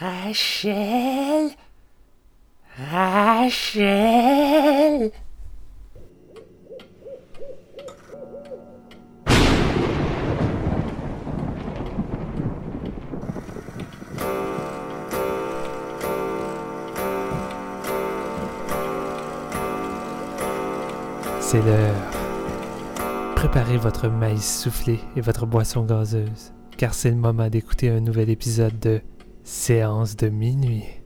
Rachel Rachel C'est l'heure. Préparez votre maïs soufflé et votre boisson gazeuse, car c'est le moment d'écouter un nouvel épisode de Séance de minuit.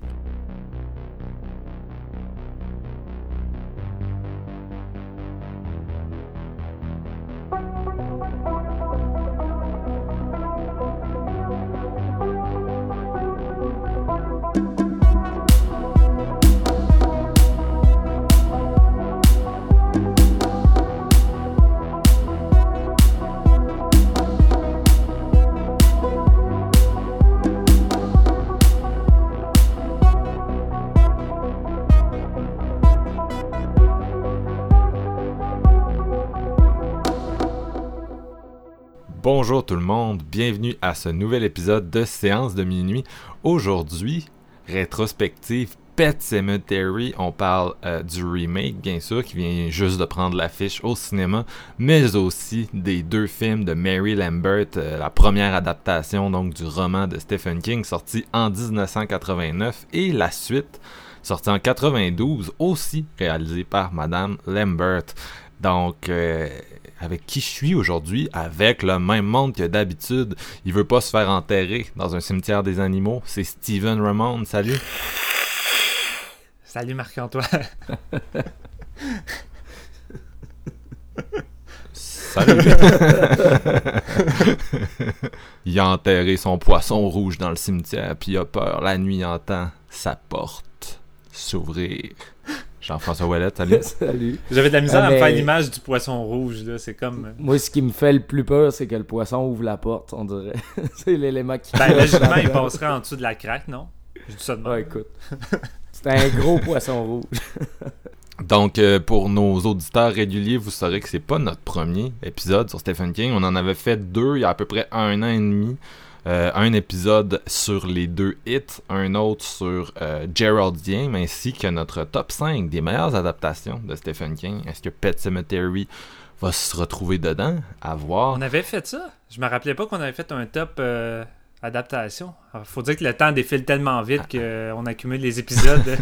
Bienvenue à ce nouvel épisode de Séance de minuit. Aujourd'hui, rétrospective Pet Cemetery, on parle euh, du remake bien sûr qui vient juste de prendre l'affiche au cinéma, mais aussi des deux films de Mary Lambert, euh, la première adaptation donc du roman de Stephen King sorti en 1989 et la suite sortie en 92 aussi réalisée par Madame Lambert. Donc, euh, avec qui je suis aujourd'hui, avec le même monde que d'habitude. Il veut pas se faire enterrer dans un cimetière des animaux. C'est Steven Ramon. Salut. Salut Marc-Antoine. Salut. il a enterré son poisson rouge dans le cimetière, puis il a peur. La nuit, il entend sa porte s'ouvrir. Jean-François Ouellet, salut. Salut. J'avais de la misère Ah, à me faire l'image du poisson rouge, là. C'est comme. euh, Moi, ce qui me fait le plus peur, c'est que le poisson ouvre la porte, on dirait. c'est l'élément qui. Ben, logiquement, il passerait en dessous de la craque, non? Je dis ça de même. Ouais, écoute. C'est un gros poisson rouge. Donc, euh, pour nos auditeurs réguliers, vous saurez que c'est pas notre premier épisode sur Stephen King. On en avait fait deux il y a à peu près un an et demi. Euh, un épisode sur les deux hits, un autre sur euh, Gerald Game, ainsi que notre top 5 des meilleures adaptations de Stephen King. Est-ce que Pet Cemetery va se retrouver dedans? À voir. On avait fait ça. Je me rappelais pas qu'on avait fait un top euh, adaptation. Alors, faut dire que le temps défile tellement vite qu'on accumule les épisodes.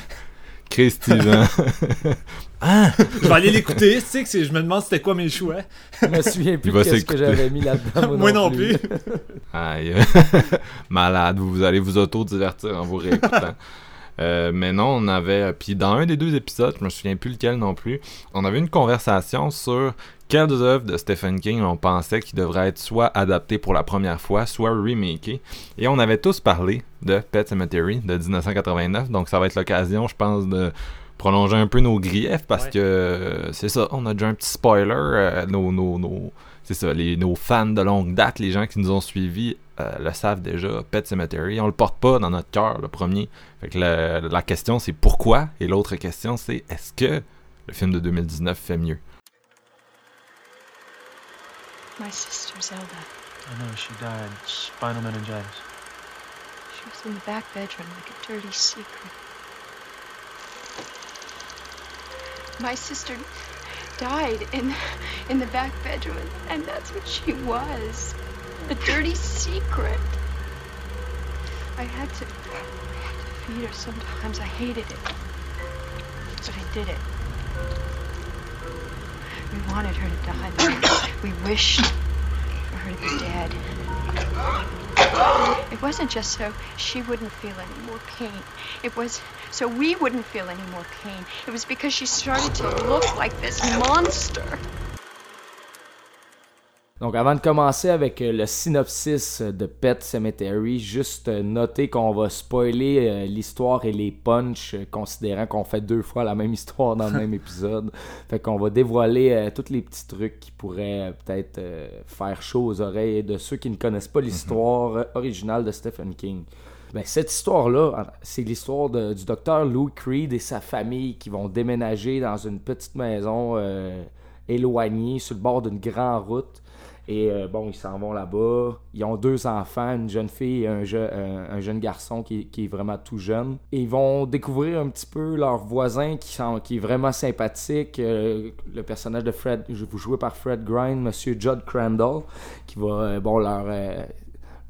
Chris Ah! je vais aller l'écouter. Tu sais que je me demande c'était quoi mes choix. Je me souviens plus de ce que j'avais mis là-dedans. Moi non plus. Aïe. Malade, vous, vous allez vous auto-divertir en vous réécoutant. Euh, mais non, on avait. Puis dans un des deux épisodes, je me souviens plus lequel non plus, on avait une conversation sur quelles œuvres de Stephen King on pensait qui devraient être soit adaptées pour la première fois, soit remakées. Et on avait tous parlé de Pet Cemetery de 1989, donc ça va être l'occasion, je pense, de prolonger un peu nos griefs parce Ouais. que euh, c'est ça, on a déjà un petit spoiler. euh, nos, nos, nos- c'est ça, les, nos fans de longue date, les gens qui nous ont suivis euh, le savent déjà, Pet Cemetery, on le porte pas dans notre cœur, le premier. Fait que la, la question c'est pourquoi, et l'autre question c'est est-ce que le film de 2019 fait mieux? My sister Zelda. I know she died. Spinal meningitis. She was in the back bedroom like a dirty secret. My sister died in in the back bedroom, and that's what she was. A dirty secret. I had to I had to feed her sometimes. I hated it. But I did it. We wanted her to die. We wished for her to be dead. It wasn't just so she wouldn't feel any more pain. It was so we wouldn't feel any more pain. It was because she started to look like this monster. Donc, avant de commencer avec euh, le synopsis de Pet Cemetery, juste euh, noter qu'on va spoiler euh, l'histoire et les punchs, considérant qu'on fait deux fois la même histoire dans le même épisode. Fait qu'on va dévoiler tous les petits trucs qui pourraient peut-être faire chaud aux oreilles de ceux qui ne connaissent pas l'histoire originale de Stephen King. Ben, cette histoire-là, c'est l'histoire du docteur Lou Creed et sa famille qui vont déménager dans une petite maison éloignée sur le bord d'une grande route. Et euh, bon, ils s'en vont là-bas. Ils ont deux enfants, une jeune fille et un, je- un jeune garçon qui, est vraiment tout jeune. Et ils vont découvrir un petit peu leur voisin qui, est vraiment sympathique. Euh, le personnage de Fred, vous jouez par Fred Grind, Monsieur Judd Crandall, qui va euh, bon, leur, euh,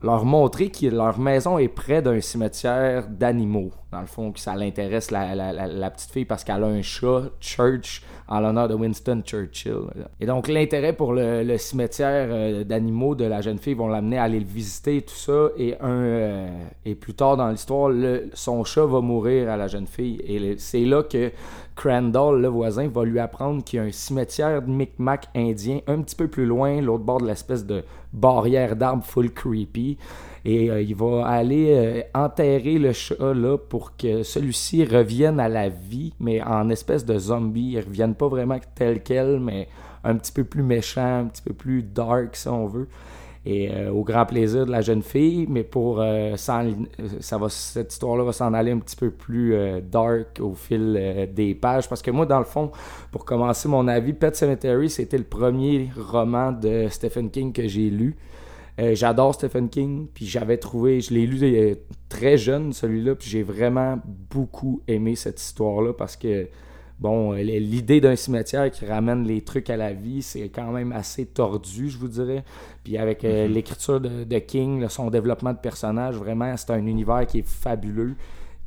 leur montrer que leur maison est près d'un cimetière d'animaux. Dans le fond, que ça l'intéresse la petite fille parce qu'elle a un chat, Church, en l'honneur de Winston Churchill. Et donc, l'intérêt pour le, cimetière euh, d'animaux de la jeune fille vont l'amener à aller le visiter, tout ça. Et, un, euh, et plus tard dans l'histoire, son chat va mourir à la jeune fille. Et c'est là que Crandall, le voisin, va lui apprendre qu'il y a un cimetière de Micmac indien un petit peu plus loin, l'autre bord de l'espèce de barrière d'arbres full creepy. Et euh, il va aller euh, enterrer le chat là pour que celui-ci revienne à la vie, mais en espèce de zombie. Il ne revienne pas vraiment tel quel, mais un petit peu plus méchant, un petit peu plus dark, si on veut. Et euh, au grand plaisir de la jeune fille, mais pour ça va, cette histoire-là va s'en aller un petit peu plus dark au fil des pages. Parce que moi, dans le fond, pour commencer mon avis, Pet Cemetery, c'était le premier roman de Stephen King que j'ai lu. Euh, J'adore Stephen King, puis j'avais trouvé, je l'ai lu euh, très jeune celui-là, puis j'ai vraiment beaucoup aimé cette histoire-là parce que, bon, l'idée d'un cimetière qui ramène les trucs à la vie, c'est quand même assez tordu, je vous dirais. Puis avec euh, l'écriture de, de King, son développement de personnage, vraiment, c'est un univers qui est fabuleux.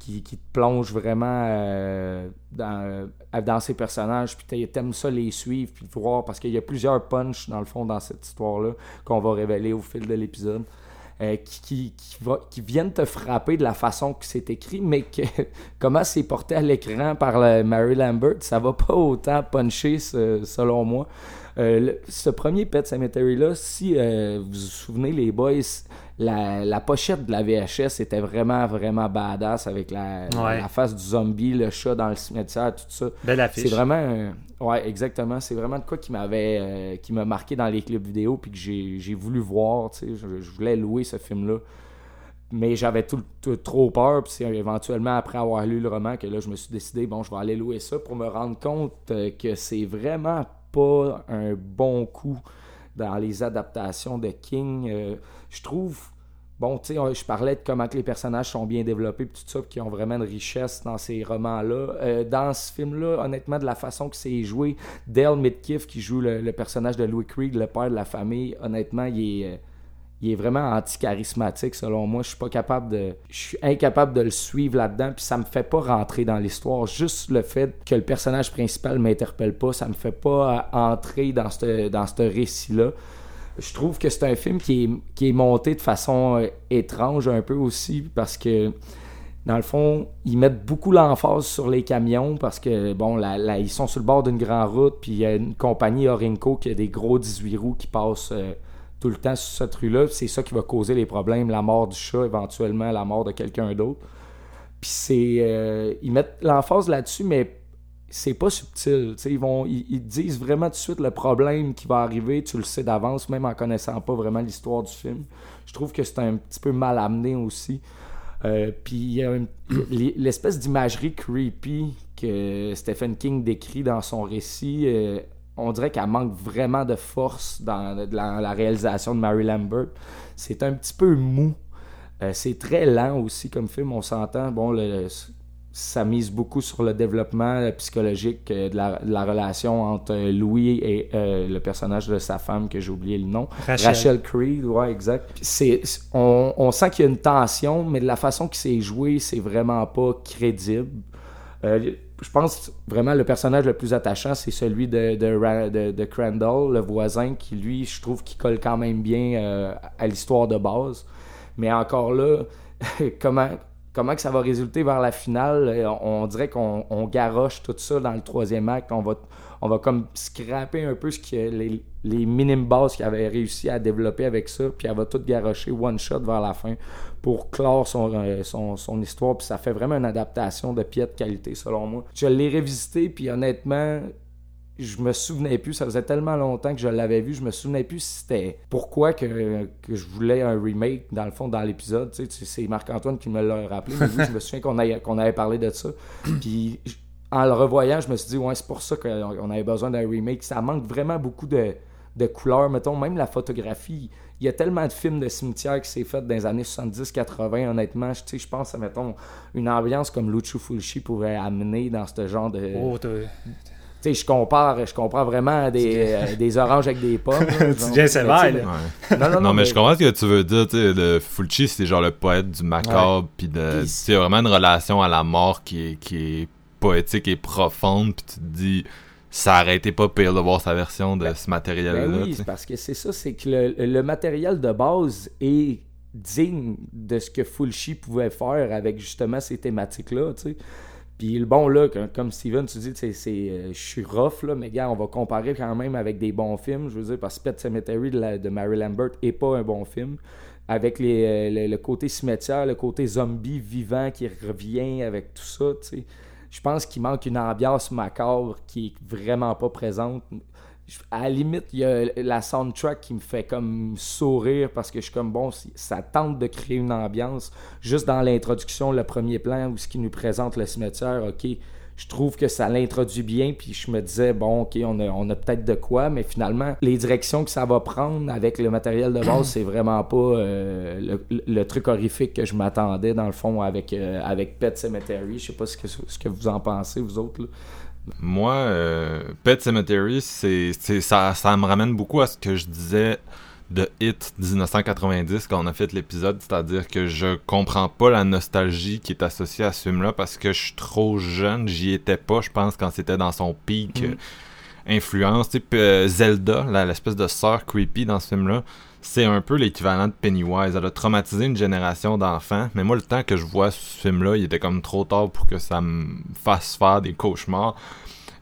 Qui, te plonge vraiment euh, dans, euh, dans ses personnages, puis t'a- t'aimes ça les suivre, puis voir, parce qu'il y a plusieurs punchs, dans le fond, dans cette histoire-là, qu'on va révéler au fil de l'épisode, euh, qui, qui, qui, va- qui viennent te frapper de la façon que c'est écrit, mais comment c'est porté à l'écran par Mary Lambert, ça va pas autant puncher, selon moi. Ce premier Pet Cemetery-là, si euh, vous vous souvenez, les boys, la, la pochette de la VHS était vraiment, vraiment badass avec la, la- Ouais. la face du zombie, le chat dans le cimetière, tout ça. Belle affiche. C'est vraiment. un- Ouais, exactement. C'est vraiment de quoi qui m'avait. euh, qui m'a marqué dans les clips vidéo, puis que j'ai j'ai voulu voir, tu sais. Je, je voulais louer ce film-là. Mais j'avais tout, tout- trop peur, puis c'est éventuellement après avoir lu le roman que là, je me suis décidé, bon, je vais aller louer ça pour me rendre compte euh, que c'est vraiment pas un bon coup dans les adaptations de King. Euh, je trouve Bon, tu sais, je parlais de comment les personnages sont bien développés, puis tout ça, qu'ils ont vraiment une richesse dans ces romans-là. Euh, dans ce film-là, honnêtement, de la façon que c'est joué, Dale Midkiff, qui joue le, personnage de Louis Krieg, le père de la famille, honnêtement, il est, euh, il est vraiment anti-charismatique, selon moi. Je suis pas capable de... Je suis incapable de le suivre là-dedans, puis ça me fait pas rentrer dans l'histoire. Juste le fait que le personnage principal m'interpelle pas, ça me fait pas entrer dans ce dans récit-là je trouve que c'est un film qui est, qui est monté de façon euh, étrange un peu aussi parce que dans le fond, ils mettent beaucoup l'emphase sur les camions parce que bon, là, là, ils sont sur le bord d'une grande route, puis il y a une compagnie Orinco qui a des gros 18 roues qui passent euh, tout le temps sur cette rue-là. C'est ça qui va causer les problèmes, la mort du chat, éventuellement la mort de quelqu'un d'autre. Puis c'est. euh, ils mettent l'emphase là-dessus, mais c'est pas subtil. Ils, vont, ils, disent vraiment tout de suite le problème qui va arriver, tu le sais d'avance, même en connaissant pas vraiment l'histoire du film. Je trouve que c'est un petit peu mal amené aussi. Euh, Puis il y a l'espèce d'imagerie creepy que Stephen King décrit dans son récit, euh, on dirait qu'elle manque vraiment de force dans, dans la réalisation de Mary Lambert. C'est un petit peu mou. Euh, c'est très lent aussi comme film, on s'entend. Bon, le, ça mise beaucoup sur le développement euh, psychologique euh, de la, de la relation entre Louis et euh, le personnage de sa femme, que j'ai oublié le nom. Rachel. Rachel Creed, ouais, exact. C'est, c'est- on, on sent qu'il y a une tension, mais de la façon que c'est joué, c'est vraiment pas crédible. Euh, je pense vraiment le personnage le plus attachant, c'est celui de, de, Ra- de- de Crandall, le voisin, qui lui, je trouve qu'il colle quand même bien euh, à l'histoire de base. Mais encore là, comment, que ça va résulter vers la finale, euh, on, dirait qu'on on garoche tout ça dans le troisième acte. On va, on va comme scraper un peu ce les, les minimes bases qu'il avait réussi à développer avec ça, puis elle va tout garocher one shot vers la fin pour clore son, euh, son, son histoire. Puis ça fait vraiment une adaptation de pied de qualité, selon moi. Je l'ai révisité, puis honnêtement, je me souvenais plus, ça faisait tellement longtemps que je l'avais vu, je me souvenais plus si c'était pourquoi que, que je voulais un remake, dans le fond, dans l'épisode. Tu sais, c'est Marc-Antoine qui me l'a rappelé, mais oui, je me souviens qu'on avait, qu'on avait parlé de ça. Puis en le revoyant, je me suis dit, ouais, c'est pour ça qu'on on avait besoin d'un remake. Ça manque vraiment beaucoup de, de couleurs. Mettons, même la photographie. Il y a tellement de films de cimetière qui s'est fait dans les années 70-80, honnêtement. Je je pense à, mettons, une ambiance comme Lucio Fulci pourrait amener dans ce genre de. Oh, t'as- Tu sais, je compare, je compare vraiment des, euh, des oranges avec des pommes. Tu deviens sévère. Ouais. Non, non, Non, mais, mais- je comprends ce que tu veux dire, le Fulci, c'est genre le poète du macabre, puis il y a vraiment une relation à la mort qui est, qui est poétique et profonde, puis tu te dis, ça été pas pire de voir sa version de ce matériel-là, Ben oui, parce que c'est ça, c'est que le, le matériel de base est digne de ce que Fulci pouvait faire avec justement ces thématiques-là, tu sais. Puis le bon, là, comme Steven, tu dis, c'est, euh, je suis rough, là, mais gars, on va comparer quand même avec des bons films, je veux dire, parce que Pet Cemetery de, la- de Mary Lambert est pas un bon film. Avec les, euh, le, le côté cimetière, le côté zombie vivant qui revient avec tout ça, tu sais. Je pense qu'il manque une ambiance macabre qui est vraiment pas présente. À la limite, il y a la soundtrack qui me fait comme sourire parce que je suis comme bon, ça tente de créer une ambiance. Juste dans l'introduction, le premier plan où ce qui nous présente le cimetière, ok, je trouve que ça l'introduit bien. Puis je me disais, bon, ok, on a, on a peut-être de quoi, mais finalement, les directions que ça va prendre avec le matériel de base, c'est vraiment pas euh, le, le truc horrifique que je m'attendais dans le fond avec, euh, avec Pet Cemetery. Je sais pas ce que, ce que vous en pensez, vous autres. là. Moi, euh, Pet Cemetery, c'est, ça, ça me ramène beaucoup à ce que je disais de Hit 1990 quand on a fait l'épisode, c'est-à-dire que je comprends pas la nostalgie qui est associée à ce film-là parce que je suis trop jeune, j'y étais pas, je pense, quand c'était dans son pic Mm. influence. Puis, euh, Zelda, l'espèce de sœur creepy dans ce film-là, c'est un peu l'équivalent de Pennywise. Elle a traumatisé une génération d'enfants, mais moi, le temps que je vois ce film-là, il était comme trop tard pour que ça me fasse faire des cauchemars.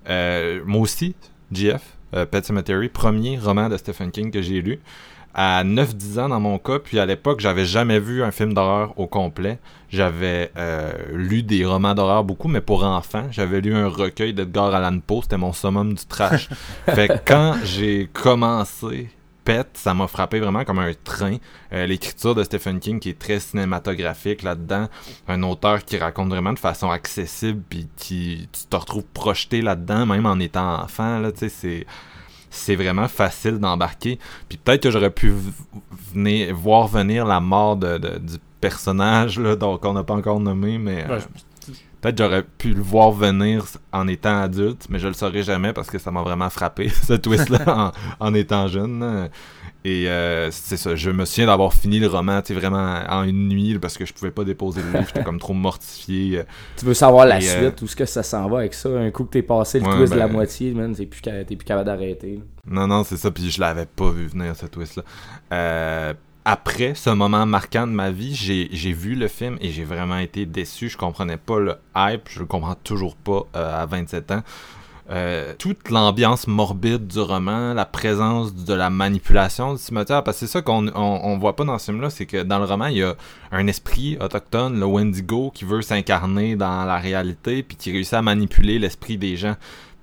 Euh, moi aussi, GF, euh, Pet Cemetery, premier roman de Stephen King que j'ai lu. À 9-10 ans dans mon cas, puis à l'époque, j'avais jamais vu un film d'horreur au complet. J'avais euh, lu des romans d'horreur beaucoup, mais pour enfants. J'avais lu un recueil d'Edgar Allan Poe, c'était mon summum du trash. fait que quand j'ai commencé Pet, ça m'a frappé vraiment comme un train. Euh, L'écriture de Stephen King qui est très cinématographique là-dedans. Un auteur qui raconte vraiment de façon accessible, puis qui tu te retrouves projeté là-dedans, même en étant enfant. Là, tu sais, c'est c'est vraiment facile d'embarquer. Puis peut-être que j'aurais pu venir, voir venir la mort de, de- du personnage, là, donc on n'a pas encore nommé, mais euh, Ouais, peut-être j'aurais pu le voir venir en étant adulte, mais je le saurais jamais parce que ça m'a vraiment frappé, ce twist-là, en, en étant jeune. Et euh, c'est ça, je me souviens d'avoir fini le roman, tu vraiment en une nuit, parce que je pouvais pas déposer le livre, j'étais comme trop mortifié. euh, Tu veux savoir la Et, euh, suite, où est-ce que ça s'en va avec ça? Un coup que t'es passé le Ouais, twist de la ben- moitié, man, t'es plus, plus capable d'arrêter. Non, non, c'est ça, puis je l'avais pas vu venir, ce twist-là. Euh, après ce moment marquant de ma vie, j'ai j'ai vu le film et j'ai vraiment été déçu. Je comprenais pas le hype, je le comprends toujours pas euh, à 27 ans. Euh, toute l'ambiance morbide du roman, la présence de la manipulation du cimetière, parce que c'est ça qu'on on, on voit pas dans ce film-là, c'est que dans le roman, il y a un esprit autochtone, le Wendigo, qui veut s'incarner dans la réalité, puis qui réussit à manipuler l'esprit des gens.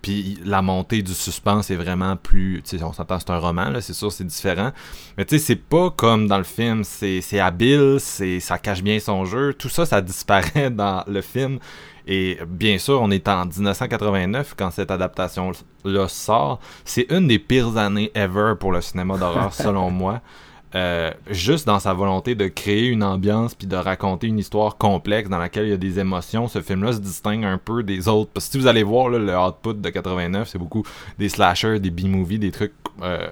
Puis la montée du suspense est vraiment plus. Tu sais, on s'entend, c'est un roman, là, c'est sûr, c'est différent. Mais tu sais, c'est pas comme dans le film, c'est c'est habile, c'est ça cache bien son jeu. Tout ça, ça disparaît dans le film. Et bien sûr, on est en 1989 quand cette adaptation-là sort. C'est une des pires années ever pour le cinéma d'horreur, selon moi. Euh, juste dans sa volonté de créer une ambiance puis de raconter une histoire complexe dans laquelle il y a des émotions, ce film-là se distingue un peu des autres. Parce que si vous allez voir là, le output de 89, c'est beaucoup des slashers, des B-movies, des trucs euh,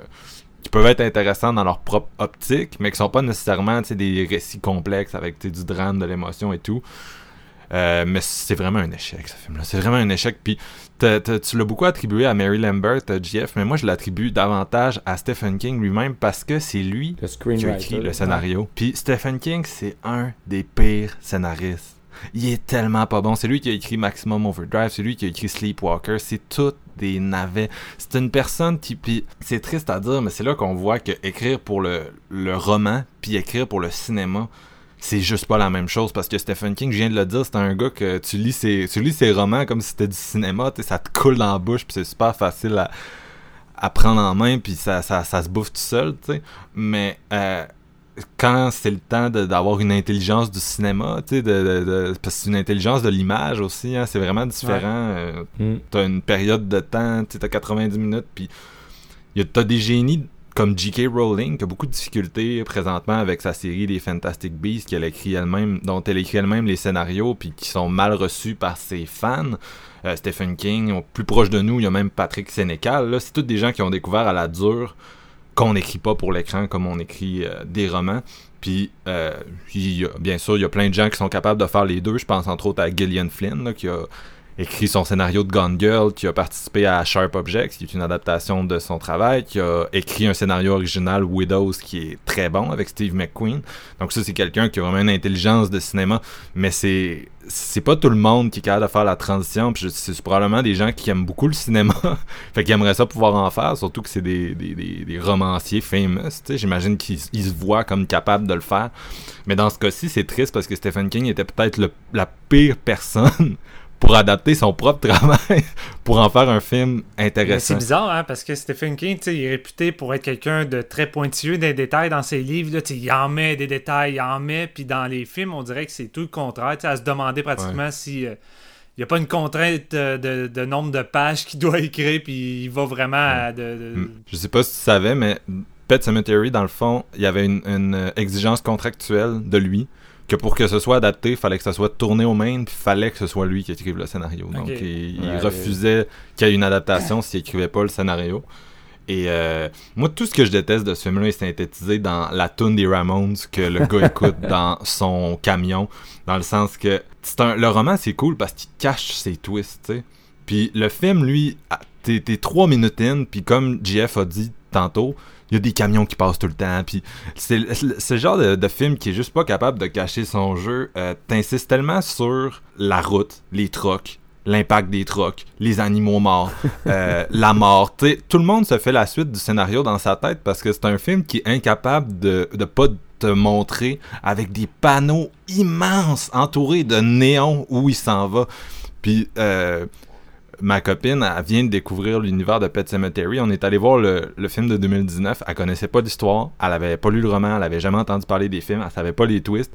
qui peuvent être intéressants dans leur propre optique, mais qui sont pas nécessairement des récits complexes avec du drame, de l'émotion et tout. Euh, mais c'est vraiment un échec, ce film-là. C'est vraiment un échec. Puis t'as- t'as- tu l'as beaucoup attribué à Mary Lambert, euh, JF, mais moi je l'attribue davantage à Stephen King lui-même parce que c'est lui qui a écrit le scénario. Puis Stephen King, c'est un des pires scénaristes. Il est tellement pas bon. C'est lui qui a écrit Maximum Overdrive, c'est lui qui a écrit Sleepwalker, c'est tout des navets. C'est une personne qui, puis c'est triste à dire, mais c'est là qu'on voit que écrire pour le, le roman, puis écrire pour le cinéma, c'est juste pas la même chose parce que Stephen King, je viens de le dire, c'est un gars que tu lis ses, tu lis ses romans comme si c'était du cinéma, ça te coule dans la bouche, puis c'est super facile à, à prendre en main, puis ça, ça, ça se bouffe tout seul, tu sais. Mais euh, quand c'est le temps d'avoir une intelligence du cinéma, tu sais, de, de- de- parce que c'est une intelligence de l'image aussi, hein, c'est vraiment différent. euh, t'as une période de temps, tu sais, t'as 90 minutes, puis t'as des génies comme J.K. Rowling qui a beaucoup de difficultés présentement avec sa série des Fantastic Beasts qu'elle écrit elle-même, dont elle écrit elle-même les scénarios puis qui sont mal reçus par ses fans. Euh, Stephen King, plus proche de nous, il y a même Patrick Sénécal. C'est tous des gens qui ont découvert à la dure qu'on n'écrit pas pour l'écran comme on écrit euh, des romans. Puis, euh, bien sûr, il y a plein de gens qui sont capables de faire les deux. Je pense entre autres à Gillian Flynn, qui a écrit son scénario de Gone Girl, qui a participé à Sharp Objects, qui est une adaptation de son travail, qui a écrit un scénario original, Widows, qui est très bon, avec Steve McQueen. Donc ça, c'est quelqu'un qui a vraiment une intelligence de cinéma, mais c'est c'est pas tout le monde qui est capable de faire la transition, puis c'est probablement des gens qui aiment beaucoup le cinéma, fait qu'ils aimeraient ça pouvoir en faire, surtout que c'est des, des, des, des romanciers famous, j'imagine qu'ils ils se voient comme capables de le faire. Mais dans ce cas-ci, c'est triste parce que Stephen King était peut-être la pire personne pour adapter son propre travail pour en faire un film Mais c'est intéressant. bizarre, hein, parce que Stephen King, il est réputé pour être quelqu'un de très pointilleux des détails dans ses livres. Là, il en met des détails, il en met, puis dans les films, on dirait que c'est tout le contraire. À se demander pratiquement si euh, il n'y a pas une contrainte euh, de, de nombre de pages qu'il doit écrire, puis il va vraiment à de, de- Mm. Je sais pas si tu savais, mais Pet Cemetery, dans le fond, il y avait une, une, euh, exigence contractuelle de lui que pour que ce soit adapté, il fallait que ça soit tourné au Maine, puis fallait que ce soit lui qui écrive le scénario. Donc, il, il Ouais. refusait qu'il y ait une adaptation s'il écrivait pas le scénario. Et euh, moi, tout ce que je déteste de ce film-là est synthétisé dans la tune des Ramones que le gars écoute dans son camion, dans le sens que c'est un, le roman c'est cool parce qu'il cache ses twists, tu sais. Puis le film, lui, t'es t'es trois minutes in, puis comme JF a dit tantôt, il y a des camions qui passent tout le temps, puis c'est le- genre de, de film qui est juste pas capable de cacher son jeu. Euh, T'insistes tellement sur la route, les trocs, l'impact des trocs, les animaux morts, euh, la mort. T'sais, tout le monde se fait la suite du scénario dans sa tête parce que c'est un film qui est incapable de, de pas te montrer avec des panneaux immenses entourés de néons où il s'en va. Puis euh, ma copine, elle vient de découvrir l'univers de Pet Cemetery. On est allé voir le, le film de 2019. Elle connaissait pas l'histoire. Elle avait pas lu le roman. Elle avait jamais entendu parler des films. Elle savait pas les twists.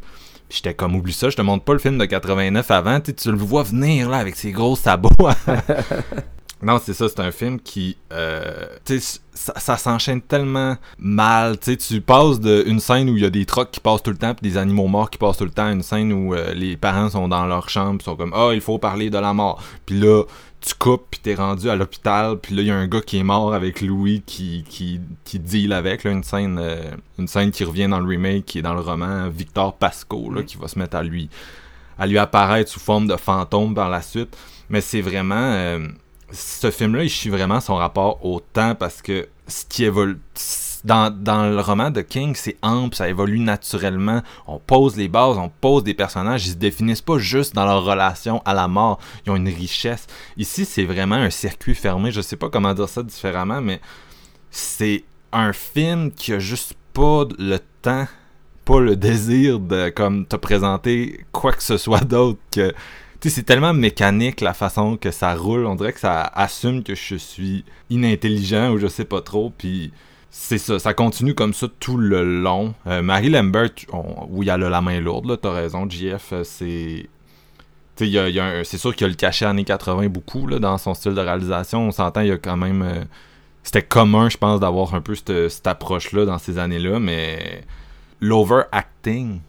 Puis j'étais comme, oublie ça, je te montre pas le film de 89 avant. Tu sais, tu le vois venir là avec ses gros sabots. non, c'est ça, c'est un film qui. euh, tu sais, ça, ça s'enchaîne tellement mal. Tu sais, tu passes d'une scène où il y a des trocs qui passent tout le temps, puis des animaux morts qui passent tout le temps, à une scène où euh, les parents sont dans leur chambre, puis sont comme, ah, il faut parler de la mort. Puis là, tu coupes, puis t'es rendu à l'hôpital, puis là, il y a un gars qui est mort avec Louis qui, qui, qui deal avec, là, une scène, euh, une scène qui revient dans le remake, qui est dans le roman, Victor Pasco, là, qui va se mettre à lui, à lui apparaître sous forme de fantôme par la suite. Mais c'est vraiment... euh, ce film-là, il chie vraiment son rapport au temps parce que ce qui évolue... Dans, dans le roman de King, c'est ample, ça évolue naturellement. On pose les bases, on pose des personnages. Ils se définissent pas juste dans leur relation à la mort. Ils ont une richesse. Ici, c'est vraiment un circuit fermé. Je sais pas comment dire ça différemment, mais c'est un film qui a juste pas le temps, pas le désir de comme te présenter quoi que ce soit d'autre que c'est tellement mécanique la façon que ça roule, on dirait que ça assume que je suis inintelligent ou je sais pas trop, puis c'est ça, ça continue comme ça tout le long. Euh, Marie Lambert, oui, elle a la main lourde, là, t'as raison, JF, euh, c'est... Y a- y a un- c'est sûr qu'il a le cachet années 80 beaucoup, là, dans son style de réalisation, on s'entend, il y a quand même... euh, c'était commun, je pense, d'avoir un peu cette, cette approche-là dans ces années-là, mais l'overacting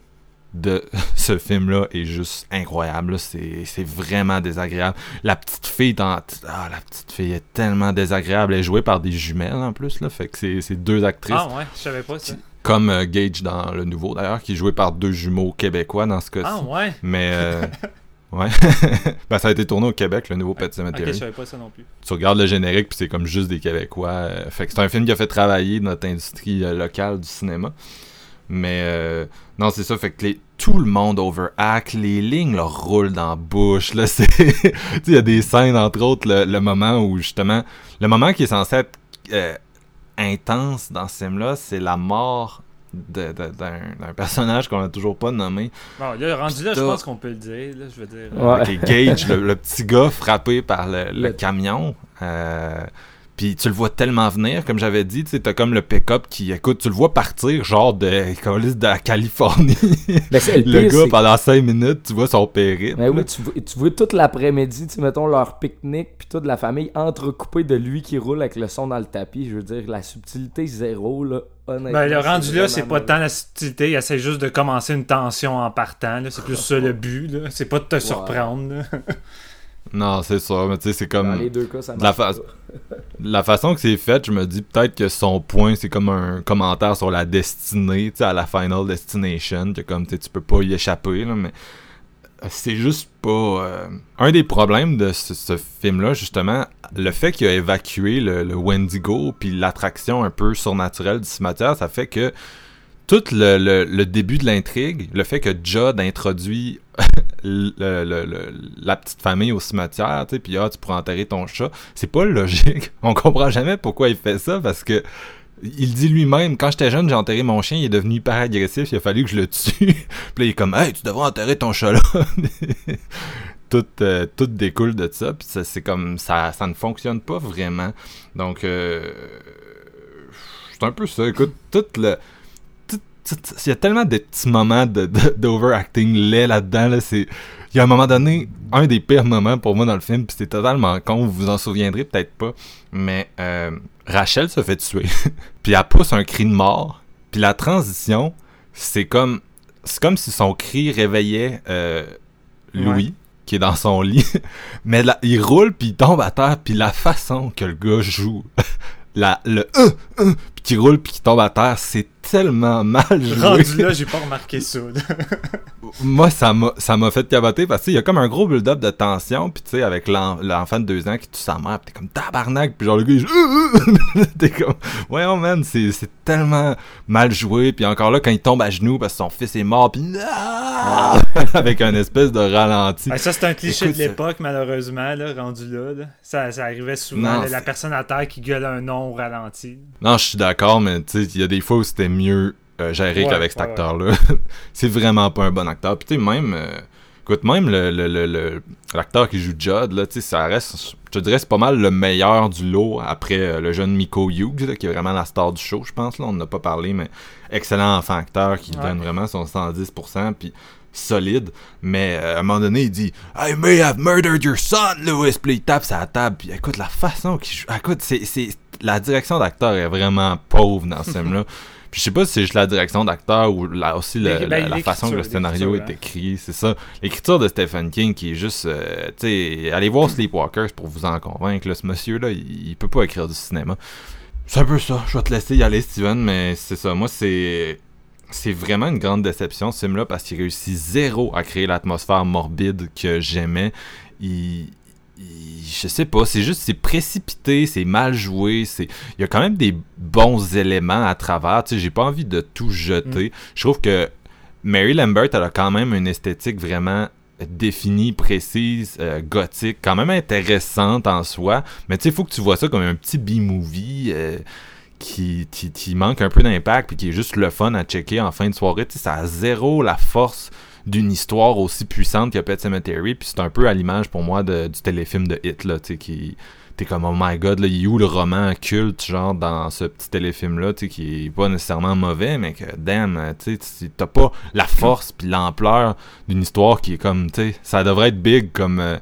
de ce film-là est juste incroyable. C'est vraiment désagréable. La petite fille dans... Ah, la petite fille est tellement désagréable. Elle est jouée par des jumelles en plus, là. Fait que c'est deux actrices. Ah ouais, je savais pas ça. Comme euh, Gage dans le nouveau, d'ailleurs, qui est joué par deux jumeaux québécois dans ce cas-ci. Ah ouais. Mais... euh, Ouais. ben, ça a été tourné au Québec, le nouveau Pet Ok, Cemetery je savais pas ça non plus. tu regardes le générique puis c'est comme juste des Québécois. euh, fait que c'est un film qui a fait travailler notre industrie locale du cinéma. Mais euh, non, c'est ça. Fait que les- tout le monde overact, les lignes leur roulent dans la bouche. Là, c'est, il y a des scènes entre autres le, le moment où justement, le moment qui est censé être euh, intense dans ce film-là, c'est la mort de- de- d'un, d'un personnage qu'on a toujours pas nommé. Bon, là, rendu là, je pense qu'on peut le dire. Là, je veux dire. Ouais. Ok, Gage, le, le petit gars frappé par le, le Le- camion. Euh, Puis tu le vois tellement venir, comme j'avais dit, tu t'as comme le pick-up qui, écoute, tu le vois partir, genre de, comme de la Californie. Ben, le pire, gars, pendant 5 minutes, tu vois son périple. Ben oui, tu, vois- tu vois toute l'après-midi, tu mettons leur pique-nique, puis toute la famille entrecoupée de lui qui roule avec le son dans le tapis. Je veux dire, la subtilité zéro, là, honnêtement. Ben, le rendu là, c'est pas tant la subtilité, il essaie juste de commencer une tension en partant. C'est plus ça le but. là. C'est pas de te surprendre. Non, c'est sûr, mais tu sais, c'est Dans comme... les deux cas, ça la pas. La façon que c'est fait, je me dis peut-être que son point, c'est comme un commentaire sur la destinée, tu sais, à la Final Destination, que comme, tu peux pas y échapper, là, mais euh, c'est juste pas... euh, Un des problèmes de ce, ce film-là, justement, le fait qu'il a évacué le, le Wendigo, puis l'attraction un peu surnaturelle du cimetière, ça fait que tout le, début de l'intrigue, le fait que Judd introduit la petite famille au cimetière, tu sais, puis ah, tu pourras enterrer ton chat, c'est pas logique. On comprend jamais pourquoi il fait ça, parce que il dit lui-même, quand j'étais jeune, j'ai enterré mon chien, il est devenu hyper agressif, il a fallu que je le tue. puis là, il est comme, hey, tu devrais enterrer ton chat là. tout, euh, tout découle de ça, puis ça, c'est comme, ça, ça ne fonctionne pas vraiment. Donc, euh, c'est un peu ça. Écoute, tout le. Il y a tellement de petits moments de, de- d'overacting laid là-dedans. Là, c'est, il y a un moment donné, un des pires moments pour moi dans le film, puis c'est totalement con, vous vous en souviendrez peut-être pas, mais euh, Rachel se fait tuer, puis elle pousse un cri de mort, puis la transition, c'est comme, c'est comme si son cri réveillait euh, Louis. Qui est dans son lit, mais là, il roule puis il tombe à terre, puis la façon que le gars joue, la, le euh, euh, puis qui roule puis qui tombe à terre, c'est tellement mal joué. Rendu là, j'ai pas remarqué ça. Moi, ça m'a, fait caboter parce qu'il y a comme un gros build-up de tension, puis tu sais, avec l'en- l'enfant de deux ans qui tue sa mère, pis t'es comme tabarnak, puis genre le gars, il joue, Euh, euh. t'es comme, voyons man, c'est, tellement mal joué, puis encore là, quand il tombe à genoux parce que son fils est mort, puis avec un espèce de ralenti. Ça, c'est un cliché Écoute, de l'époque, malheureusement, là, rendu là. là. Ça, ça arrivait souvent, Non, là, la personne à terre qui gueule un nom au ralenti. Non, je suis d'accord, mais tu sais, il y a des fois où c'était mieux euh, géré Ouais, qu'avec cet ouais, ouais. acteur-là. c'est vraiment pas un bon acteur. Puis tu sais, même, euh, écoute, même le, le- le- le- l'acteur qui joue Judd, là, tu sais, ça reste, je te dirais, c'est pas mal le meilleur du lot après euh, le jeune Miko Hughes, là, qui est vraiment la star du show, je pense. Là, on n'a pas parlé, mais excellent enfant acteur qui donne vraiment son 110%. Puis solide, mais euh, à un moment donné, il dit I may have murdered your son, Lewis. Puis il tape sa table. Puis écoute, la façon qu'il joue. Écoute, c'est, c'est... la direction d'acteur est vraiment pauvre dans ce film-là. Puis je sais pas si c'est juste la direction d'acteur ou la- aussi le- Ben, ben, la, la façon que le scénario est écrit. C'est ça. L'écriture de Stephen King qui est juste. euh, tu sais, allez voir Sleepwalkers pour vous en convaincre. là. ce monsieur-là, il, il peut pas écrire du cinéma. C'est un peu ça. Je vais te laisser y aller, Steven, mais c'est ça. Moi, c'est. C'est vraiment une grande déception ce film-là parce qu'il réussit zéro à créer l'atmosphère morbide que j'aimais. Il- je sais pas, c'est juste c'est précipité, c'est mal joué, c'est il y a quand même des bons éléments à travers, tu sais, j'ai pas envie de tout jeter. Je trouve que Mary Lambert elle a quand même une esthétique vraiment définie, précise, euh, gothique, quand même intéressante en soi, mais tu sais, il faut que tu vois ça comme un petit B-movie euh, qui, qui, qui manque un peu d'impact puis qui est juste le fun à checker en fin de soirée. Tu sais, ça a zéro la force d'une histoire aussi puissante que Pet Cemetery puis c'est un peu à l'image pour moi de- du téléfilm de Hit là, tu qui t'es comme oh my god là, il est où le roman culte genre dans ce petit téléfilm là, tu qui est pas nécessairement mauvais mais que damn, euh, tu t'as pas la force puis l'ampleur d'une histoire qui est comme, tu ça devrait être big euh,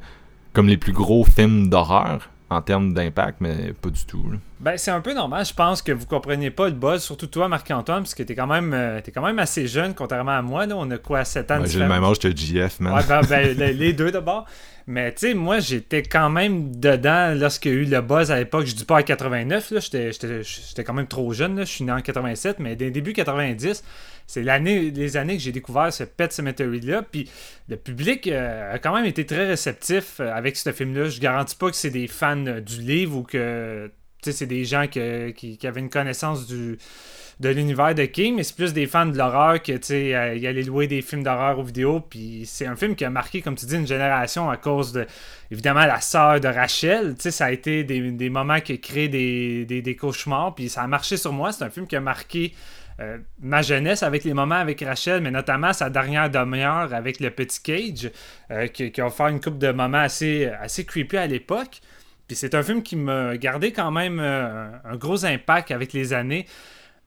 comme les plus gros films d'horreur en termes d'impact, mais pas du tout. là. Ben, c'est un peu normal, je pense, que vous compreniez pas le buzz, surtout toi, Marc-Antoine, parce que t'es quand même euh, t'es quand même assez jeune, contrairement à moi, là, on a quoi, 7 ans de Ouais, J'ai le même âge que JF, man. Ouais, ben, ben, les- deux d'abord. Mais tu sais, moi, j'étais quand même dedans lorsqu'il y a eu le buzz à l'époque. Je dis pas à 89, là, j'étais- quand même trop jeune. Je suis né en 87, mais dès le début 90, c'est l'année, les années que j'ai découvert ce Pet Cemetery-là. Puis le public euh, a quand même été très réceptif euh, avec ce film-là. Je garantis pas que c'est des fans euh, du livre ou que c'est des gens qui, qui avaient une connaissance du, de l'univers de King, mais c'est plus des fans de l'horreur que, tu sais, y aller louer des films d'horreur aux vidéos. Puis c'est un film qui a marqué, comme tu dis, une génération à cause de, évidemment, la sœur de Rachel. Tu sais, ça a été des, des moments qui créent des, des, des cauchemars. Puis ça a marché sur moi. C'est un film qui a marqué euh, ma jeunesse avec les moments avec Rachel, mais notamment sa dernière demi-heure avec le petit Cage, euh, qui, a offert une coupe de moments assez, assez creepy à l'époque. Puis c'est un film qui m'a gardé quand même euh, un gros impact avec les années.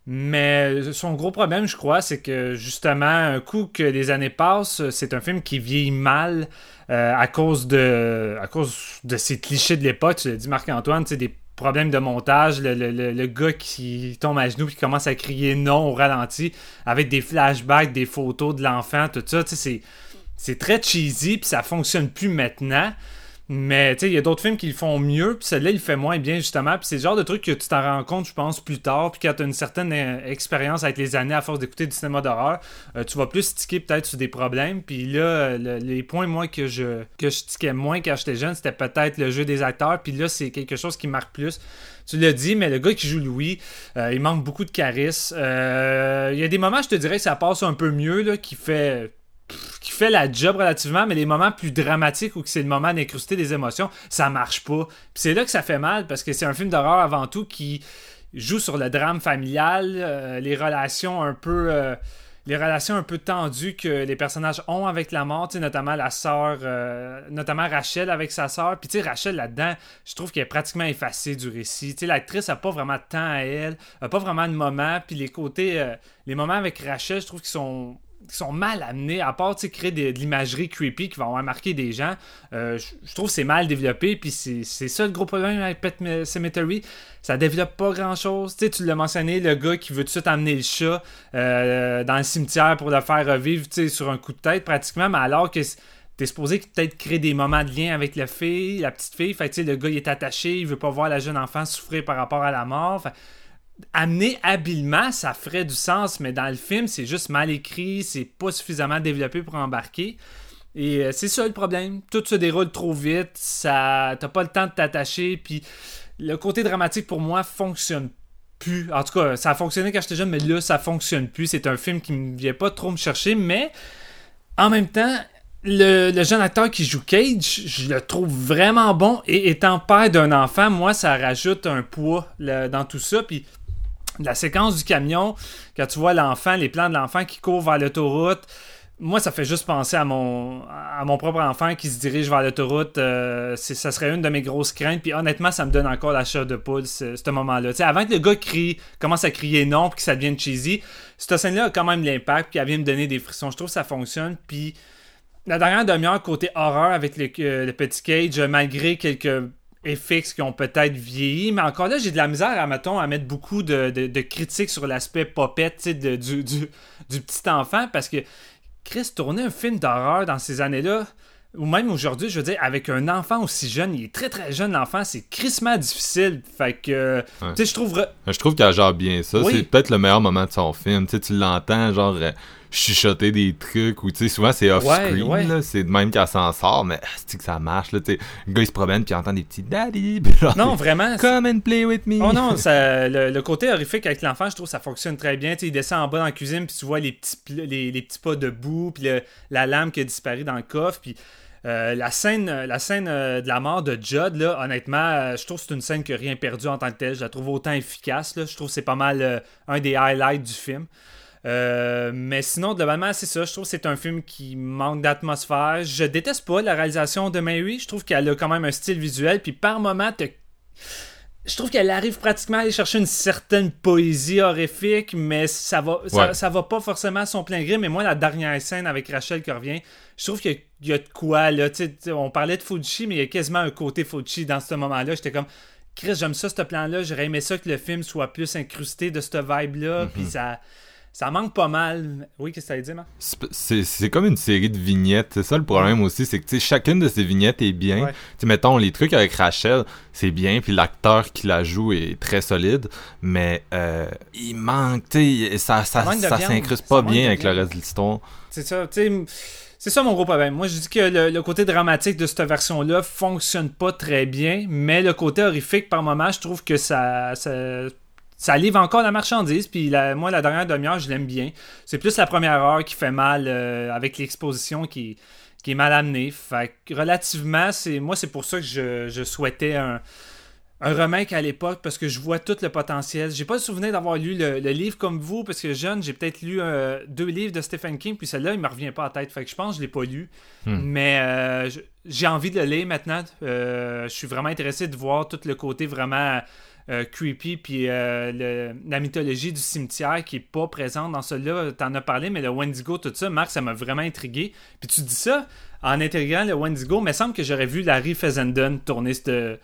Mais son gros problème, je crois, c'est que justement, un coup que les années passent, c'est un film qui vieillit mal à cause de à cause de ces clichés de l'époque. Tu l'as dit, Marc-Antoine, des problèmes de montage, le, le, le, gars qui tombe à genoux et qui commence à crier non au ralenti avec des flashbacks, des photos de l'enfant, tout ça, c'est, c'est très cheesy puis ça fonctionne plus maintenant. Mais tu sais, il y a d'autres films qui le font mieux, puis celui-là, il fait moins bien, justement. Puis c'est le genre de truc que tu t'en rends compte, je pense, plus tard. Puis quand tu as une certaine euh, expérience avec les années à force d'écouter du cinéma d'horreur, euh, tu vas plus sticker peut-être sur des problèmes. Puis là, les points, moi, que je, que je moins quand j'étais jeune, c'était peut-être le jeu des acteurs. Puis là, c'est quelque chose qui marque plus. Tu l'as dit, mais le gars qui joue Louis, euh, il manque beaucoup de charisme. Il y a des moments, je te dirais, ça passe un peu mieux, là, qui fait qui fait la job relativement, mais les moments plus dramatiques où c'est le moment d'incruster des émotions, ça marche pas. Puis c'est là que ça fait mal parce que c'est un film d'horreur avant tout qui joue sur le drame familial, euh, les relations un peu euh, les relations un peu tendues que les personnages ont avec la mort, notamment la sœur, euh, notamment Rachel avec sa sœur. Puis tu sais, Rachel là-dedans, je trouve qu'elle est pratiquement effacée du récit. L'actrice a pas vraiment de temps à elle, a pas vraiment de moments. Puis les côtés, les moments avec Rachel, je trouve qu'ils sont qui sont mal amenés, à part créer de, l'imagerie creepy qui va avoir marqué des gens. Euh, je trouve que c'est mal développé, puis c'est ça le gros problème avec Pet Cemetery. Ça développe pas grand chose. tu l'as mentionné, le gars qui veut tout de suite amener le chat euh, dans le cimetière pour le faire revivre sur un coup de tête pratiquement, alors que t'es supposé peut-être créer des moments de lien avec la fille, la petite fille. Le gars il est attaché, il veut pas voir la jeune enfant souffrir par rapport à la mort amené habilement, ça ferait du sens, mais dans le film, c'est juste mal écrit, c'est pas suffisamment développé pour embarquer. Et euh, c'est ça le problème. Tout se déroule trop vite, ça t'as pas le temps de t'attacher, puis le côté dramatique pour moi fonctionne plus. En tout cas, ça a fonctionné quand j'étais jeune, mais là, ça fonctionne plus. C'est un film qui ne vient pas trop me chercher, mais en même temps, le, jeune acteur qui joue Cage, je le trouve vraiment bon. Et étant père d'un enfant, moi, ça rajoute un poids dans tout ça. Puis la séquence du camion, quand tu vois l'enfant, les plans de l'enfant qui court vers l'autoroute, moi, ça fait juste penser à mon, propre enfant qui se dirige vers l'autoroute. Euh, ça serait une de mes grosses craintes. Puis honnêtement, ça me donne encore la chair de poule, ce, moment-là. avant que le gars crie, commence à crier non, puis que ça devienne cheesy, cette scène-là a quand même l'impact, puis elle vient me donner des frissons. Je trouve que ça fonctionne. Puis la dernière demi-heure, côté horreur avec le, euh, le petit Cage, malgré quelques FX qui ont peut-être vieilli, mais encore là, j'ai de la misère à, mettons, à mettre beaucoup de, de, critiques sur l'aspect popette du, du, du, petit enfant, parce que Chris tournait un film d'horreur dans ces années-là, ou même aujourd'hui, je veux dire, avec un enfant aussi jeune, il est très très jeune l'enfant, c'est crissement difficile. Fait que, tu sais, je trouve. Je trouve qu'elle gère bien ça. C'est peut-être le meilleur moment de son film. Tu sais, tu l'entends, genre euh, chuchoter des trucs ou tu sais souvent c'est off screen c'est de même qu'elle s'en sort mais c'est que ça marche là tu le gars il se promène puis il entend des petits daddy non vraiment come and play with me oh non ça, le, côté horrifique avec l'enfant je trouve ça fonctionne très bien tu il descend en bas dans la cuisine puis tu vois les petits les, les petits pas de boue puis la lame qui a disparu dans le coffre puis euh, la scène, la scène euh, de la mort de Judd, là, honnêtement, euh, je trouve que c'est une scène n'a rien perdu en tant que telle. Je la trouve autant efficace. Là. Je trouve que c'est pas mal un des highlights du film. Euh, mais sinon, globalement, c'est ça. Je trouve que c'est un film qui manque d'atmosphère. Je déteste pas la réalisation de Mary. Je trouve qu'elle a quand même un style visuel. Puis par moment, je trouve qu'elle arrive pratiquement à aller chercher une certaine poésie horrifique, mais ça va, ça, va pas forcément à son plein gré. Mais moi, la dernière scène avec Rachel qui revient, je trouve qu'il y, a de quoi. Là, on parlait de Fuji, mais il y a quasiment un côté Fuji dans ce moment-là. J'étais comme. Chris, j'aime ça, ce plan-là. J'aurais aimé ça que le film soit plus incrusté de cette vibe-là. Puis mm-hmm. ça, ça manque pas mal. Oui, qu'est-ce que ça dit, Marc? C'est comme une série de vignettes. C'est ça le problème aussi, c'est que chacune de ces vignettes est bien. mettons, les trucs avec Rachel, c'est bien, puis l'acteur qui la joue est très solide, mais euh, il manque, ça, ça, ça, s'incruste pas bien avec le reste de l'histoire. C'est ça, tu. C'est ça mon gros problème. Moi, je dis que le, côté dramatique de cette version-là fonctionne pas très bien, mais le côté horrifique, par moment, je trouve que ça, ça ça livre encore la marchandise. Puis moi, la dernière demi-heure, je l'aime bien. C'est plus la première heure qui fait mal euh, avec l'exposition qui, qui est mal amenée. Fait relativement, c'est moi, c'est pour ça que je, souhaitais un, un remake à l'époque parce que je vois tout le potentiel. J'ai pas le souvenir d'avoir lu le, le livre comme vous parce que jeune, j'ai peut-être lu euh, deux livres de Stephen King puis celui-là, il me revient pas à tête. Fait que je pense que je l'ai pas lu. Hmm. Mais euh, j'ai envie de le lire maintenant. Je suis vraiment intéressé de voir tout le côté vraiment creepy puis euh, le- la mythologie du cimetière qui est pas présente dans celui-là. T'en as parlé, mais le Wendigo, tout ça, Marc, ça m'a vraiment intrigué. Puis tu dis ça en intégrant le Wendigo, mais il me semble que j'aurais vu Larry Fessenden tourner ce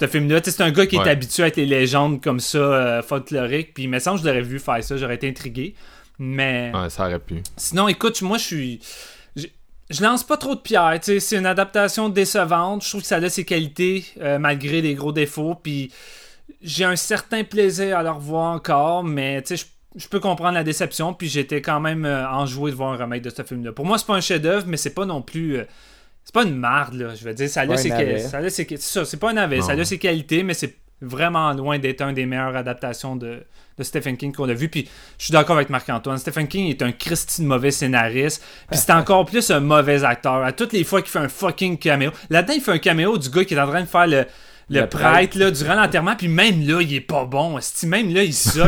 ce film-là. C'est un gars qui est habitué avec les légendes comme ça, euh, folkloriques. Puis il me semble que je l'aurais vu faire ça, j'aurais été intrigué. Mais Ouais, ça aurait pu. sinon, écoute, moi je suis. Je, je lance pas trop de pierres. C'est une adaptation décevante. Je trouve que ça a ses qualités euh, malgré les gros défauts. Puis j'ai un certain plaisir à le revoir encore, mais tu sais, je, peux comprendre la déception. Puis j'étais quand même euh, enjoué de voir un remake de ce film-là. Pour moi, c'est pas un chef-d'œuvre, mais c'est pas non plus. euh, c'est pas une marde, là. Je veux dire, ça un ses, navet. ça a ses- c'est ça, c'est pas un navet. Ça a ses qualités, mais c'est vraiment loin d'être un des meilleures adaptations de, de Stephen King qu'on a vu. Puis je suis d'accord avec Marc-Antoine. Stephen King est un Christy de mauvais scénariste. Puis c'est encore plus un mauvais acteur. À toutes les fois qu'il fait un fucking caméo. Là-dedans, il fait un caméo du gars qui est en train de faire le. Le, Le prêtre, prêtre. là, durant l'enterrement, puis même là, il est pas bon. Même là, il sais,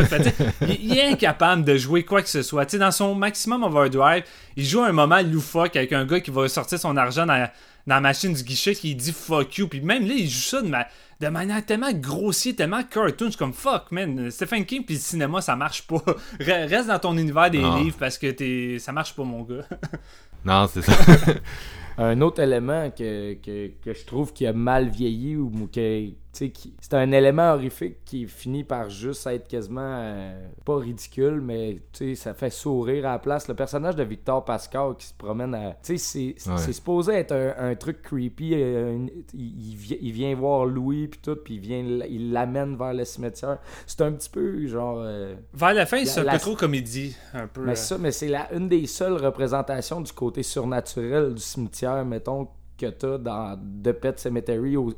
il, il est incapable de jouer quoi que ce soit. Tu sais, dans son maximum overdrive, il joue un moment loufoque avec un gars qui va sortir son argent dans, dans la machine du guichet qui dit fuck you. Puis même là, il joue ça de, ma- de manière tellement grossière, tellement cartoon. Je suis comme fuck, man. Stephen King puis le cinéma, ça marche pas. Re- Reste dans ton univers des Non. livres parce que t'es... ça marche pas, mon gars. Non, c'est ça. Un autre élément que, que, que je trouve qui a mal vieilli ou qui- c'est un élément horrifique qui finit par juste être quasiment euh, pas ridicule, mais tu sais, ça fait sourire à la place. Le personnage de Victor Pascal qui se promène à. Tu sais, c'est Ouais. supposé être un, un truc creepy. euh, une- il, il vi- il vient voir Louis, puis tout, puis il vient il l'amène vers le cimetière. C'est un petit peu genre. euh, Vers la fin, c'est un la- peu trop comédie. Un peu. mais euh. ça, mais c'est la, une des seules représentations du côté surnaturel du cimetière, mettons, que t'as dans The Pet Cemetery au-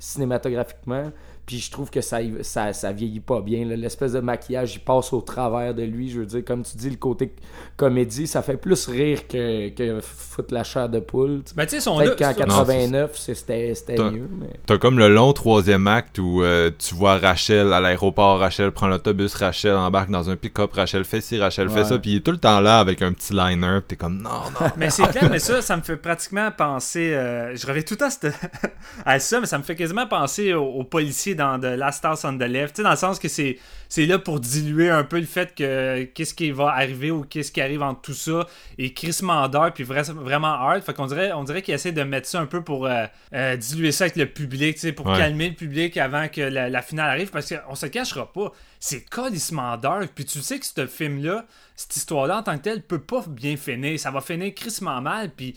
cinématographiquement. Puis je trouve que ça, ça, ça vieillit pas bien. L'espèce de maquillage, il passe au travers de lui. Je veux dire, comme tu dis, le côté comédie, ça fait plus rire que, que foutre la chair de poule. tu sais. Ben, tu sais, son. Peut-être qu'en Non, 89, c'est- c'était mieux. Mais... T'as comme le long troisième acte où euh, tu vois Rachel à l'aéroport, Rachel prend l'autobus, Rachel embarque dans un pick-up, Rachel fait ci, Rachel fait ça, puis il est tout le temps là avec un petit liner, t'es comme non, non. Mais c'est clair, mais ça, ça me fait pratiquement penser. euh, je reviens tout le temps à, cette- à ça, mais ça me fait quasiment penser aux, aux policiers dans The Last House on the Left. Dans le sens que c'est, c'est là pour diluer un peu le fait que qu'est-ce qui va arriver ou qu'est-ce qui arrive entre tout ça et crissement d'heure puis vra- vraiment hard. Fait qu'on dirait, on dirait qu'il essaie de mettre ça un peu pour euh, euh, diluer ça avec le public, pour Ouais. calmer le public avant que la, la finale arrive. Parce qu'on se cachera pas, c'est colissement dark. Puis tu sais que ce film-là, cette histoire-là en tant que telle, peut pas bien finir. Ça va finir crissement mal. Puis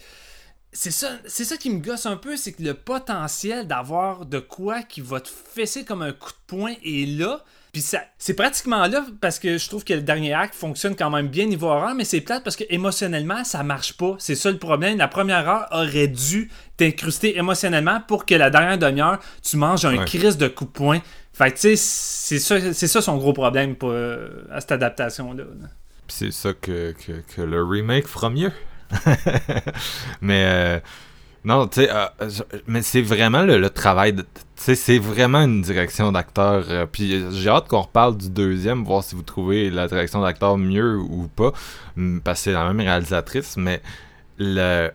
c'est ça, c'est ça qui me gosse un peu, c'est que le potentiel d'avoir de quoi qui va te fesser comme un coup de poing est là. Puis ça, c'est pratiquement là parce que je trouve que le dernier acte fonctionne quand même bien niveau horreur, mais c'est plate parce que émotionnellement ça marche pas. C'est ça le problème. La première heure aurait dû t'incruster émotionnellement pour que la dernière demi-heure tu manges un Ouais. crise de coup de poing. Fait que tu sais, c'est ça, c'est ça son gros problème pour, euh, à cette adaptation là. C'est ça que, que, que le remake fera mieux. mais euh, non, tu sais, euh, mais c'est vraiment le, travail. Tu sais, c'est vraiment une direction d'acteur. euh, Puis euh, j'ai hâte qu'on reparle du deuxième, voir si vous trouvez la direction d'acteur mieux ou pas, parce que c'est la même réalisatrice. Mais le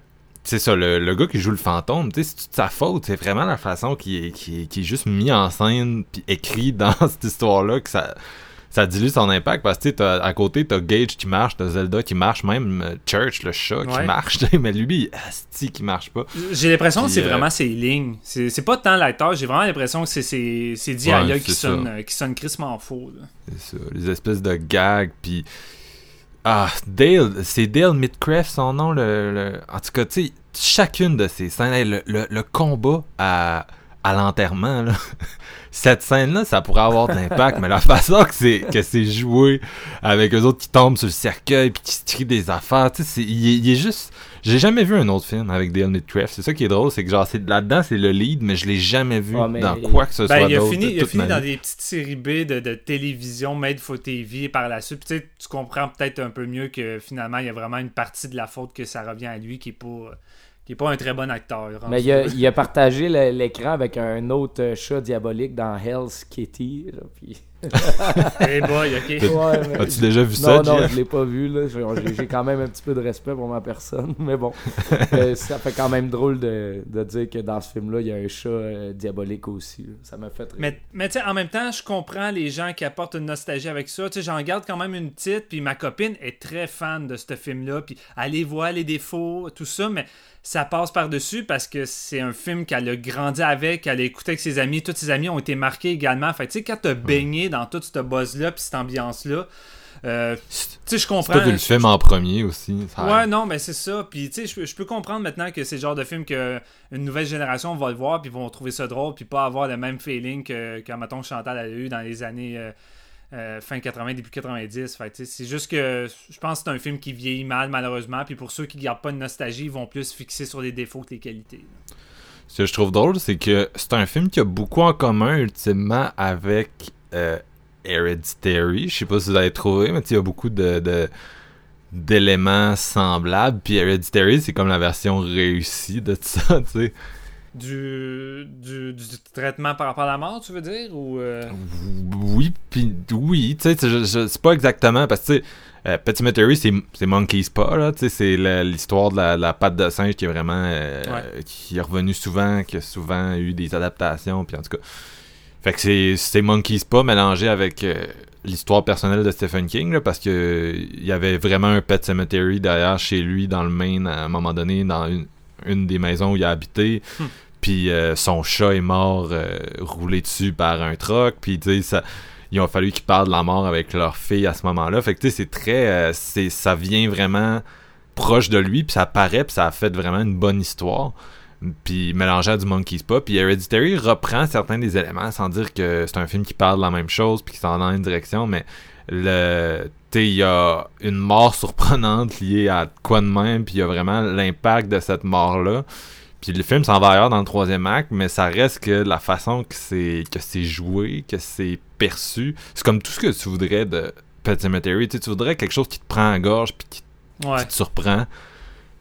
c'est ça, le, le gars qui joue le fantôme, c'est toute sa faute. C'est vraiment la façon qui est, est juste mis en scène puis écrit dans cette histoire-là que ça, ça dilue son impact parce que tu sais, t'as- à côté, t'as Gage qui marche, t'as Zelda qui marche, même euh, Church, le chat, qui Ouais. marche, mais lui, asti qui marche pas. J'ai l'impression que c'est euh, vraiment ses lignes. C'est c'est pas tant l'acteur, j'ai vraiment l'impression que c'est Ouais, qui, c'est sonnent, ça. euh, qui sonnent crissement faux. là. C'est ça, les espèces de gags, puis... Ah, Dale, c'est Dale Midcraft son nom, le... le- En tout cas, tu sais, chacune de ces scènes, le- le combat à, à l'enterrement, là, cette scène-là, ça pourrait avoir de l'impact, mais la façon que c'est que c'est joué, avec eux autres qui tombent sur le cercueil, puis qui se crient des affaires, tu sais, c'est- il, est- il est juste... J'ai jamais vu un autre film avec Dale Midcraft, c'est ça qui est drôle, c'est que genre, c'est- là-dedans, c'est le lead, mais je l'ai jamais vu Ah, dans quoi que ce Ben, soit il a d'autre fini, de il a fini dans des petites séries B de, de télévision made for TV par la suite. Puis, tu sais, tu comprends peut-être un peu mieux que finalement, il y a vraiment une partie de la faute que ça revient à lui qui est pas, qui est pas un très bon acteur. Mais il a, il a partagé l'écran avec un autre chat diabolique dans Hell's Kitty. là, puis- Eh boy, ok. Ouais, mais- As-tu déjà vu ça, Non, non, je l'ai pas vu. là. J'ai- J'ai quand même un petit peu de respect pour ma personne. Mais bon, Euh, ça fait quand même drôle de, de dire que dans ce film-là, il y a un chat euh, diabolique aussi. là. Ça m'a fait rire. Mais, mais tu sais, en même temps, je comprends les gens qui apportent une nostalgie avec ça. Tu sais, j'en garde quand même une petite, puis ma copine est très fan de ce film-là, puis elle voit les défauts, tout ça, mais ça passe par-dessus parce que c'est un film qu'elle a grandi avec, qu'elle a écouté avec ses amis, tous ses amis ont été marqués également. Fait tu sais, quand t'as baigné dans toute cette buzz-là, puis cette ambiance-là, euh, tu sais, je comprends. vu le film en premier aussi. ça Ouais, non, mais c'est ça. Puis, tu sais, je peux- je peux comprendre maintenant que c'est le genre de film que une nouvelle génération va le voir, puis vont trouver ça drôle, puis pas avoir le même feeling que, que mettons, Chantal a eu dans les années euh, euh, fin 80, début 90. Fait c'est juste que je pense que c'est un film qui vieillit mal, malheureusement. Puis pour ceux qui gardent pas de nostalgie, ils vont plus fixer sur les défauts que les qualités. Ce que je trouve drôle, c'est que c'est un film qui a beaucoup en commun, ultimement, avec euh, Hereditary. Je sais pas si vous avez trouvé, mais il y a beaucoup de, de- d'éléments semblables. Puis Hereditary, c'est comme la version réussie de ça, tu sais. Du, du, du traitement par rapport à la mort, tu veux dire ou euh, Oui, puis oui, tu sais, c'est pas exactement, parce que, euh, Petit Cemetery, c'est Monkey's Paw, là, tu sais, c'est l'histoire de la, la patte de singe qui est vraiment, euh, Ouais. qui est revenue souvent, qui a souvent eu des adaptations, puis en tout cas, fait que c'est- Monkey's Paw mélangé avec euh, l'histoire personnelle de Stephen King, là, parce que euh, il y avait vraiment un Pet Cemetery derrière chez lui, dans le Maine, à un moment donné, dans une, une des maisons où il a habité, Hmm. puis euh, son chat est mort euh, roulé dessus par un truck, puis tu sais, ça il a fallu qu'ils parlent de la mort avec leur fille à ce moment-là. Fait que tu sais, c'est très. euh, c'est, ça vient vraiment proche de lui, puis ça paraît, puis ça a fait vraiment une bonne histoire. Puis mélangé à du Monkey's Paw. Puis Hereditary reprend certains des éléments sans dire que c'est un film qui parle de la même chose, puis qui s'en va dans une direction, mais le. Il y a une mort surprenante liée à quoi de même, puis il y a vraiment l'impact de cette mort-là. Puis le film s'en va ailleurs dans le troisième acte, mais ça reste que la façon que c'est que c'est joué, que c'est perçu, c'est comme tout ce que tu voudrais de Pet Cemetery. Tu, voudrais quelque chose qui te prend à gorge puis qui, ouais. qui te surprend.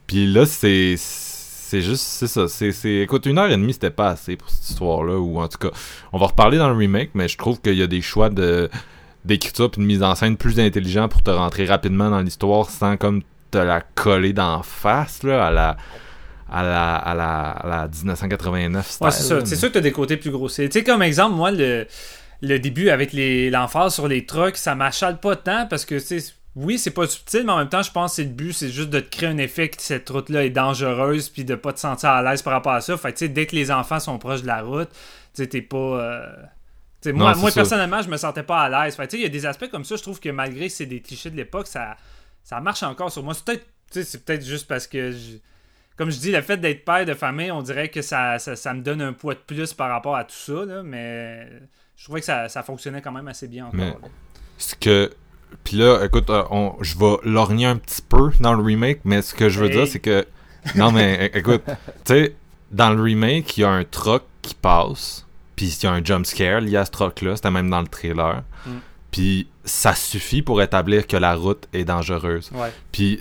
Puis là, c'est c'est juste c'est ça. C'est c'est écoute une heure et demie c'était pas assez pour cette histoire-là ou en tout cas on va reparler dans le remake, mais je trouve qu'il y a des choix de d'écriture puis de mise en scène plus intelligents pour te rentrer rapidement dans l'histoire sans comme te la coller d'en face là à la à la, à la, à la 1989 style. Ouais, c'est sûr que tu as des côtés plus grossiers. Tu sais, comme exemple, moi, le, le début avec l'emphase sur les trucks, ça m'achale pas tant parce que, tu sais, oui, c'est pas subtil, mais en même temps, je pense que c'est le but, c'est juste de te créer un effet que cette route-là est dangereuse puis de pas te sentir à l'aise par rapport à ça. Fait tu sais, dès que les enfants sont proches de la route, tu sais, t'es pas. euh, moi, Non, personnellement, je me sentais pas à l'aise. Il y a des aspects comme ça, je trouve que malgré que c'est des clichés de l'époque, ça, ça marche encore sur moi. C'est peut-être, c'est peut-être juste parce que. je- comme je dis, le fait d'être père de famille, on dirait que ça, ça, ça me donne un poids de plus par rapport à tout ça, là, mais je trouvais que ça, ça fonctionnait quand même assez bien encore. Ce que puis là écoute euh, on, je vais lorgner un petit peu dans le remake mais ce que je veux Hey. dire c'est que non mais écoute tu sais dans le remake il y a un truck qui passe puis il y a un jump scare lié à ce truck là c'était même dans le trailer. Mm. puis ça suffit pour établir que la route est dangereuse. Puis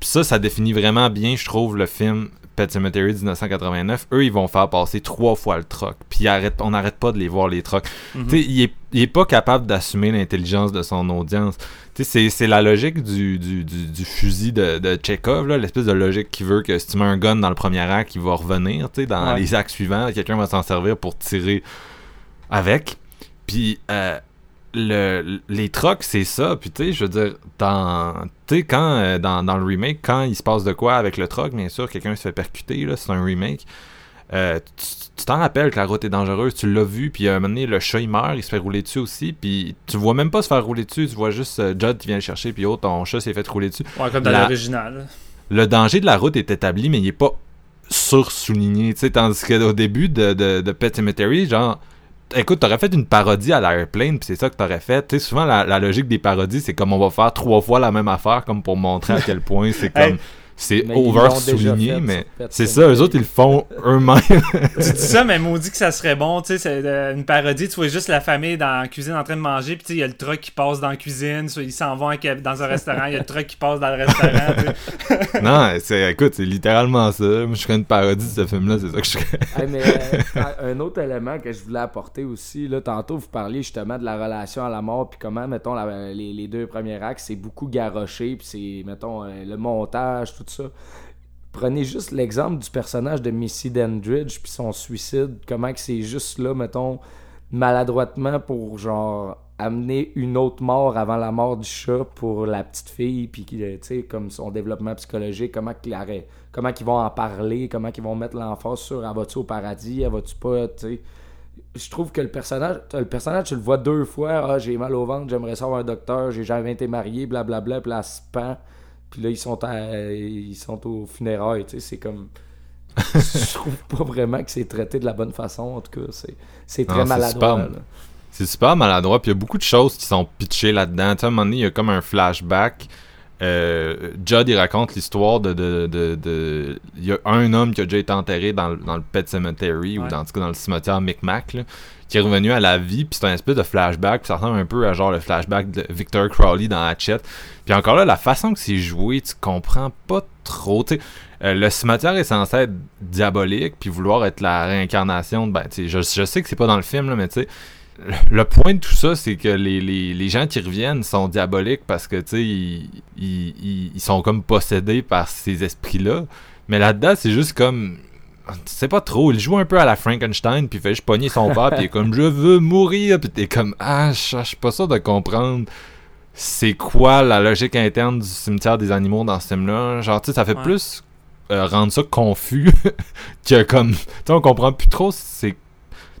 ça ça définit vraiment bien je trouve le film Pet Cemetery 1989 eux ils vont faire passer trois fois le truck puis on n'arrête pas de les voir les trucks Mhm. il est, il est pas capable d'assumer l'intelligence de son audience. C'est, la logique du, du, du, du fusil de, de Chekhov, l'espèce de logique qui veut que si tu mets un gun dans le premier acte, il va revenir, dans Ouais. les actes suivants, quelqu'un va s'en servir pour tirer avec. Puis, euh, le, les trucks, c'est ça. Puis, tu sais, je veux dire, dans, tu sais, quand, euh, dans, dans le remake, quand il se passe de quoi avec le truck, bien sûr, quelqu'un se fait percuter, là, c'est un remake. Euh, tu tu t'en rappelles que la route est dangereuse, tu l'as vu, puis à un moment donné, le chat il meurt, il se fait rouler dessus aussi, puis tu vois même pas se faire rouler dessus, tu vois juste euh, Judd qui vient le chercher, puis oh, ton chat s'est fait rouler dessus. Ouais, comme dans La- l'original. Le danger de la route est établi, mais il est pas sur-souligné, tu sais, tandis qu'au début de, de, de Pet Cemetery, genre, écoute, t'aurais fait une parodie à l'Airplane, puis c'est ça que t'aurais fait. Tu sais, souvent, la, la logique des parodies, c'est comme on va faire trois fois la même affaire, comme pour montrer à quel point c'est comme Hey. C'est over souligné, mais c'est ça, eux autres, ils le font eux-mêmes. tu dis ça, mais maudit que ça serait bon, tu sais, c'est euh, une parodie, tu vois juste la famille dans la cuisine en train de manger, puis tu sais, il y a le truck qui passe dans la cuisine, ils s'en vont dans un restaurant, il y a le truck qui passe dans le restaurant, non, c'est, écoute, c'est littéralement ça. Moi, je ferais une parodie de ce film-là, c'est ça que je ferais. Hey, mais euh, un autre élément que je voulais apporter aussi, là, tantôt vous parliez justement de la relation à la mort, puis comment, mettons, la- les, les deux premiers actes, c'est beaucoup garoché, puis c'est, mettons, euh, le montage, tout ça. Prenez juste l'exemple du personnage de Missy Dandridge, puis son suicide, comment c'est juste là, mettons, maladroitement pour, genre, amener une autre mort avant la mort du chat pour la petite fille, puis, tu comme son développement psychologique, comment qu'il comment qu'ils vont en parler, comment qu'ils vont mettre l'emphase sur elle va-tu au paradis, elle va-tu pas. Je trouve que le personnage, le personnage, tu le vois deux fois, ah, j'ai mal au ventre, j'aimerais savoir un docteur, j'ai jamais été marié, blablabla, là, elle se pend. Puis là, ils sont, à- ils sont au funérailles, tu sais, c'est comme... je trouve pas vraiment que c'est traité de la bonne façon, en tout cas, c'est, c'est très Non, maladroit. C'est super maladroit, puis il y a beaucoup de choses qui sont pitchées là-dedans. À un moment donné, il y a comme un flashback. Euh, Judd, il raconte l'histoire de, de, de, de- Il y a un homme qui a déjà été enterré dans, le- dans le Pet Cemetery, ou dans, en tout cas dans le cimetière Micmac, là, qui est revenu à la vie, puis c'est un espèce de flashback, puis ça ressemble un peu à genre le flashback de Victor Crowley dans Hatchet. Puis encore là, la façon que c'est joué, tu comprends pas trop. Euh, le cimetière est censé être diabolique, puis vouloir être la réincarnation de. Ben, je, je sais que c'est pas dans le film, là, mais tu le- point de tout ça, c'est que les, les, les gens qui reviennent sont diaboliques parce que, tu ils, ils, ils- sont comme possédés par ces esprits-là. Mais là-dedans, c'est juste comme. Tu sais pas trop, il joue un peu à la Frankenstein, puis fait juste pogner son père, puis il est comme je veux mourir, puis t'es comme ah, je je suis pas sûr de comprendre c'est quoi la logique interne du cimetière des animaux dans ce film-là? Genre, tu sais, ça fait Ouais. plus euh, rendre ça confus que comme. Tu sais, on comprend plus trop. C'est. Tu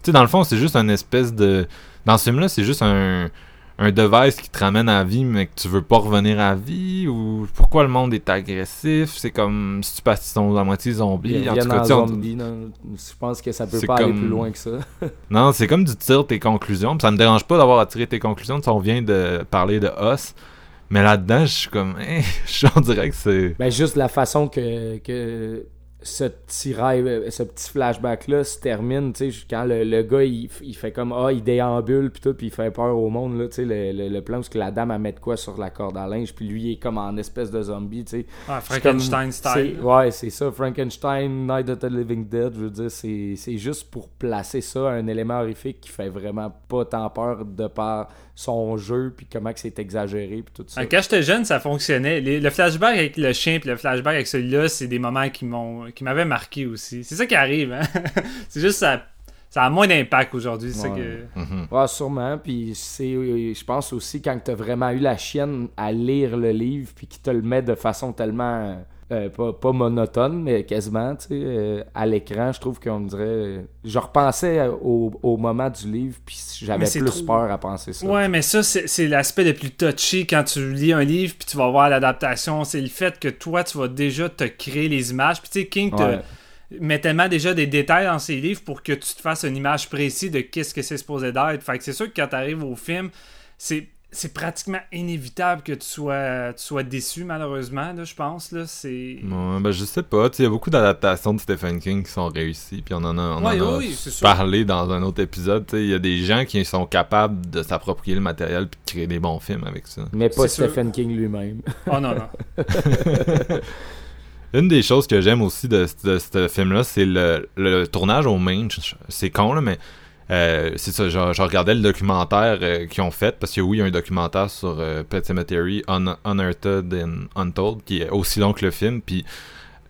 sais, dans le fond, c'est juste une espèce de. Dans ce film-là, c'est juste un. Un device qui te ramène à la vie, mais que tu veux pas revenir à la vie, ou pourquoi le monde est agressif, c'est comme si tu passes sont à moitié zombies. Ils En tout cas, en tu on- zombie, je pense que ça peut pas aller plus loin que ça. non, c'est comme du tir tes conclusions. Ça me dérange pas d'avoir à tirer tes conclusions. Tu on vient de parler de Us. Mais là-dedans, je suis comme. hein, je on dirait que c'est. Ben juste la façon que, que ce petit rêve, euh, ce petit flashback là se termine, tu sais, quand le, le gars il, il fait comme ah il déambule puis tout puis il fait peur au monde là, tu sais le, le, le plan où que la dame elle met de quoi sur la corde à linge puis lui il est comme en espèce de zombie, tu sais. Ah, comme- Frankenstein style. Ouais, c'est ça, Frankenstein, Night of the Living Dead, je veux dire, c'est juste pour placer ça, un élément horrifique qui fait vraiment pas tant peur de par son jeu, puis comment que c'est exagéré, puis tout ça. Quand j'étais jeune, ça fonctionnait. Les- le flashback avec le chien puis le flashback avec celui-là, c'est des moments qui m'ont qui m'avaient marqué aussi. C'est ça qui arrive, hein? c'est juste ça, ça a moins d'impact aujourd'hui. Ça Ouais. que. Mhm. Ouais, sûrement. Puis c'est, je pense aussi quand t'as vraiment eu la chienne à lire le livre, puis qui te le met de façon tellement euh, pas, pas monotone, mais quasiment, tu sais, euh, à l'écran, je trouve qu'on dirait. Je repensais au, au moment du livre, puis j'avais plus trop- peur à penser ça. Ouais, mais ça, c'est l'aspect le plus touché quand tu lis un livre puis tu vas voir l'adaptation. C'est le fait que toi, tu vas déjà te créer les images. Puis tu sais, King te Ouais. met tellement déjà des détails dans ses livres pour que tu te fasses une image précise de qu'est-ce que c'est supposé d'être. Fait que c'est sûr que quand tu arrives au film, c'est. C'est pratiquement inévitable que tu sois, tu sois déçu, malheureusement, là, je pense. Là, c'est... Ouais, ben, je sais pas. tu sais, Il y a beaucoup d'adaptations de Stephen King qui sont réussies. Puis on en a, on Ouais, en a oui, sûr. parlé dans un autre épisode. tu sais, Il y a des gens qui sont capables de s'approprier le matériel puis de créer des bons films avec ça. Mais pas C'est sûr. Stephen King lui-même. Oh non, non. Une des choses que j'aime aussi de, de ce film-là, c'est le, le tournage au Maine. C'est con, là, mais euh, c'est ça. Je, regardais le documentaire euh, qu'ils ont fait, parce que oui, il y a un documentaire sur euh, Pet Cemetery, Un- Unearthed and Untold, qui est aussi long que le film, puis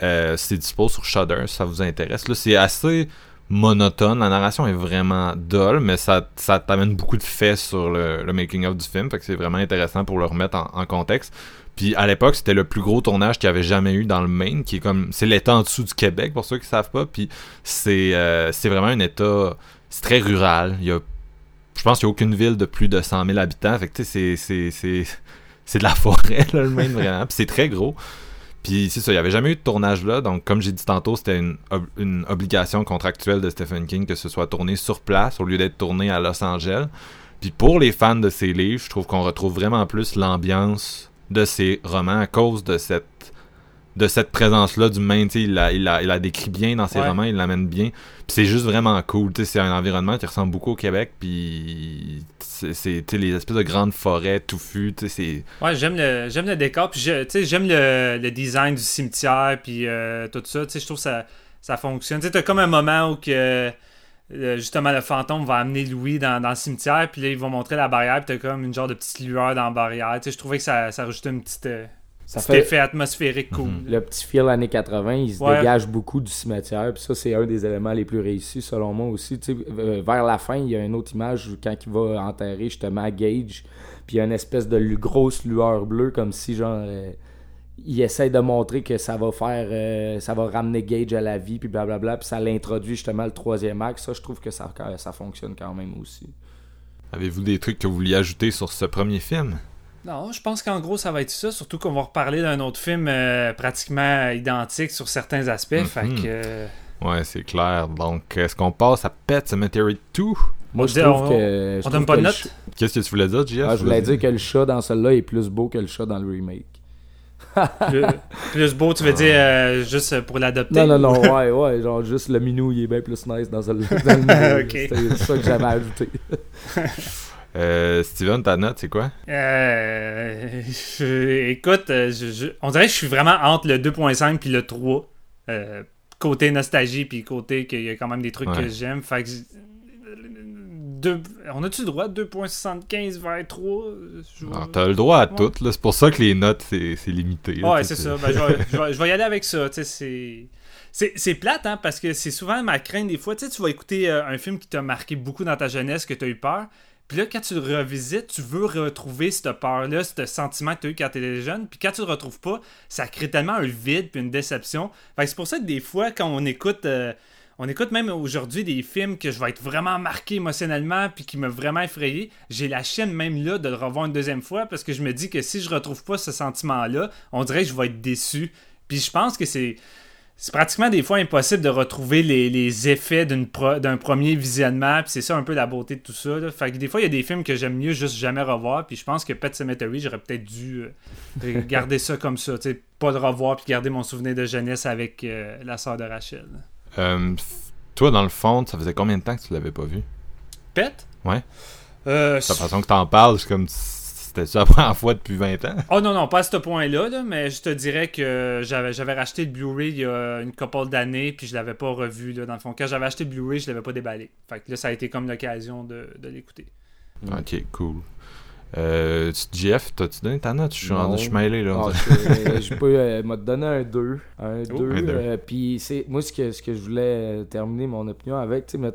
euh, c'est dispo sur Shudder, si ça vous intéresse. Là, c'est assez monotone. La narration est vraiment dolle, mais ça, ça t'amène beaucoup de faits sur le, making-of du film, fait que c'est vraiment intéressant pour le remettre en, contexte. Puis à l'époque, c'était le plus gros tournage qu'il y avait jamais eu dans le Maine, qui est comme c'est l'État en dessous du Québec pour ceux qui savent pas. Puis c'est c'est vraiment un État, c'est très rural. Il y a, je pense qu'il y a aucune ville de plus de 100 000 habitants. Fait que c'est c'est c'est c'est de la forêt là, le Maine vraiment. Puis c'est très gros. Puis c'est ça, il n'y avait jamais eu de tournage là. Donc comme j'ai dit tantôt, c'était une, une obligation contractuelle de Stephen King que ce soit tourné sur place au lieu d'être tourné à Los Angeles. Puis pour les fans de ses livres, je trouve qu'on retrouve vraiment plus l'ambiance de ses romans à cause de cette de cette présence-là du Maine. tu sais, Il la, il, la, il la décrit bien dans ses Ouais. romans, il l'amène bien. Puis c'est juste vraiment cool. tu sais, C'est un environnement qui ressemble beaucoup au Québec. Puis c'est c'est, tu sais, les espèces de grandes forêts touffues. tu sais, c'est Ouais, j'aime le, j'aime le décor, puis je- tu sais, j'aime le, le design du cimetière, puis euh, tout ça. Tu sais, je trouve que ça, ça fonctionne. Tu sais, t'as comme un moment où que, euh, justement le fantôme va amener Louis dans, dans le cimetière, puis là, ils vont montrer la barrière, puis t'as comme une genre de petite lueur dans la barrière. Tu sais, je trouvais que ça, ça rajoutait une petite, euh, Ça fait effet atmosphérique cool. Mhm. le petit fil années 80, il se Ouais. dégage beaucoup du cimetière. Puis ça, c'est un des éléments les plus réussis, selon moi aussi. Tu sais, euh, vers la fin, il y a une autre image où quand il va enterrer justement Gage. Puis il y a une espèce de grosse lueur bleue, comme si genre. euh, il essaie de montrer que ça va faire. euh, ça va ramener Gage à la vie, puis blablabla. Puis ça l'introduit justement le troisième acte. Ça, je trouve que ça, ça fonctionne quand même aussi. Avez-vous des trucs que vous vouliez ajouter sur ce premier film? Non, je pense qu'en gros, ça va être ça. Surtout qu'on va reparler d'un autre film euh, pratiquement identique sur certains aspects. Mhm. Fait que. euh, Ouais, c'est clair. Donc, est-ce qu'on passe à Pet Cemetery 2 Moi, On je trouve on- que. je on donne pas de note Qu'est-ce que tu voulais dire, JF Ah, je voulais dire que le chat dans celle-là est plus beau que le chat dans le remake. plus, plus beau, tu veux dire euh, juste pour l'adopter? Non, non, non, ouais, ouais, genre juste le minou, il est bien plus nice dans, celle- dans le. C'était ça que j'avais ajouté. Euh, Steven, ta note, c'est quoi? Euh, je- écoute, euh, je- je- on dirait que je suis vraiment entre le 2.5 puis le 3. Euh, côté nostalgie puis côté qu'il y a quand même des trucs Ouais. que j'aime. Fait que deux- on a-tu le droit? de 2.75 vers 3 Je- Alors, T'as le droit à Ouais. tout. C'est pour ça que les notes, c'est limité. là, Ouais, c'est ça. Ben, je, vais, y aller avec ça. C'est. Plate, hein, parce que c'est souvent ma crainte des fois. Tu vas écouter euh, un film qui t'a marqué beaucoup dans ta jeunesse, que tu as eu peur. Puis là, quand tu le revisites, tu veux retrouver cette peur-là, ce sentiment que tu as eu quand tu étais jeune. Puis quand tu le retrouves pas, ça crée tellement un vide puis une déception. Fait c'est pour ça que des fois, quand on écoute. euh, on écoute même aujourd'hui des films que je vais être vraiment marqué émotionnellement puis qui m'ont vraiment effrayé. J'ai la chaîne même là de le revoir une deuxième fois parce que je me dis que si je retrouve pas ce sentiment-là, on dirait que je vais être déçu. Puis je pense que c'est c'est pratiquement des fois impossible de retrouver les, les effets pro- d'un premier visionnement. Puis c'est ça un peu la beauté de tout ça. là. Fait que des fois, il y a des films que j'aime mieux juste jamais revoir. Puis je pense que Pet Cemetery, j'aurais peut-être dû euh, garder ça comme ça. Pas le revoir puis garder mon souvenir de jeunesse avec euh, la sœur de Rachel. Euh, toi, dans le fond, ça faisait combien de temps que tu l'avais pas vu? Pet? Ouais. Euh, De la façon que t'en parles, c'est comme c'était ça la première fois depuis 20 ans. Oh non, non, pas à ce point-là, là, mais je te dirais que j'avais, j'avais racheté le Blu-ray il y a une couple d'années, puis je l'avais pas revu, là, dans le fond. Quand j'avais acheté le Blu-ray, je l'avais pas déballé. Fait que là, ça a été comme l'occasion de, de l'écouter. Ok, cool. Euh, tu- JF, t'as-tu donné ta note? Je suis Non. rendu- je suis mêlé là. Ah, je je peux euh, m'a donné un 2. Un 2. un deux. euh, Puis c'est moi ce que, ce que je voulais euh, terminer mon opinion avec, tu sais,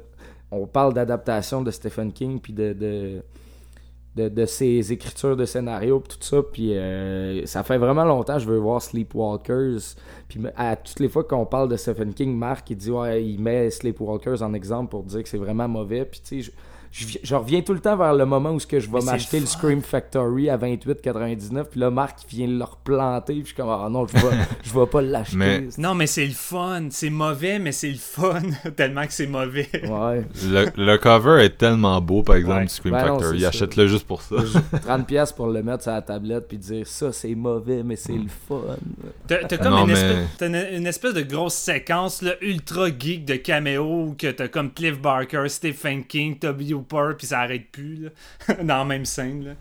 on parle d'adaptation de Stephen King puis de, de, de, ses écritures de scénario tout ça. Puis euh, ça fait vraiment longtemps que je veux voir Sleepwalkers. Puis à toutes les fois qu'on parle de Stephen King, Marc il dit ouais, il met Sleepwalkers en exemple pour dire que c'est vraiment mauvais. Puis tu sais, je, je, vi- je reviens tout le temps vers le moment où ce que je vais m'acheter le. Scream Factory à 28,99 puis là Marc vient le replanter puis je suis comme ah non je vais je vais pas l'acheter Mais- Non, mais c'est le fun. C'est mauvais, mais c'est le fun. Tellement que c'est mauvais. ouais Le, le cover est tellement beau, par exemple, Ouais. du Scream Ben Factory. Achète-le juste pour ça. 30 pièces pour le mettre sur la tablette puis dire ça c'est mauvais mais c'est le fun T'as, comme Non, une, mais- espèce, t'as une, une espèce de grosse séquence là, ultra geek de caméo que t'as comme Cliff Barker, Stephen King, Toby Hooper, puis ça arrête plus là, dans la même scène.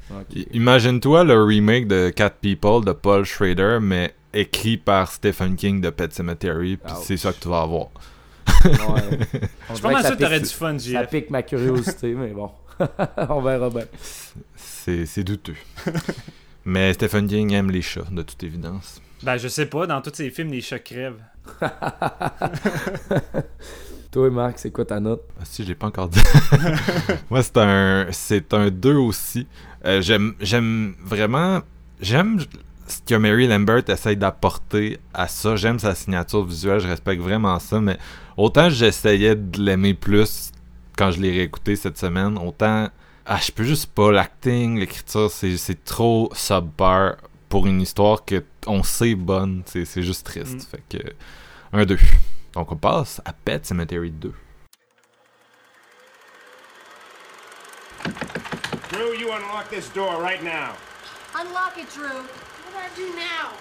Imagine-toi le remake de Cat People de Paul Schrader, mais écrit par Stephen King de Pet Cemetery, puis c'est ça que tu vas avoir. ouais. Je suis pas mal que ça sûr que t'aurais du fun, ça JF. pique ma curiosité mais bon on verra bien C'est c'est douteux. mais Stephen King aime les chats, de toute évidence. Ben, je sais pas, dans tous ces films, les chats crèvent. Toi Marc c'est quoi ta note? Ah, si, je l'ai pas encore dit. Moi, c'est un, c'est un 2 aussi. Euh, j'aime, j'aime vraiment, j'aime ce que Mary Lambert essaye d'apporter à ça. J'aime sa signature visuelle, je respecte vraiment ça, mais autant j'essayais de l'aimer plus quand je l'ai réécouté cette semaine, autant, ah, je peux juste pas. L'acting, l'écriture, c'est, c'est trop subpar pour une histoire que on sait bonne. C'est, c'est juste triste. Mm. Fait que, un 2. Donc, on passe à Pet Cemetery 2. Drew, you unlock this door right now. Unlock it, Drew. What do I do now?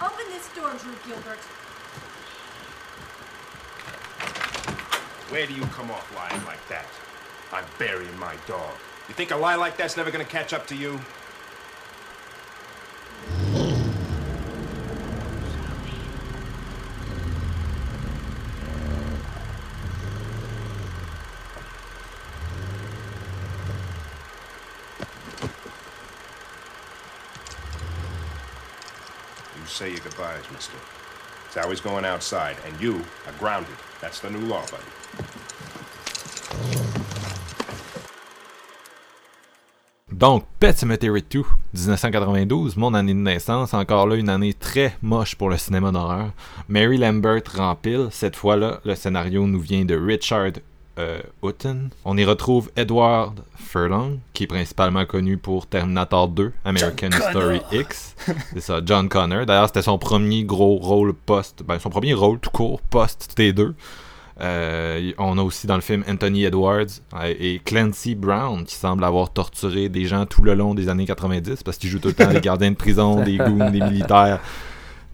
Open this door, Drew Gilbert. Where do you come off lying like that? I'm burying my dog. You think a lie like that's never gonna catch up to you? Say your goodbyes, mister. Donc, Pet Cemetery 2, 1992, mon année de naissance, encore là une année très moche pour le cinéma d'horreur. Mary Lambert rempile, cette fois-là, le scénario nous vient de Richard euh, Houghton. On y retrouve Edward Furlong, qui est principalement connu pour Terminator 2, American Story X. C'est ça, John Connor. D'ailleurs, c'était son premier gros rôle post, ben, son premier rôle tout court post T2. Euh, on a aussi dans le film Anthony Edwards euh, et Clancy Brown qui semble avoir torturé des gens tout le long des années 90 parce qu'il joue tout le temps des gardiens de prison, des goons, des militaires,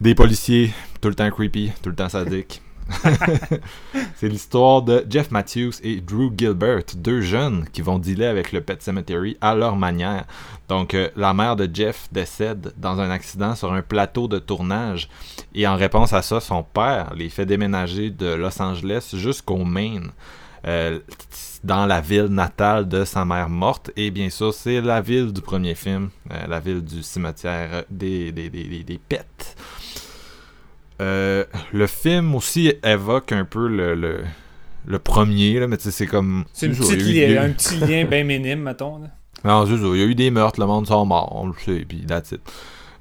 des policiers, tout le temps creepy, tout le temps sadique. c'est l'histoire de Jeff Matthews et Drew Gilbert, deux jeunes qui vont dealer avec le Pet Cemetery à leur manière. Donc, euh, la mère de Jeff décède dans un accident sur un plateau de tournage. Et en réponse à ça, son père les fait déménager de Los Angeles jusqu'au Maine. Euh, dans la ville natale de sa mère morte. Et bien sûr, c'est la ville du premier film, euh, la ville du cimetière des, des, des, des, des pets. Euh, le film aussi évoque un peu le, le, le premier, là, mais tu sais, c'est comme. C'est eu- un petit lien bien minime, mettons. là. Non, c'est ça. Il y a eu des meurtres, le monde sont morts, on le sait, puis that's it.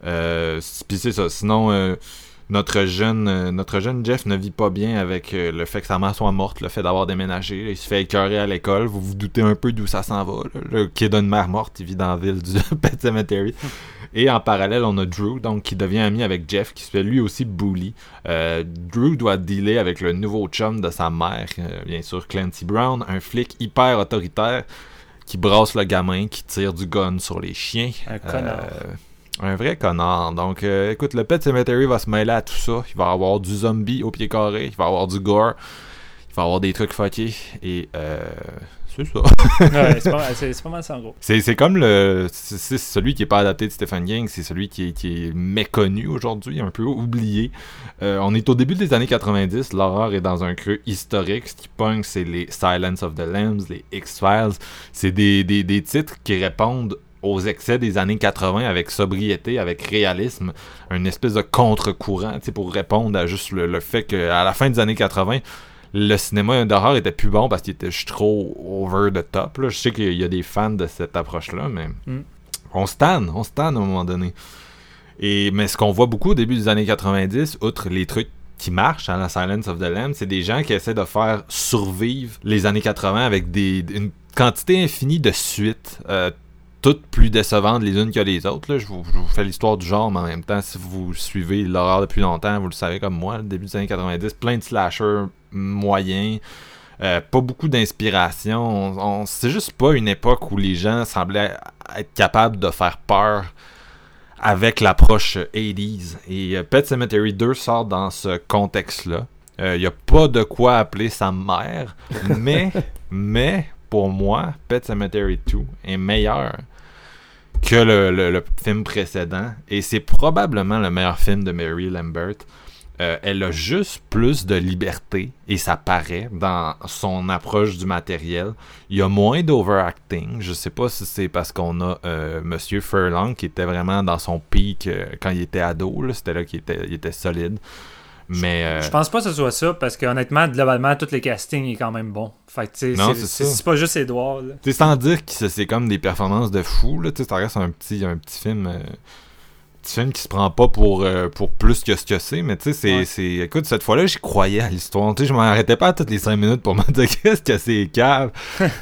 Euh, puis c'est ça. Sinon, euh, notre jeune euh, notre jeune Jeff ne vit pas bien avec euh, le fait que sa mère soit morte, le fait d'avoir déménagé. là. il se fait écœurer à l'école. Vous vous doutez un peu d'où ça s'en va. là. Le kid a une mère morte, il vit dans la ville du Pet Cemetery. Et en parallèle, on a Drew, donc qui devient ami avec Jeff, qui se fait lui aussi bully. Euh, Drew doit dealer avec le nouveau chum de sa mère, euh, bien sûr Clancy Brown, un flic hyper autoritaire qui brasse le gamin, qui tire du gun sur les chiens. Un connard. Euh, un vrai connard. Donc, euh, écoute, le Pet Cemetery va se mêler à tout ça. Il va avoir du zombie au pied carré, il va avoir du gore, il va avoir des trucs fuckés. Et euh, c'est ça. Ouais, c'est pas, mal- c'est- c'est pas mal ça en gros. C'est, comme le. C'est, c'est celui qui est pas adapté de Stephen King, c'est celui qui est, qui est méconnu aujourd'hui, un peu oublié. Euh, on est au début des années 90, l'horreur est dans un creux historique. Ce qui pogne, c'est les Silence of the Lambs, les X-Files. C'est des, des, des titres qui répondent aux excès des années 80 avec sobriété, avec réalisme, une espèce de contre-courant, pour répondre à juste le, le fait qu'à la fin des années 80, le cinéma d'horreur était plus bon parce qu'il était juste trop over the top. là. Je sais qu'il y a des fans de cette approche-là, mais Mm. on se tanne, on se tanne à un moment donné. Et, mais ce qu'on voit beaucoup au début des années 90, outre les trucs qui marchent à la Silence of the Lambs, c'est des gens qui essaient de faire survivre les années 80 avec des, une quantité infinie de suites, euh, toutes plus décevantes les unes que les autres. là. Je, vous, fais l'histoire du genre, mais en même temps, si vous suivez l'horreur depuis longtemps, vous le savez comme moi, le début des années 90, plein de slashers moyens. euh, pas beaucoup d'inspiration. On- on- c'est juste pas une époque où les gens semblaient être capables de faire peur avec l'approche 80s. Et euh, Pet Cemetery 2 sort dans ce contexte-là. Il n'y a pas de quoi appeler sa mère, mais, mais pour moi, Pet Cemetery 2 est meilleur que le, film précédent. Et c'est probablement le meilleur film de Mary Lambert. Euh, elle a juste plus de liberté et ça paraît dans son approche du matériel. Il y a moins d'overacting. Je sais pas si c'est parce qu'on a euh, Monsieur Furlong qui était vraiment dans son pic euh, quand il était ado. C'était là qu'il était, il était solide. Mais euh, Je pense pas que ce soit ça, parce que honnêtement, globalement, tous les castings est quand même bon. Fait c'est- pas juste Edouard. Tu sans dire que c'est- c'est comme des performances de fou, là, ça reste un petit, un petit film. euh, petit film qui se prend pas pour, euh, pour plus que ce que c'est, mais tu sais, c'est, Ouais. Écoute, cette fois-là, j'y croyais à l'histoire. Tu sais, je m'arrêtais pas à toutes les 5 minutes pour me dire qu'est-ce que c'est cave.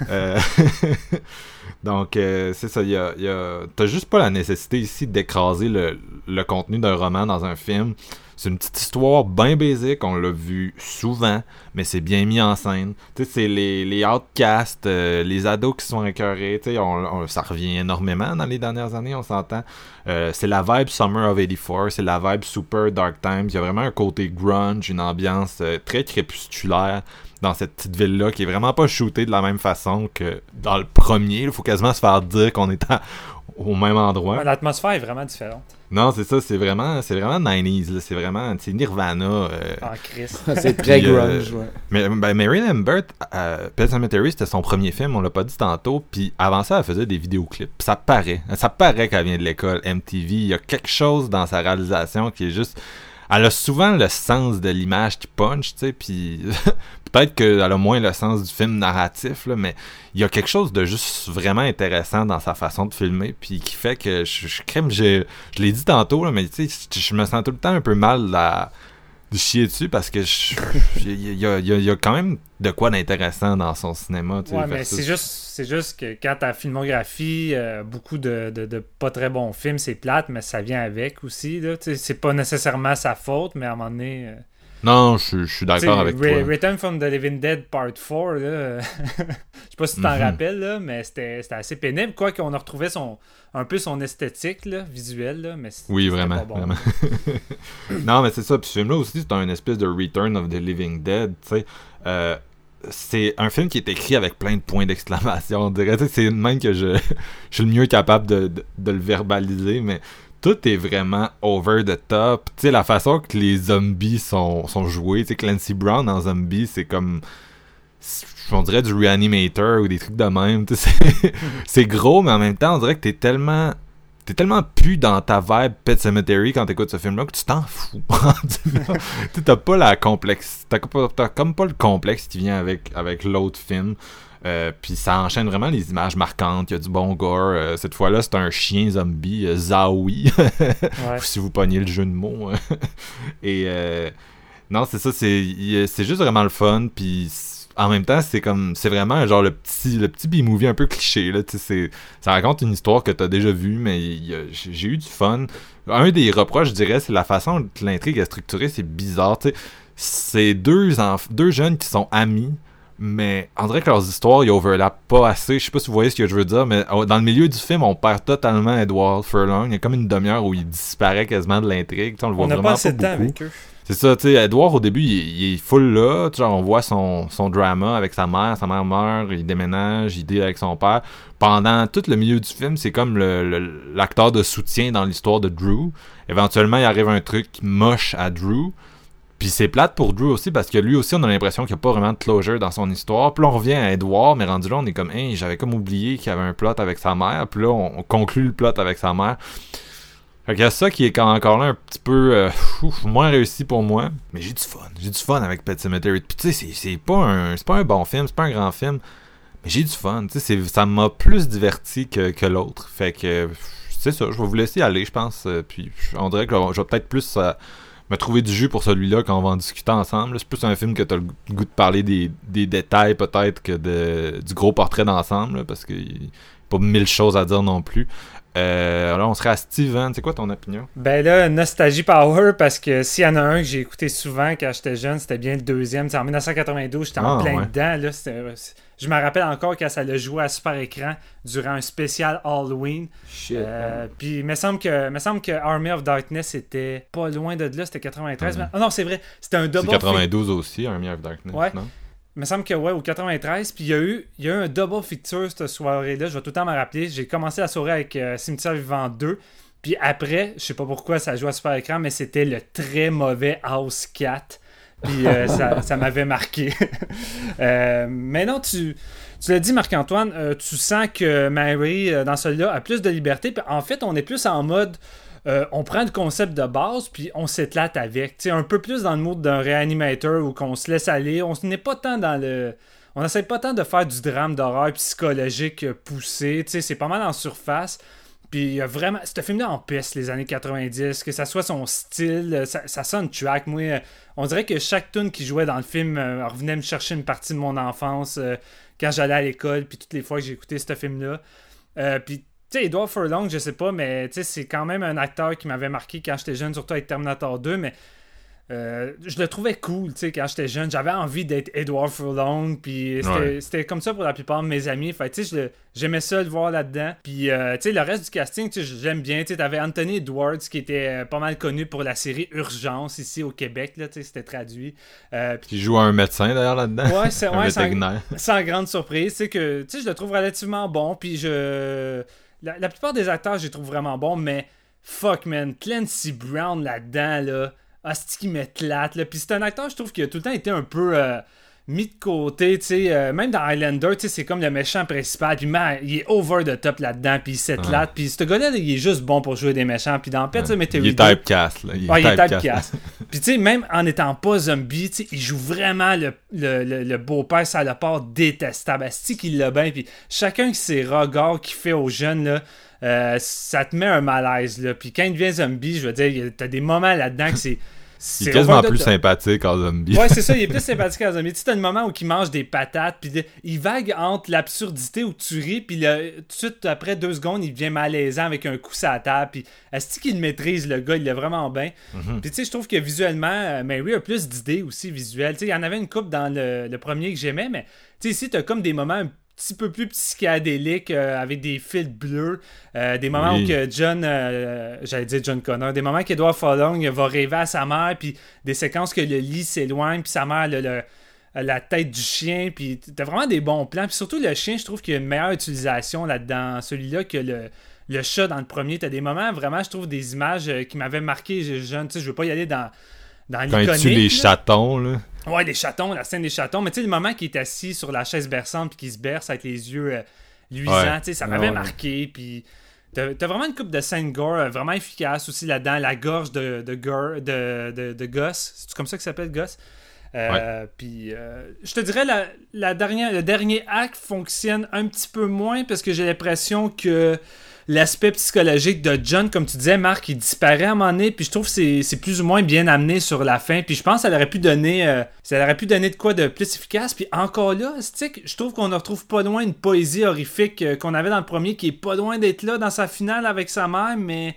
Euh, Donc, euh, c'est ça, y a, y a- t'as juste pas la nécessité ici d'écraser le, le contenu d'un roman dans un film. C'est une petite histoire bien basique, on l'a vu souvent, mais c'est bien mis en scène. Tu sais, c'est les, les outcasts, euh, les ados qui sont écœurés, tu sais, on, ça revient énormément dans les dernières années, on s'entend. Euh, c'est la vibe Summer of 84, c'est la vibe super Dark Times, il y a vraiment un côté grunge, une ambiance euh, très crépusculaire dans cette petite ville-là qui est vraiment pas shootée de la même façon que dans le premier. Il faut quasiment se faire dire qu'on est au même endroit. L'atmosphère est vraiment différente. Non, c'est ça, c'est vraiment, c'est vraiment 90s, c'est vraiment, c'est Nirvana. Euh, ah, Chris. c'est très euh, grunge, ouais. Mais ben, Mary Lambert, euh, Pet Cemetery, c'était son premier film, on l'a pas dit tantôt, puis avant ça, elle faisait des vidéoclips. Ça paraît, ça paraît qu'elle vient de l'école MTV. Il y a quelque chose dans sa réalisation qui est juste elle a souvent le sens de l'image qui punch, tu sais, puis peut-être qu'elle a moins le sens du film narratif, là, mais il y a quelque chose de juste vraiment intéressant dans sa façon de filmer, puis qui fait que je, je, je, je l'ai dit tantôt, là, mais tu sais, je me sens tout le temps un peu mal à de chier dessus parce que il y, a, quand même de quoi d'intéressant dans son cinéma. ouais, mais c'est juste, c'est juste que quand ta filmographie, euh, beaucoup de, de, pas très bons films, c'est plate, mais ça vient avec aussi. C'est pas nécessairement sa faute, mais à un moment donné. Euh, non, je, suis d'accord avec toi. Return from the Living Dead Part 4, là, je sais pas si tu t'en mhm. rappelles, là, mais c'était assez pénible. Quoi qu'on a retrouvé son, un peu son esthétique là, visuelle, là, mais Oui, vraiment. vraiment. non, mais c'est ça. Puis ce film-là aussi, c'est un espèce de Return of the Living Dead. tu sais. Euh, c'est un film qui est écrit avec plein de points d'exclamation. On dirait c'est même que je, je, suis le mieux capable de, de le verbaliser, mais tout est vraiment over the top. Tu sais, la façon que les zombies sont, sont joués, tu sais, Clancy Brown en zombie, c'est comme. On dirait du reanimator ou des trucs de même. C'est gros, mais en même temps, on dirait que t'es tellement. T'es tellement plus dans ta vibe Pet Cemetery quand t'écoutes ce film-là que tu t'en fous. t'as pas la complexe. T'as comme pas le complexe qui vient avec, avec l'autre film. Euh, puis ça enchaîne vraiment les images marquantes. Il y a du bon gore. Euh, cette fois-là, c'est un chien zombie, euh, Zawi. si vous pognez le jeu de mots. Hein. Et non, c'est ça. C'est, juste vraiment le fun. Puis en même temps, c'est comme c'est vraiment genre le petit le petit B-movie un peu cliché là, ça raconte une histoire que t'as déjà vue mais j'ai eu du fun. Un des reproches, je dirais, c'est la façon dont l'intrigue est structurée, c'est bizarre, tu C'est deux deux jeunes qui sont amis mais on dirait que leurs histoires, ils overlappent pas assez. Je sais pas si vous voyez ce que je veux dire, mais dans le milieu du film, on perd totalement Edward Furlong. Il y a comme une demi-heure où il disparaît quasiment de l'intrigue. On le voit vraiment pas, assez pas beaucoup. C'est ça, tu sais, Edward au début, il, est full là, genre on voit son, son drama avec sa mère, sa mère meurt, il déménage, il deal avec son père. Pendant tout le milieu du film, c'est comme l'acteur de soutien dans l'histoire de Drew. Éventuellement, il arrive un truc moche à Drew, puis c'est plate pour Drew aussi parce que lui aussi, on a l'impression qu'il n'y a pas vraiment de closure dans son histoire. Puis là, on revient à Edward, mais rendu là, on est comme, hey, j'avais comme oublié qu'il y avait un plot avec sa mère. Puis là, on, conclut le plot avec sa mère. Fait qu'il y a ça qui est encore là un petit peu euh, moins réussi pour moi. Mais j'ai du fun. J'ai du fun avec Pet Cemetery. Puis tu sais, c'est pas, un, pas un bon film, c'est pas un grand film. Mais j'ai du fun. Tu sais, ça m'a plus diverti que, que l'autre. Fait que c'est ça, je vais vous laisser aller, je pense. Euh, puis on dirait que je vais peut-être plus. Euh, me trouver du jus pour celui-là quand on va en discuter ensemble. C'est plus un film que tu as le goût de parler des, détails peut-être que de, du gros portrait d'ensemble, parce qu'il n'y a pas mille choses à dire non plus. Euh, alors, on serait à Steven. C'est quoi ton opinion? Ben là, Nostalgie Power, parce que s'il y en a un que j'ai écouté souvent quand j'étais jeune, c'était bien le deuxième. C'est en 1992, j'étais en ah, plein dedans. Là, je me rappelle encore quand ça l'a joué à super écran durant un spécial Halloween. Euh, puis il me semble que me semble que Army of Darkness était pas loin de là, c'était 93. Ah non, c'est vrai, c'était un double. C'est 92 aussi, Army of Darkness. Ouais. Non? Il me semble que ouais, au 93. Puis il y a eu, il y a eu un double feature cette soirée-là. Je vais tout le temps me rappeler. J'ai commencé la soirée avec euh, Cimetière Vivant 2. Puis après, je sais pas pourquoi ça joue à super écran, mais c'était le très mauvais House 4 puis euh, ça, m'avait marqué. Euh, mais non, tu, tu l'as dit, Marc-Antoine, euh, tu sens que Mary, dans celui-là, a plus de liberté. en fait, on est plus en mode. on prend le concept de base, puis on s'éclate avec. un peu plus dans le mode d'un réanimateur où qu'on se laisse aller. On n'est pas tant dans le. On n'essaie pas tant de faire du drame d'horreur psychologique poussé. C'est pas mal en surface. Puis il y a vraiment. Ce film-là en piste les années 90, que ça soit son style, ça, ça sonne track. Moi, on dirait que chaque tune qui jouait dans le film euh, revenait me chercher une partie de mon enfance euh, quand j'allais à l'école, puis toutes les fois que écouté ce film-là. Euh, puis, tu sais, Edward Furlong, je sais pas, mais c'est quand même un acteur qui m'avait marqué quand j'étais jeune, surtout avec Terminator 2, mais euh, je le trouvais cool, tu sais, quand j'étais jeune. J'avais envie d'être Edward Furlong, puis c'était Ouais. comme ça pour la plupart de mes amis. Fait tu sais, j'aimais ça le voir là-dedans. Puis, euh, tu sais, le reste du casting, tu sais, j'aime bien. Tu sais, t'avais Anthony Edwards, qui était euh, pas mal connu pour la série Urgence, ici au Québec, là, tu sais, c'était traduit. Euh, puis Qui joue un médecin d'ailleurs là-dedans. Ouais, c'est ouais, sans, sans grande surprise. C'est que tu sais, je le trouve relativement bon. Puis je. La, la plupart des acteurs, je les trouve vraiment bons, mais fuck, man. Clancy Brown là-dedans, là. Asti qui m'éclate, là. Puis c'est un acteur, je trouve, qui a tout le temps été un peu. euh, mis de côté, tu sais, euh, même dans Highlander, tu sais, c'est comme le méchant principal, puis man, il est over the top là-dedans, puis il s'éclate, puis ce gars-là, là, il est juste bon pour jouer des méchants, puis dans Pet Il Cemetery est 2, typecast, là. Il est Ouais, il est typecast. Puis tu sais, même en étant pas zombie, tu sais, il joue vraiment le, le, le, le beau-père salopard détestable. Asti qu'il l'a bien. Puis chacun de ses regards qu'il fait aux jeunes, là, euh, ça te met un malaise. Là. Puis quand il devient zombie, je veux dire, il t'as des moments là-dedans que c'est... Il c'est est quasiment plus sympathique en zombie. Ouais, c'est ça, il est plus sympathique à zombie. Tu sais, t'as le moment où il mange des patates, puis il vague entre l'absurdité où tu ris, puis le- tout de suite, après deux secondes, il devient malaisant avec un coup sur la table, puis est-ce qu'il maîtrise, le gars, il l'a vraiment bien. Mhm. Puis tu sais, je trouve que visuellement, euh, Mary a plus d'idées aussi visuelles. Tu sais, il y en avait une coupe dans le, le premier que j'aimais, mais tu sais, ici, t'as comme des moments un petit peu plus psychédéliques euh, avec des fils bleus, euh, des moments Oui. où que John, euh, j'allais dire John Connor, des moments qu'Edward Furlong va rêver à sa mère, puis des séquences que le lit s'éloigne, puis sa mère, le, le- la tête du chien, puis t'as vraiment des bons plans. Puis surtout, le chien, je trouve qu'il y a une meilleure utilisation là-dedans, celui-là, que le, le chat dans le premier. T'as des moments, vraiment, je trouve, des images qui m'avaient marqué jeune. Tu sais, je veux pas y aller dans, dans Quand il tue les là. chatons, là. Ouais, les chatons, la scène des chatons. Mais tu sais, le moment qu'il est assis sur la chaise berçante puis qu'il se berce avec les yeux euh, luisants, Ouais. tu sais, ça m'avait Ouais. marqué. Puis t'as vraiment une coupe de scène gore euh, vraiment efficace aussi là-dedans. La gorge de, de, Gur- de, de, de Gus. C'est comme ça qu'il s'appelle, Gus? Euh, Puis euh, je te dirais, la, la dernière, le dernier acte fonctionne un petit peu moins parce que j'ai l'impression que l'aspect psychologique de John, comme tu disais, Marc, il disparaît à un moment donné, puis je trouve que c'est plus ou moins bien amené sur la fin, puis je pense que ça aurait pu donner, euh, ça aurait pu donner de quoi de plus efficace, puis encore là, je trouve qu'on ne retrouve pas loin une poésie horrifique euh, qu'on avait dans le premier, qui est pas loin d'être là dans sa finale avec sa mère, mais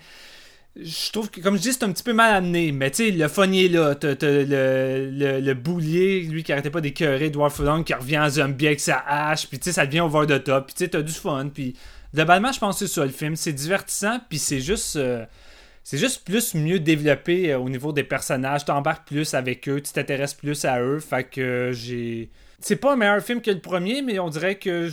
je trouve que, comme je dis, c'est un petit peu mal amené. Mais tu sais, le funny est là. Le, le, boulier, lui qui arrêtait pas d'écœurer Edward Furlong, qui revient en zombie avec sa hache. Puis tu sais, ça devient over the top. Puis tu sais, t'as du fun. Puis globalement, je pense que c'est ça le film. C'est divertissant. Puis c'est juste. euh, c'est juste plus mieux développé euh, au niveau des personnages. T'embarques plus avec eux, tu t'intéresses plus à eux. Fait que euh, j'ai. C'est pas un meilleur film que le premier, mais on dirait que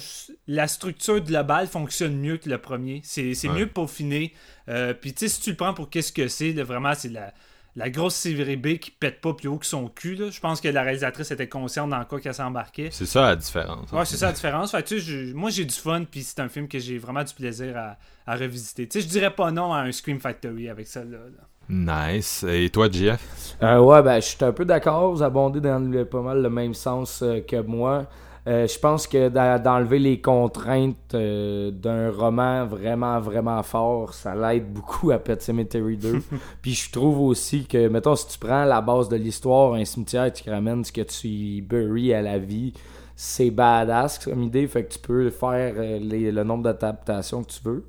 la structure globale fonctionne mieux que le premier. C'est Ouais. mieux peaufiné. Euh, Puis tu sais, si tu le prends pour qu'est-ce que c'est, vraiment, c'est la, la grosse série B qui pète pas plus haut que son cul. là. Je pense que la réalisatrice était consciente dans quoi qu'elle s'embarquait. C'est ça la différence. Ouais, c'est ça la différence. Fait que, tu sais, je- moi, j'ai du fun, puis c'est un film que j'ai vraiment du plaisir à, à revisiter. Tu sais, je dirais pas non à un Scream Factory avec ça. Là, là. Nice. Et toi, JF? Euh, ouais, ben, je suis un peu d'accord. Vous abondez dans le- pas mal le même sens euh, que moi. Euh, je pense que d'enlever les contraintes euh, d'un roman vraiment, vraiment fort, ça l'aide beaucoup à Pet Cemetery 2. Puis je trouve aussi que, mettons, si tu prends la base de l'histoire, un cimetière, tu ramènes ce que tu y bury à la vie, c'est badass comme idée. Fait que tu peux faire euh, les- le nombre d'adaptations que tu veux.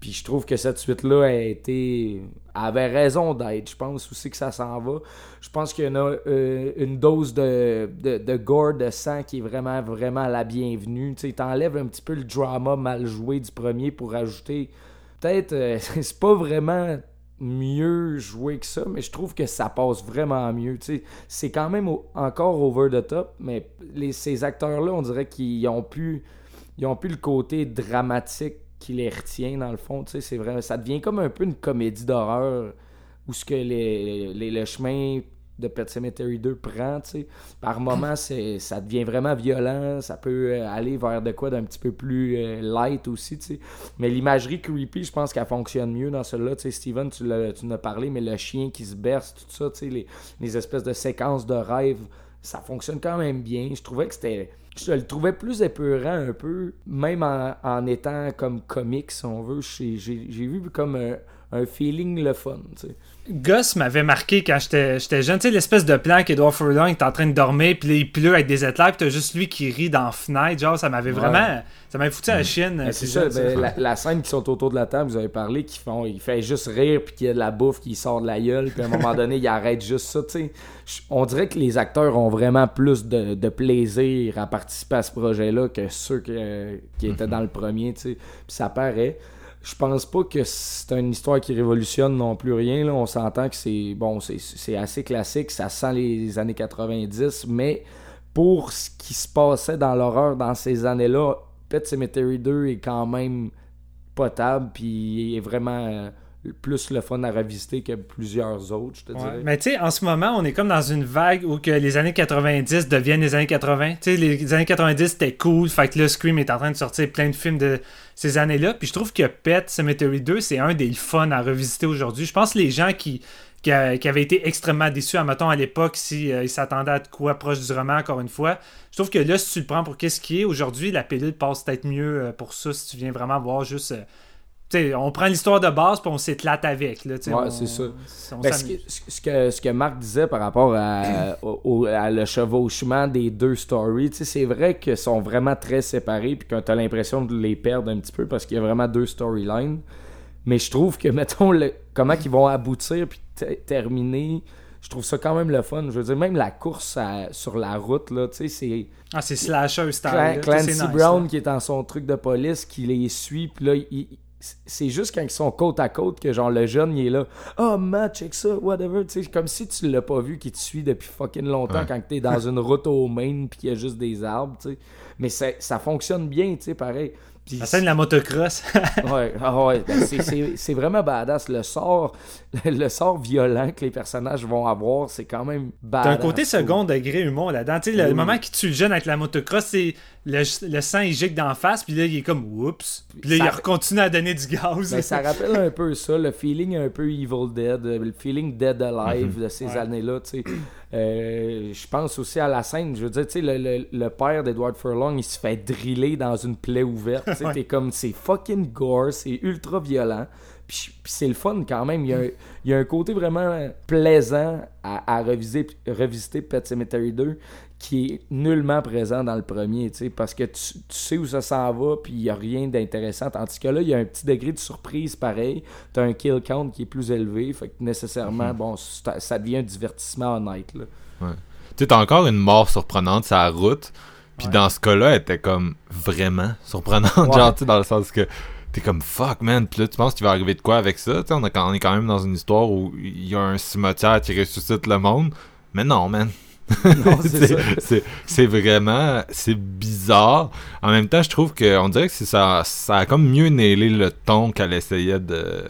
Puis je trouve que cette suite-là a été. avait raison d'être. Je pense aussi que ça s'en va. Je pense qu'il y en a euh, une dose de, de, gore, de sang qui est vraiment, vraiment la bienvenue. Tu sais, t'enlèves un petit peu le drama mal joué du premier pour ajouter. Peut-être, euh, c'est pas vraiment mieux joué que ça, mais je trouve que ça passe vraiment mieux. C'est quand même encore over the top, mais les, ces acteurs-là, on dirait qu'ils ont plus, ils ont plus le côté dramatique qui les retient dans le fond. Tu sais, c'est vrai, ça devient comme un peu une comédie d'horreur où ce que les, les- le chemin de Pet Cemetery 2 prend, tu sais. Par moments, c'est, ça devient vraiment violent, ça peut euh, aller vers de quoi d'un petit peu plus euh, light aussi, tu sais. Mais l'imagerie creepy, je pense qu'elle fonctionne mieux dans celui-là, tu sais. Steven, tu l'as, tu en as parlé, mais le chien qui se berce, tout ça, tu sais, les, les espèces de séquences de rêve, ça fonctionne quand même bien. Je trouvais que c'était... Je le trouvais plus épeurant un peu, même en, en étant comme comique, si on veut. J'ai, vu comme un, un feeling le fun. tu sais. Gus m'avait marqué quand j'étais j'étais jeune. Tu sais, l'espèce de plan qu'Edward Furlong est en train de dormir, puis là, il pleut avec des éclairs, puis t'as juste lui qui rit dans la fenêtre. Genre, ça m'avait Ouais. vraiment. Ça m'avait foutu à la chienne. Ben, euh, c'est ça, ben, la, la scène qui sont autour de la table, vous avez parlé, qui font, il fait juste rire, puis qu'il y a de la bouffe qui sort de la gueule, puis à un moment donné, il arrête juste ça, tu sais. On dirait que les acteurs ont vraiment plus de, de plaisir à participer à ce projet-là que ceux qui, qui étaient dans le premier, tu sais. Puis ça paraît. Je pense pas que c'est une histoire qui révolutionne non plus rien, là. On s'entend que c'est, bon, c'est- assez classique, ça sent les années 90, mais pour ce qui se passait dans l'horreur dans ces années-là, Pet Cemetery 2 est quand même potable, puis il est vraiment euh, plus le fun à revisiter que plusieurs autres, je te Ouais. dirais. Mais tu sais, en ce moment, on est comme dans une vague où que les années 90 deviennent les années 80. Tu sais, les années 90 c'était cool, fait que là, Scream est en train de sortir plein de films de ces années-là. Puis je trouve que Pet Cemetery 2, c'est un des fun à revisiter aujourd'hui. Je pense que les gens qui, qui, a- qui avaient été extrêmement déçus, admettons, à l'époque, si euh, s'attendaient à de quoi proche du roman, encore une fois. Je trouve que là, si tu le prends pour qu'est-ce qui est, aujourd'hui, la pilule passe peut-être mieux euh, pour ça, si tu viens vraiment voir juste... euh, on prend l'histoire de base puis on s'éclate avec. Là, Ouais, on- c'est ça. on Ben, ce, que, ce que- ce que Marc disait par rapport à, au, au- à le chevauchement des deux stories, c'est vrai qu'ils sont vraiment très séparés puis que tu as l'impression de les perdre un petit peu parce qu'il y a vraiment deux storylines. Mais je trouve que, mettons, le, comment ils vont aboutir puis te- terminer, je trouve ça quand même le fun. Je veux dire, même la course à- sur la route, là, tu sais, c'est... Ah, c'est slasher style. Clancy c'est nice, Brown là. qui est dans son truc de police, qui les suit, puis là, il- c'est juste quand ils sont côte à côte que genre le jeune il est là oh man check ça whatever tu sais comme si tu l'as pas vu qui te suit depuis fucking longtemps Ouais. quand t'es dans une route au Maine puis qu'il y a juste des arbres tu sais mais ça, ça fonctionne bien tu sais pareil Puis La scène de la motocross. ouais, ah ouais, ben c'est- vraiment badass. Le sort, le sort violent que les personnages vont avoir, c'est quand même badass. T'as un côté second degré humour là-dedans. Tu sais, le Oui. moment qui tue le jeune avec la motocross, c'est le, le sang il gicle d'en face, puis là il est comme oups. Puis là Ça- il continue à donner du gaz. Ben, ça rappelle un peu ça, le feeling un peu Evil Dead, euh, le feeling Dead Alive de ces Ouais. années-là. Euh, je pense aussi à la scène, je veux dire, le, le- le père d'Edward Furlong, il se fait driller dans une plaie ouverte. Ouais. T'es comme, c'est fucking gore, c'est ultra violent. Puis, puis c'est le fun quand même. Il y, a, un- il y a un côté vraiment plaisant à, à reviser, revisiter Pet Cemetery 2 qui est nullement présent dans le premier, tu parce que tu, tu sais où ça s'en va, puis il n'y a rien d'intéressant. Tandis que là, il y a un petit degré de surprise pareil. Tu as un kill count qui est plus élevé, fait que nécessairement, bon, ça, devient un divertissement honnête. Là. Tu sais, t'as encore une mort surprenante sur la route. Puis Ouais. dans ce cas-là, elle était comme vraiment surprenante. Ouais. Genre, tu dans le sens que t'es comme fuck, man. Puis là, tu penses qu'il va arriver de quoi avec ça? Tu on, a on est quand même dans une histoire où il y a un cimetière qui ressuscite le monde. Mais non, man. C'est vraiment c'est bizarre en même temps je trouve que on dirait que ça ça a comme mieux nailé le ton qu'elle essayait de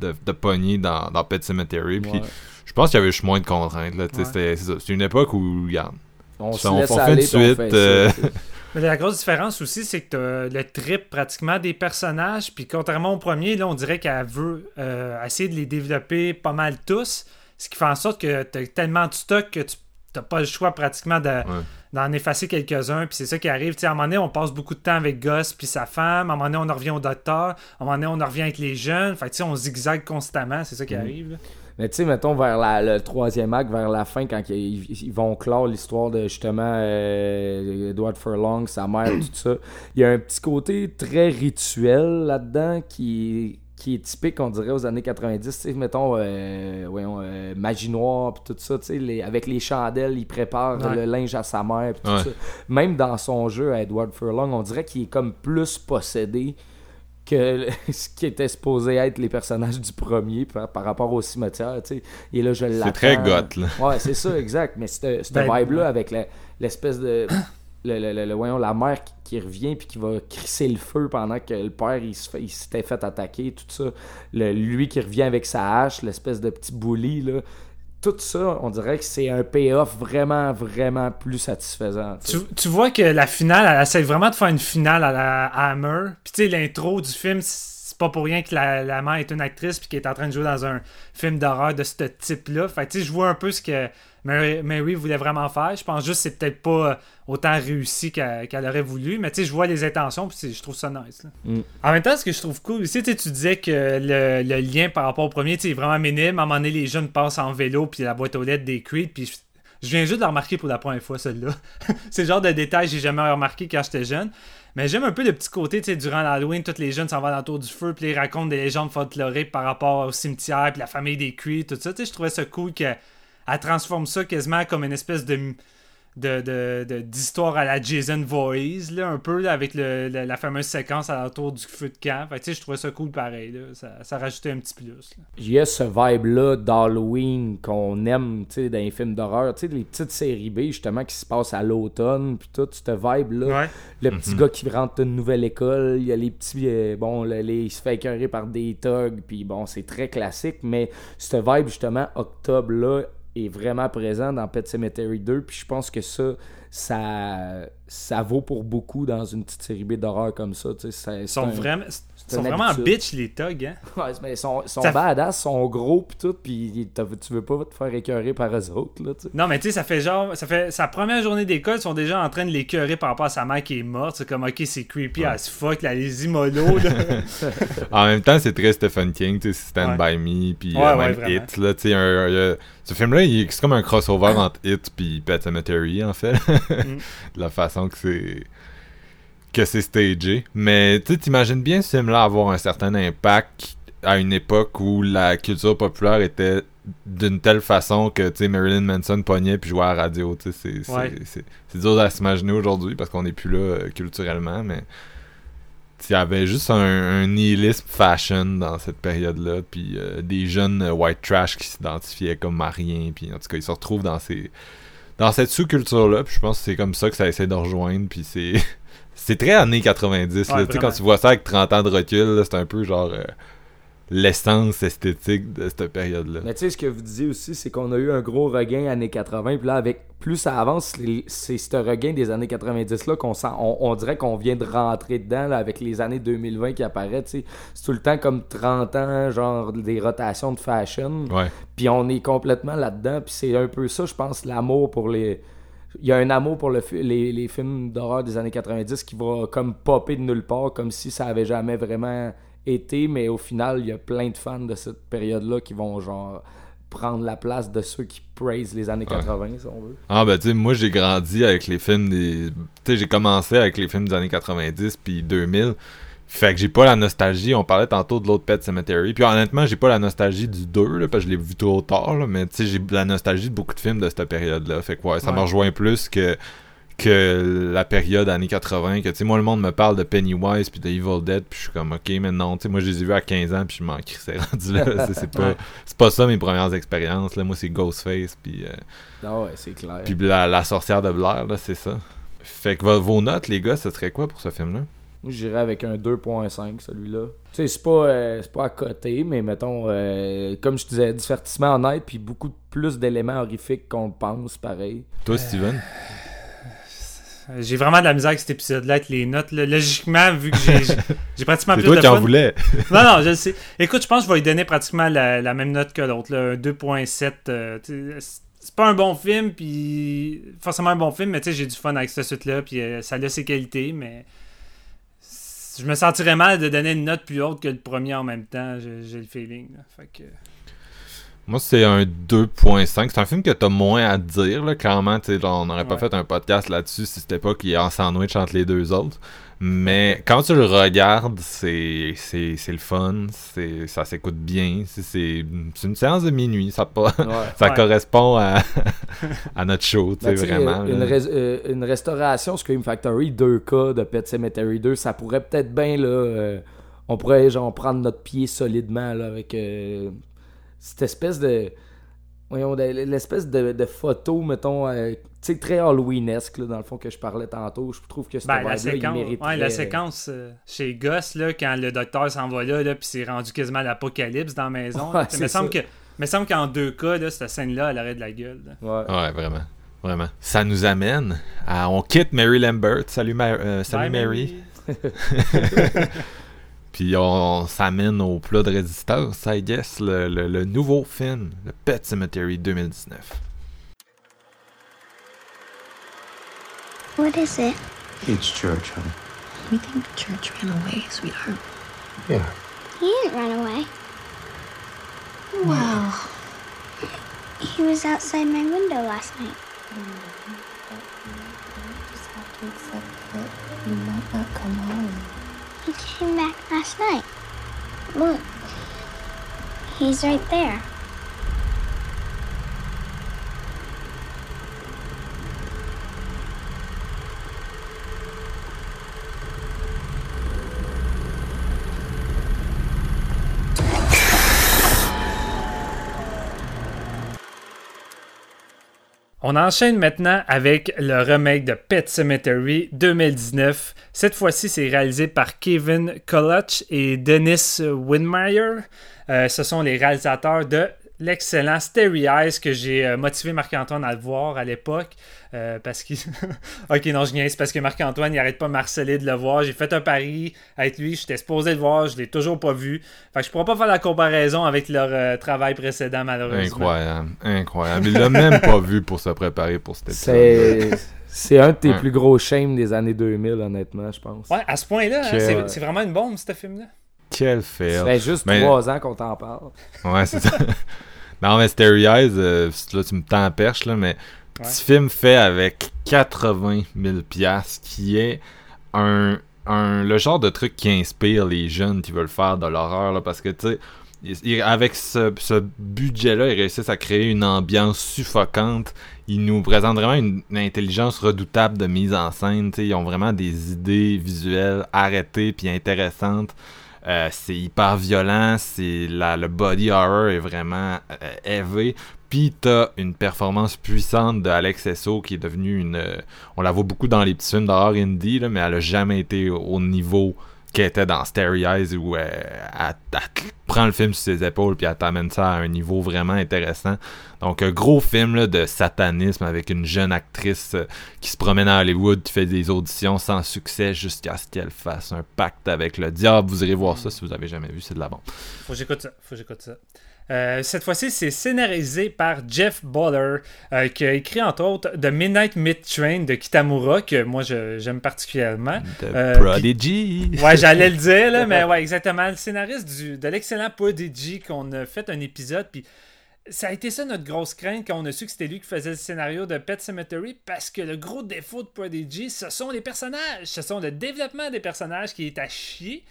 de, de pogner dans, dans Pet Cemetery puis Ouais. je pense qu'il y avait juste moins de contraintes tu Ouais. c'est une époque où regarde On Ça, se on fait on suite, fait euh, tu sais. Mais la grosse différence aussi, c'est que t'as le trip pratiquement des personnages, puis contrairement au premier, là, on dirait qu'elle veut euh, essayer de les développer pas mal tous, ce qui fait en sorte que t'as tellement de stock que tu t'as pas le choix pratiquement de- d'en effacer quelques-uns, puis c'est ça qui arrive. Tu sais, à un moment donné, on passe beaucoup de temps avec Gus puis sa femme, à un moment donné, on en revient au docteur, à un moment donné, on en revient avec les jeunes, fait que tu sais, on zigzague constamment, c'est ça qui Mhm. arrive. là. Mais tu sais, mettons, vers la- le troisième acte, vers la fin, quand ils, ils vont clore l'histoire de justement euh, Edward Furlong, sa mère, tout ça, il y a un petit côté très rituel là-dedans qui, qui est typique, on dirait, aux années 90. Tu sais, mettons, euh, voyons, euh, magie noire, puis tout ça, tu sais, les- avec les chandelles, il prépare Ouais. le linge à sa mère, puis tout Ouais. ça. Même dans son jeu à Edward Furlong, on dirait qu'il est comme plus possédé que ce qui était supposé être les personnages du premier par, par rapport au cimetière, tu sais. Et là, je l'attends. c'est très goth là Ouais, c'est ça, exact. Mais cette, cette Ben, vibe-là, avec l'espèce de. Le, le- le- le- voyons, la mère qui, qui revient puis qui va crisser le feu pendant que le père il se fait- il s'était fait attaquer, tout ça. Le- lui qui revient avec sa hache, l'espèce de petit bully, là. Tout ça, on dirait que c'est un payoff vraiment, vraiment plus satisfaisant. tu vois que la finale, elle essaie vraiment de faire une finale à la Hammer. Puis tu sais, l'intro du film, c'est pas pour rien que la, la mère est une actrice puis qu'elle est en train de jouer dans un film d'horreur de ce type-là. Fait tu sais, je vois un peu ce que Mary, Mary voulait vraiment faire. Je pense juste que c'est peut-être pas euh, autant réussi qu'elle qu'elle aurait voulu. Mais tu sais, je vois les intentions, puis c'est- je trouve ça nice. là. Mm. En même temps, ce que je trouve cool tu sais, tu disais que le, le lien par rapport au premier, tu sais, est vraiment minime. À un moment donné, les jeunes passent en vélo, puis la boîte aux lettres des Creed, puis je, viens juste de la remarquer pour la première fois, celle-là. c'est le genre de détail que j'ai jamais remarqué quand j'étais jeune. Mais j'aime un peu le petit côté, tu sais, durant l'Halloween, tous les jeunes s'en vont autour du feu, puis ils racontent des légendes folkloriques par rapport au cimetière, puis la famille des Creed, tout ça. Tu sais, je trouvais ça cool qu'elle elle transforme ça quasiment comme une espèce de de- de- de- d'histoire à la Jason Voorhees, là, un peu, là, avec le- la fameuse séquence à l'entour du feu de camp. Fait que, tu sais, je trouvais ça cool pareil, là. Ça, ça rajoutait un petit plus. Il y a ce vibe-là d'Halloween qu'on aime tu sais, dans les films d'horreur. Tu sais, les petites séries B, justement, qui se passent à l'automne, puis tout, ce vibe-là. Ouais. Le petit gars qui rentre d'une nouvelle école, il y a les petits. euh, bon, le- les- il se fait écœurer par des thugs, puis bon, c'est très classique, mais ce vibe, justement, octobre-là, est vraiment présent dans Pet Cemetery 2, puis je pense que ça, ça, ça vaut pour beaucoup dans une petite série B d'horreur comme ça. Ils c'est sont un- vraiment, ils c'est sont vraiment habitude. bitch, les thugs, hein. Ouais, mais ils sont, ils sont Ça- badass, ils sont gros pis tout, pis tu veux pas te faire écœurer par eux autres, là, tu sais. Non, mais tu sais, ça fait genre. Ça fait sa première journée d'école, ils sont déjà en train de l'écœurer par rapport à sa mère qui est morte. C'est comme, ok, c'est creepy as fuck, là, les immolos, là. En même temps, c'est très Stephen King, tu sais, Stand Ouais. By Me, puis Ouais, euh, même. Hit, là, tu sais, un- un- ce film-là, il- c'est comme un crossover entre Hit puis Pet Cemetery, en fait, Mm. de la façon que c'est que c'est stagé. Mais tu t'imagines bien ce film-là avoir un certain impact à une époque où la culture populaire était d'une telle façon que, tu Marilyn Manson pognait puis jouait à la radio, c'est- Ouais. dur à s'imaginer aujourd'hui parce qu'on n'est plus là euh, culturellement, mais il y avait juste un, un nihilisme fashion dans cette période-là, puis euh, des jeunes euh, white trash qui s'identifiaient comme à rien, puis en tout cas, ils se retrouvent dans ces dans cette sous-culture-là, puis je pense que c'est comme ça que ça essaie de rejoindre, puis c'est c'est très années 90, là, Ouais, tu sais, quand tu vois ça avec 30 ans de recul, là, c'est un peu genre euh, l'essence esthétique de cette période-là. Mais tu sais, ce que vous disiez aussi, c'est qu'on a eu un gros regain années 80, puis là, avec plus ça avance, c'est ce regain des années 90-là qu'on sent, on, on dirait qu'on vient de rentrer dedans, là, avec les années 2020 qui apparaissent, tu sais. C'est tout le temps comme 30 ans, genre des rotations de fashion. Ouais. Puis on est complètement là-dedans. Puis c'est un peu ça, je pense, l'amour pour les. Il y a un amour pour le les, les films d'horreur des années 90 qui va comme popper de nulle part, comme si ça avait jamais vraiment été. Mais au final, il y a plein de fans de cette période-là qui vont genre prendre la place de ceux qui praise les années 80, si on veut. Ah ben tu sais, moi j'ai grandi avec les films des... Tu sais, j'ai commencé avec les films des années 90 puis 2000. Fait que j'ai pas la nostalgie, on parlait tantôt de l'autre Pet Cemetery. Puis honnêtement, j'ai pas la nostalgie du 2, là, parce que je l'ai vu trop tard, là, mais tu sais, j'ai la nostalgie de beaucoup de films de cette période-là. Fait que ouais, ça me rejoint plus que que la période années 80 que tu sais moi le monde me parle de Pennywise puis de Evil Dead puis je suis comme ok mais non tu sais moi je les ai vus à 15 ans puis je m'en crissais rendu là c'est pas c'est pas ça mes premières expériences là moi c'est Ghostface puis euh, Ah ouais, c'est clair. puis la, la sorcière de Blair, là, c'est ça. Fait que vo- vos notes, les gars, ce serait quoi pour ce film-là? Moi, j'irais avec un 2.5, celui-là. Tu sais, c'est pas, euh, c'est pas à côté, mais mettons, euh, comme je disais, divertissement honnête, puis beaucoup plus d'éléments horrifiques qu'on pense, pareil. Toi, Steven? J'ai vraiment de la misère avec cet épisode-là, avec les notes. là. Logiquement, vu que j'ai pratiquement C'est plus toi de qui en fun. voulais. Non, non, je le sais. Écoute, je pense que je vais lui donner pratiquement la, la même note que l'autre, un 2.7. euh, c'est- pas un bon film, puis forcément un bon film, mais tu sais, j'ai du fun avec cette suite-là, puis euh, ça a ses qualités, mais je me sentirais mal de donner une note plus haute que le premier en même temps, j'ai le feeling. là. Fait que... Moi, c'est un 2.5. C'est un film que t'as moins à dire, là, clairement. on n'aurait pas fait un podcast là-dessus si c'était pas qu'il est en sandwich entre les deux autres. Mais quand tu le regardes, c'est c'est c'est le fun, c'est ça s'écoute bien, c'est c'est c'est une séance de minuit, ça pas Ouais. ça Ouais. correspond à, à notre show, tu sais Ben, sais, vraiment. Une, res- euh, une restauration Scream Factory 2K de Pet Cemetery 2, ça pourrait peut-être bien, là. euh, on pourrait, genre, prendre notre pied solidement, là, avec euh, cette espèce de. Voyons, de- l'espèce de, de photo, mettons, euh, tu sais, très Halloweenesque, là, dans le fond, que je parlais tantôt. Je trouve que Ben, la il séquence, ouais, la séquence euh, chez Goss, là, quand le docteur s'en va là, là puis c'est rendu quasiment l'apocalypse dans la maison. Ouais, c'est me semble ça. que me semble qu'en deux cas, là, cette scène-là, elle aurait de la gueule. là. ouais. Ouais, vraiment. Vraiment. Ça nous amène à. On quitte Mary Lambert. Salut, Ma- euh, salut Bye, Mary. Puis on s'amène au plat de résistance, I guess, le, le, le nouveau film, le Pet Cemetery 2019. What is it? It's church, honey. We think church ran away, sweetheart. Yeah. He didn't run away. Wow. He was outside my window last night. Mm-hmm. You just have to accept that you might not come home. Came back last night. Look. He's right there. On enchaîne maintenant avec le remake de Pet Cemetery 2019. Cette fois-ci, c'est réalisé par Kevin Koloch et Dennis Widmeyer. Euh, ce sont les réalisateurs de l'excellent Starry Eyes que j'ai euh, motivé Marc-Antoine à le voir à l'époque. euh, parce qu'il. ok, non, je niaise parce que Marc-Antoine, il arrête pas de marceler de le voir. J'ai fait un pari avec lui, j'étais supposé le voir, je l'ai toujours pas vu. Fait que je pourrais pas faire la comparaison avec leur euh, travail précédent, malheureusement. Incroyable, incroyable. Il l'a même pas vu pour se préparer pour cet épisode. C'est un de tes Ouais. plus gros shames des années 2000, honnêtement, je pense. Ouais, à ce point-là, hein, c'est- c'est vraiment une bombe, ce film-là. Quel Ça fail. fait juste Mais- trois ans qu'on t'en parle. Ouais, c'est ça. non, mais Starry Eyes, euh, là, tu me tends perche, là, mais petit film fait avec 80 000 piastres, qui est un, un, le genre de truc qui inspire les jeunes qui veulent faire de l'horreur, là, parce que, tu sais, avec ce, ce budget-là, ils réussissent à créer une ambiance suffocante. Ils nous présentent vraiment une, une intelligence redoutable de mise en scène. Ils ont vraiment des idées visuelles arrêtées puis intéressantes. Euh, c'est hyper violent, c'est le body horror est vraiment euh, élevé. Puis t'as une performance puissante de Alex Esso qui est devenue une. euh, on la voit beaucoup dans les petits films d'horreur indie, là, mais elle a jamais été au niveau qu'elle était dans Starry Eyes où euh, elle, prend le film sur ses épaules puis elle t'amène ça à un niveau vraiment intéressant. Donc un gros film là, de satanisme avec une jeune actrice euh, qui se promène à Hollywood, qui fait des auditions sans succès jusqu'à ce qu'elle fasse un pacte avec le diable. Vous irez voir ça si vous avez jamais vu, c'est de la bombe. Faut que j'écoute ça. Faut que j'écoute ça. Euh, cette fois-ci, c'est scénarisé par Jeff Buller, euh, qui a écrit entre autres The Midnight Mid Train de Kitamura, que moi j'aime particulièrement. The Euh, Prodigy. Ouais, j'allais le dire, là, mais ouais, exactement. Le scénariste du, de l'excellent Prodigy qu'on a fait un épisode, puis ça a été ça notre grosse crainte quand on a su que c'était lui qui faisait le scénario de Pet Cemetery, parce que le gros défaut de Prodigy, ce sont les personnages. Ce sont le développement des personnages qui est à chier.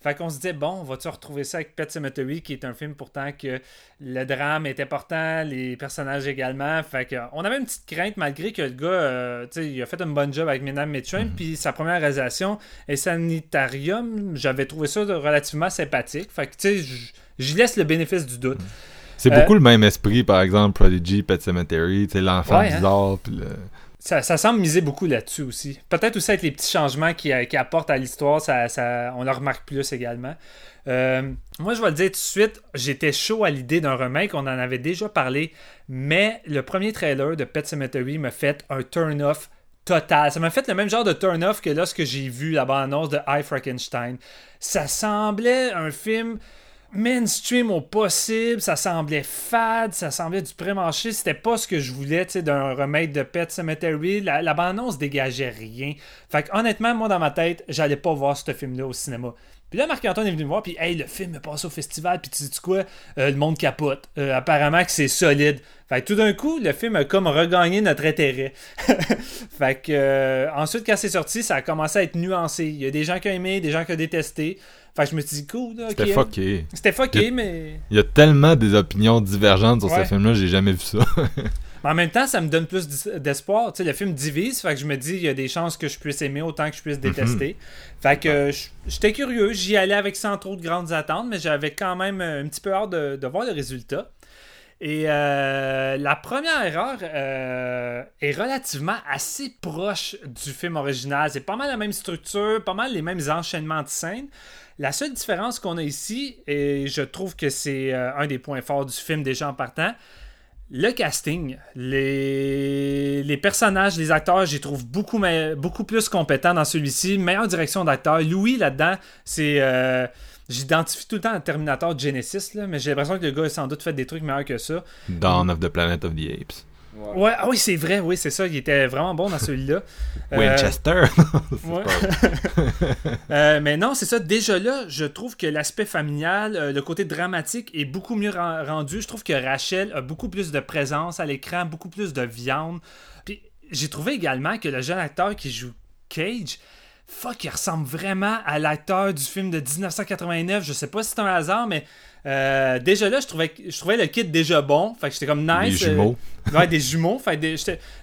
Fait qu'on se disait, bon, va-tu retrouver ça avec Pet Cemetery, qui est un film pourtant que le drame est important, les personnages également. Fait que, on avait une petite crainte, malgré que le gars, euh, tu sais, il a fait un bon job avec Midnight Mitchum, puis sa première réalisation, et Sanitarium, j'avais trouvé ça relativement sympathique. Fait que, tu sais, j'y laisse le bénéfice du doute. C'est Euh, beaucoup le même esprit, par exemple, Prodigy, Pet Cemetery, tu sais, l'enfant Ouais, hein. bizarre, puis le... Ça, semble miser beaucoup là-dessus aussi. Peut-être aussi avec les petits changements qui, qui apportent à l'histoire, ça, ça- on le remarque plus également. Euh, moi, je vais le dire tout de suite, j'étais chaud à l'idée d'un remake, on en avait déjà parlé, mais le premier trailer de Pet Cemetery m'a fait un turn-off total. Ça m'a fait le même genre de turn-off que lorsque j'ai vu la bande-annonce de I Frankenstein. Ça semblait un film mainstream au possible, ça semblait fade, ça semblait du pré-marché, c'était pas ce que je voulais, d'un remake de Pet Cemetery, la, la bande-annonce dégageait rien. Fait que honnêtement, moi dans ma tête, j'allais pas voir ce film-là au cinéma. Puis là, Marc-Antoine est venu me voir, puis hey, le film est passé au festival, puis tu dis quoi, Euh, le monde capote. Euh, apparemment que c'est solide. Fait que tout d'un coup, le film a comme regagné notre intérêt. fait que euh, ensuite, quand c'est sorti, ça a commencé à être nuancé. Il y a des gens qui ont aimé, des gens qui ont détesté. Fait que je me suis dit, cool, là. C'était fucké. C'était fucké, Il- mais... Il y a tellement des opinions divergentes sur Ouais. ce film-là, j'ai jamais vu ça. mais en même temps, ça me donne plus d'es- d'espoir. Tu sais, le film divise, fait que je me dis, il y a des chances que je puisse aimer autant que je puisse détester. Fait que euh, j'étais curieux, j'y allais avec sans trop de grandes attentes, mais j'avais quand même un petit peu hâte de, de voir le résultat. Et euh, la première erreur euh, est relativement assez proche du film original. C'est pas mal la même structure, pas mal les mêmes enchaînements de scènes. La seule différence qu'on a ici, et je trouve que c'est euh, un des points forts du film déjà en partant, le casting, les, personnages, les acteurs, j'y trouve beaucoup, plus compétents dans celui-ci. Meilleure direction d'acteur. Louis, là-dedans, c'est. euh, J'identifie tout le temps un Terminator Genesis, mais j'ai l'impression que le gars a sans doute fait des trucs meilleurs que ça. Dawn of the Planet of the Apes. Ouais, ah oui, c'est vrai, oui, c'est ça. Il était vraiment bon dans celui-là. Euh, Winchester. ouais. Euh, mais non, c'est ça. Déjà là, je trouve que l'aspect familial, euh, le côté dramatique est beaucoup mieux ren- rendu. Je trouve que Rachel a beaucoup plus de présence à l'écran, beaucoup plus de viande. Puis j'ai trouvé également que le jeune acteur qui joue Cage, fuck, il ressemble vraiment à l'acteur du film de 1989. Je sais pas si c'est un hasard, mais euh, déjà là, je trouvais, je trouvais le kit déjà bon. Fait que j'étais comme nice. Jumeaux. euh, ouais, des jumeaux. Fait des-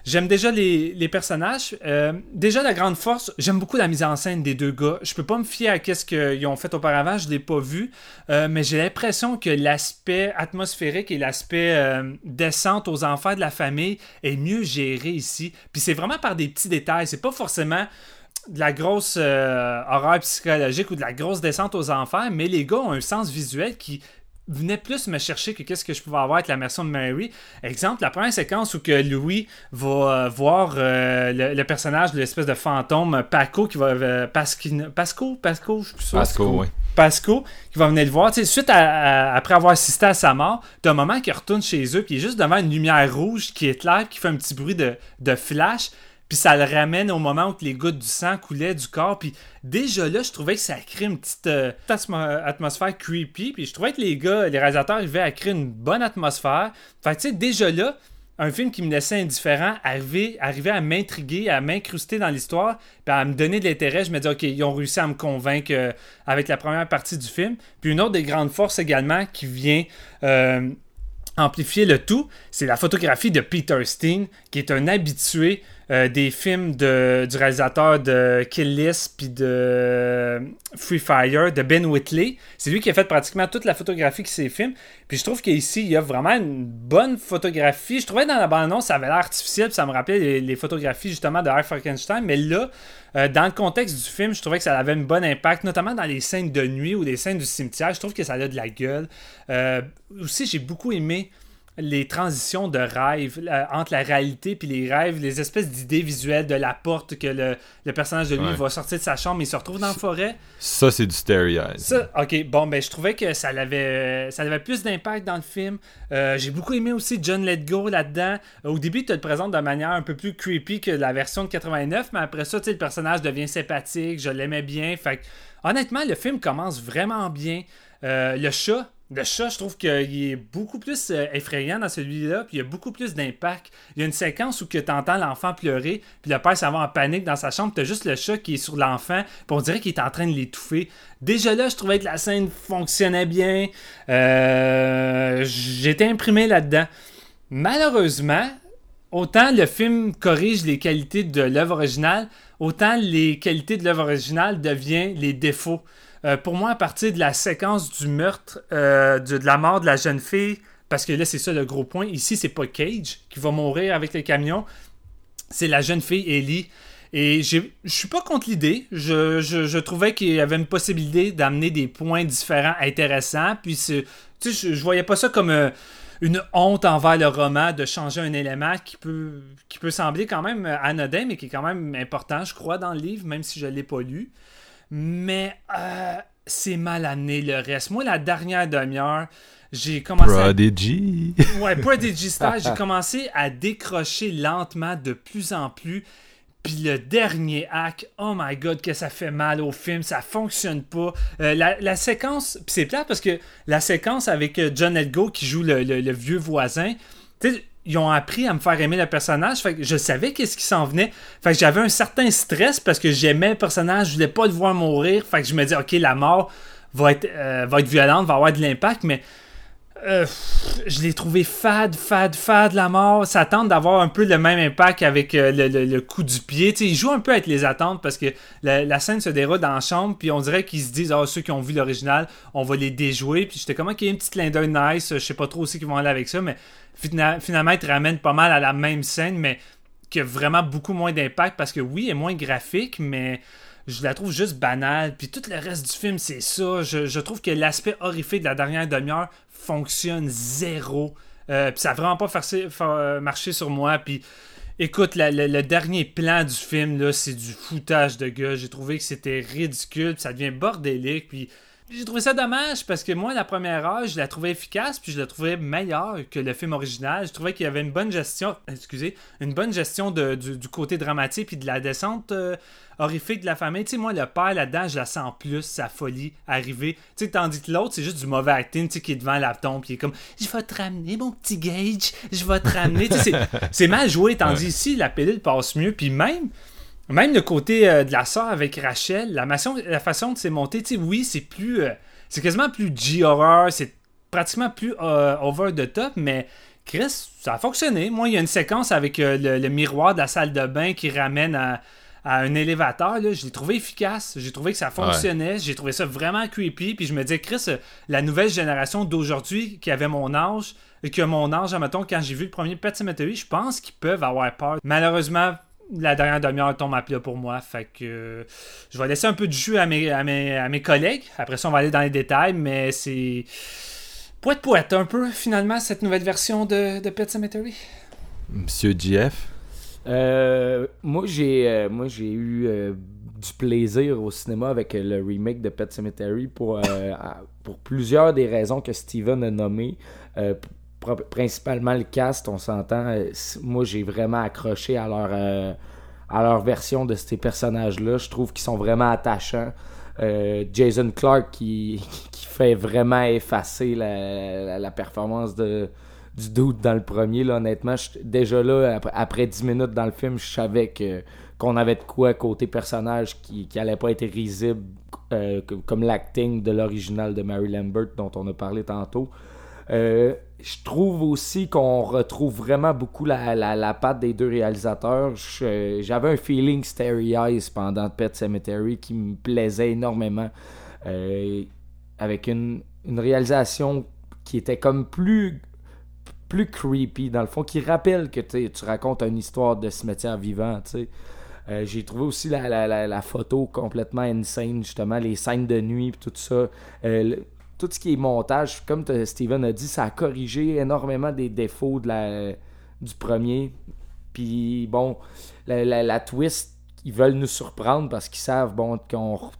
j'aime déjà les, les personnages. Euh, déjà, la grande force, j'aime beaucoup la mise en scène des deux gars. Je peux pas me fier à ce qu'ils ont fait auparavant, je l'ai pas vu. Mais j'ai l'impression que l'aspect atmosphérique et l'aspect descente aux enfers de la famille est mieux géré ici. Puis c'est vraiment par des petits détails. C'est pas forcément de la grosse euh, horreur psychologique ou de la grosse descente aux enfers, mais les gars ont un sens visuel qui venait plus me chercher que qu'est-ce que je pouvais avoir avec la version de Mary. Exemple, la première séquence où que Louis va euh, voir euh, le, le personnage de l'espèce de fantôme Paco qui va euh, Pasco Pasco je suis plus sûr. Pasco, oui. Pasco qui va venir le voir. Suite à, à- après avoir assisté à sa mort, t'as un moment qu'il retourne chez eux, puis il est juste devant une lumière rouge qui éclaire, qui fait un petit bruit de, de flash, puis ça le ramène au moment où les gouttes du sang coulaient du corps. Puis déjà là, je trouvais que ça crée une petite euh, atmo- atmosphère creepy. Puis je trouvais que les gars, les réalisateurs arrivaient à créer une bonne atmosphère. Fait tu sais, déjà là, un film qui me laissait indifférent arrivait, à m'intriguer, à m'incruster dans l'histoire, puis à me donner de l'intérêt. Je me dis, OK, ils ont réussi à me convaincre euh, avec la première partie du film. Puis une autre des grandes forces également qui vient euh, amplifier le tout, c'est la photographie de Peter Steen, qui est un habitué euh, des films de, du réalisateur de Kill List puis de Free Fire, de Ben Whitley. C'est lui qui a fait pratiquement toute la photographie de ces films. Puis je trouve qu'ici, il y a vraiment une bonne photographie. Je trouvais dans la bande-annonce, ça avait l'air artificiel, puis ça me rappelait les, photographies justement de Harry Frankenstein. Mais là, euh, dans le contexte du film, je trouvais que ça avait un bon impact, notamment dans les scènes de nuit ou les scènes du cimetière. Je trouve que ça a de la gueule. Euh, aussi, j'ai beaucoup aimé les transitions de rêve euh, entre la réalité puis les rêves, les espèces d'idées visuelles de la porte que le, le personnage de lui Ouais. va sortir de sa chambre et il se retrouve dans la forêt. Ça, c'est du stereo. Ça, ok, bon, ben je trouvais que ça avait, ça avait plus d'impact dans le film. Euh, J'ai beaucoup aimé aussi John Letgo là-dedans. Euh, Au début, tu te le présentes de manière un peu plus creepy que la version de 89, mais après ça, tu sais, le personnage devient sympathique, je l'aimais bien. Fait que, honnêtement, le film commence vraiment bien. Euh, le chat, le chat, je trouve qu'il est beaucoup plus euh, effrayant dans celui-là, puis il y a beaucoup plus d'impact. Il y a une séquence où tu entends l'enfant pleurer, puis le père s'en va en panique dans sa chambre, tu as juste le chat qui est sur l'enfant, puis on dirait qu'il est en train de l'étouffer. Déjà là, je trouvais que la scène fonctionnait bien. Euh, J'étais imprimé là-dedans. Malheureusement, autant le film corrige les qualités de l'œuvre originale, autant les qualités de l'œuvre originale deviennent les défauts. Euh, pour moi, à partir de la séquence du meurtre, euh, de, la mort de la jeune fille, parce que là, c'est ça le gros point. Ici, c'est pas Cage qui va mourir avec le camion, c'est la jeune fille Ellie. Et je suis pas contre l'idée. Je, trouvais qu'il y avait une possibilité d'amener des points différents intéressants. Puis, tu sais, je, voyais pas ça comme euh, une honte envers le roman de changer un élément qui peut, qui peut sembler quand même anodin, mais qui est quand même important, je crois, dans le livre, même si je l'ai pas lu. Mais euh, c'est mal amené le reste. Moi, la dernière demi-heure, j'ai commencé à... Prodigy. Ouais, Prodigy Style, j'ai commencé à décrocher lentement de plus en plus. Puis le dernier hack, oh my god, que ça fait mal au film, ça fonctionne pas. Euh, la, la séquence, c'est plate parce que la séquence avec euh, John Edgo qui joue le, le- le vieux voisin, tu sais, ils ont appris à me faire aimer le personnage, fait que je savais qu'est-ce qui s'en venait. Fait que j'avais un certain stress parce que j'aimais le personnage, je voulais pas le voir mourir, fait que je me dis, ok, la mort va être, euh, va être violente, va avoir de l'impact, mais euh, je l'ai trouvé fade, fade, fade la mort. Ça tente d'avoir un peu le même impact avec euh, le, le- coup du pied. Tu sais, il joue un peu avec les attentes parce que la, scène se déroule dans la chambre, puis on dirait qu'ils se disent, ah, ceux qui ont vu l'original, on va les déjouer. Puis j'étais comme, qu'il y a une petite clin d'œil nice. Je sais pas trop aussi qu'ils vont aller avec ça, mais fina- finalement, ils te ramènent pas mal à la même scène, mais qui a vraiment beaucoup moins d'impact parce que oui, elle est moins graphique, mais je la trouve juste banale. Puis tout le reste du film, c'est ça. Je, je trouve que l'aspect horrifique de la dernière demi-heure fonctionne zéro. Euh, puis ça a vraiment pas marché sur moi. Puis écoute, le dernier plan du film, là, c'est du foutage de gueule. J'ai trouvé que c'était ridicule. Ça devient bordélique. Puis J'ai trouvé ça dommage parce que moi, la première heure, je la trouvais efficace puis je la trouvais meilleure que le film original. Je trouvais qu'il y avait une bonne gestion, excusez, une bonne gestion de, du, du côté dramatique puis de la descente euh, horrifique de la famille. Tu sais, moi, le père là-dedans, je la sens plus, sa folie arriver. Tu sais, tandis que l'autre, c'est juste du mauvais acting, tu sais, qui est devant la tombe puis il est comme Je vais te ramener, mon petit Gage, je vais te ramener. tu sais, c'est- mal joué, tandis ici, la pilule passe mieux puis même. Même le côté euh, de la sœur avec Rachel, la, façon, la façon de c'est monté, tu sais, oui, c'est plus. euh, c'est quasiment plus G-horror, c'est pratiquement plus euh, over the top, mais Chris, ça a fonctionné. Moi, il y a une séquence avec le, le miroir de la salle de bain qui ramène à, à un élévateur. Là, je l'ai trouvé efficace. J'ai trouvé que ça fonctionnait. J'ai trouvé ça vraiment creepy. Puis je me disais, Chris, la nouvelle génération d'aujourd'hui qui avait mon âge, a mon âge, admettons, quand j'ai vu le premier Pet Cemetery, je pense qu'ils peuvent avoir peur. Malheureusement, la dernière demi-heure tombe à plat pour moi. Fait que euh, je vais laisser un peu de jus à mes, à, mes, à mes collègues. Après ça, on va aller dans les détails, mais c'est. Poète poète un peu, finalement, cette nouvelle version de, de Pet Cemetery. Monsieur GF. Euh, moi, j'ai euh, moi j'ai eu euh, du plaisir au cinéma avec euh, le remake de Pet Cemetery pour, euh, à- pour plusieurs des raisons que Steven a nommées. Pr- principalement le cast, on s'entend. euh, moi, j'ai vraiment accroché à leur, euh, à leur version de ces personnages-là. Je trouve qu'ils sont vraiment attachants. Euh, Jason Clark qui, fait vraiment effacer la, performance de, du doute dans le premier. Là, honnêtement, déjà là, après, après 10 minutes dans le film, je savais que qu'on avait de quoi côté personnage qui, qui pas être risible comme- l'acting de l'original de Mary Lambert dont on a parlé tantôt. Je trouve aussi qu'on retrouve vraiment beaucoup la, la, la patte des deux réalisateurs. J'avais un feeling Starry Eyes pendant Pet Cemetery qui me plaisait énormément. Euh, avec une, une réalisation qui était comme plus plus creepy dans le fond, qui rappelle que tu racontes une histoire de cimetière vivant. Euh, J'ai trouvé aussi la, la, photo complètement insane, justement, les scènes de nuit et tout ça. Euh, tout ce qui est montage, comme te- Steven a dit, ça a corrigé énormément des défauts du premier. Puis bon, la, twist, ils veulent nous surprendre parce qu'ils savent bon, qu'on on-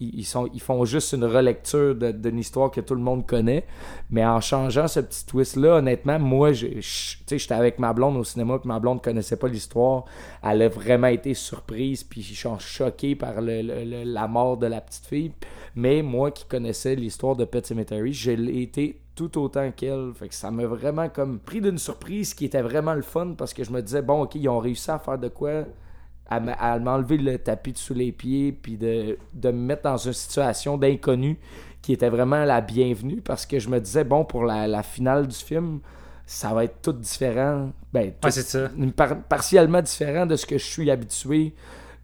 ils, font juste une relecture d'une histoire que tout le monde connaît. Mais en changeant ce petit twist-là, honnêtement, moi, j'étais avec ma blonde au cinéma, puis ma blonde connaissait pas l'histoire. Elle a vraiment été surprise, puis je suis choqué par la mort de la petite fille. Mais moi qui connaissais l'histoire de Pet Cemetery, je l'ai été tout autant qu'elle. Fait que ça m'a vraiment comme pris d'une surprise qui était vraiment le fun parce que je me disais, bon, ok, ils ont réussi à faire de quoi à, m'enlever le tapis de sous les pieds, puis de, de me mettre dans une situation d'inconnu qui était vraiment la bienvenue parce que je me disais, bon, pour la, la finale du film, ça va être tout différent. Ben, tout- Ouais, c'est ça. par- partiellement différent de ce que je suis habitué,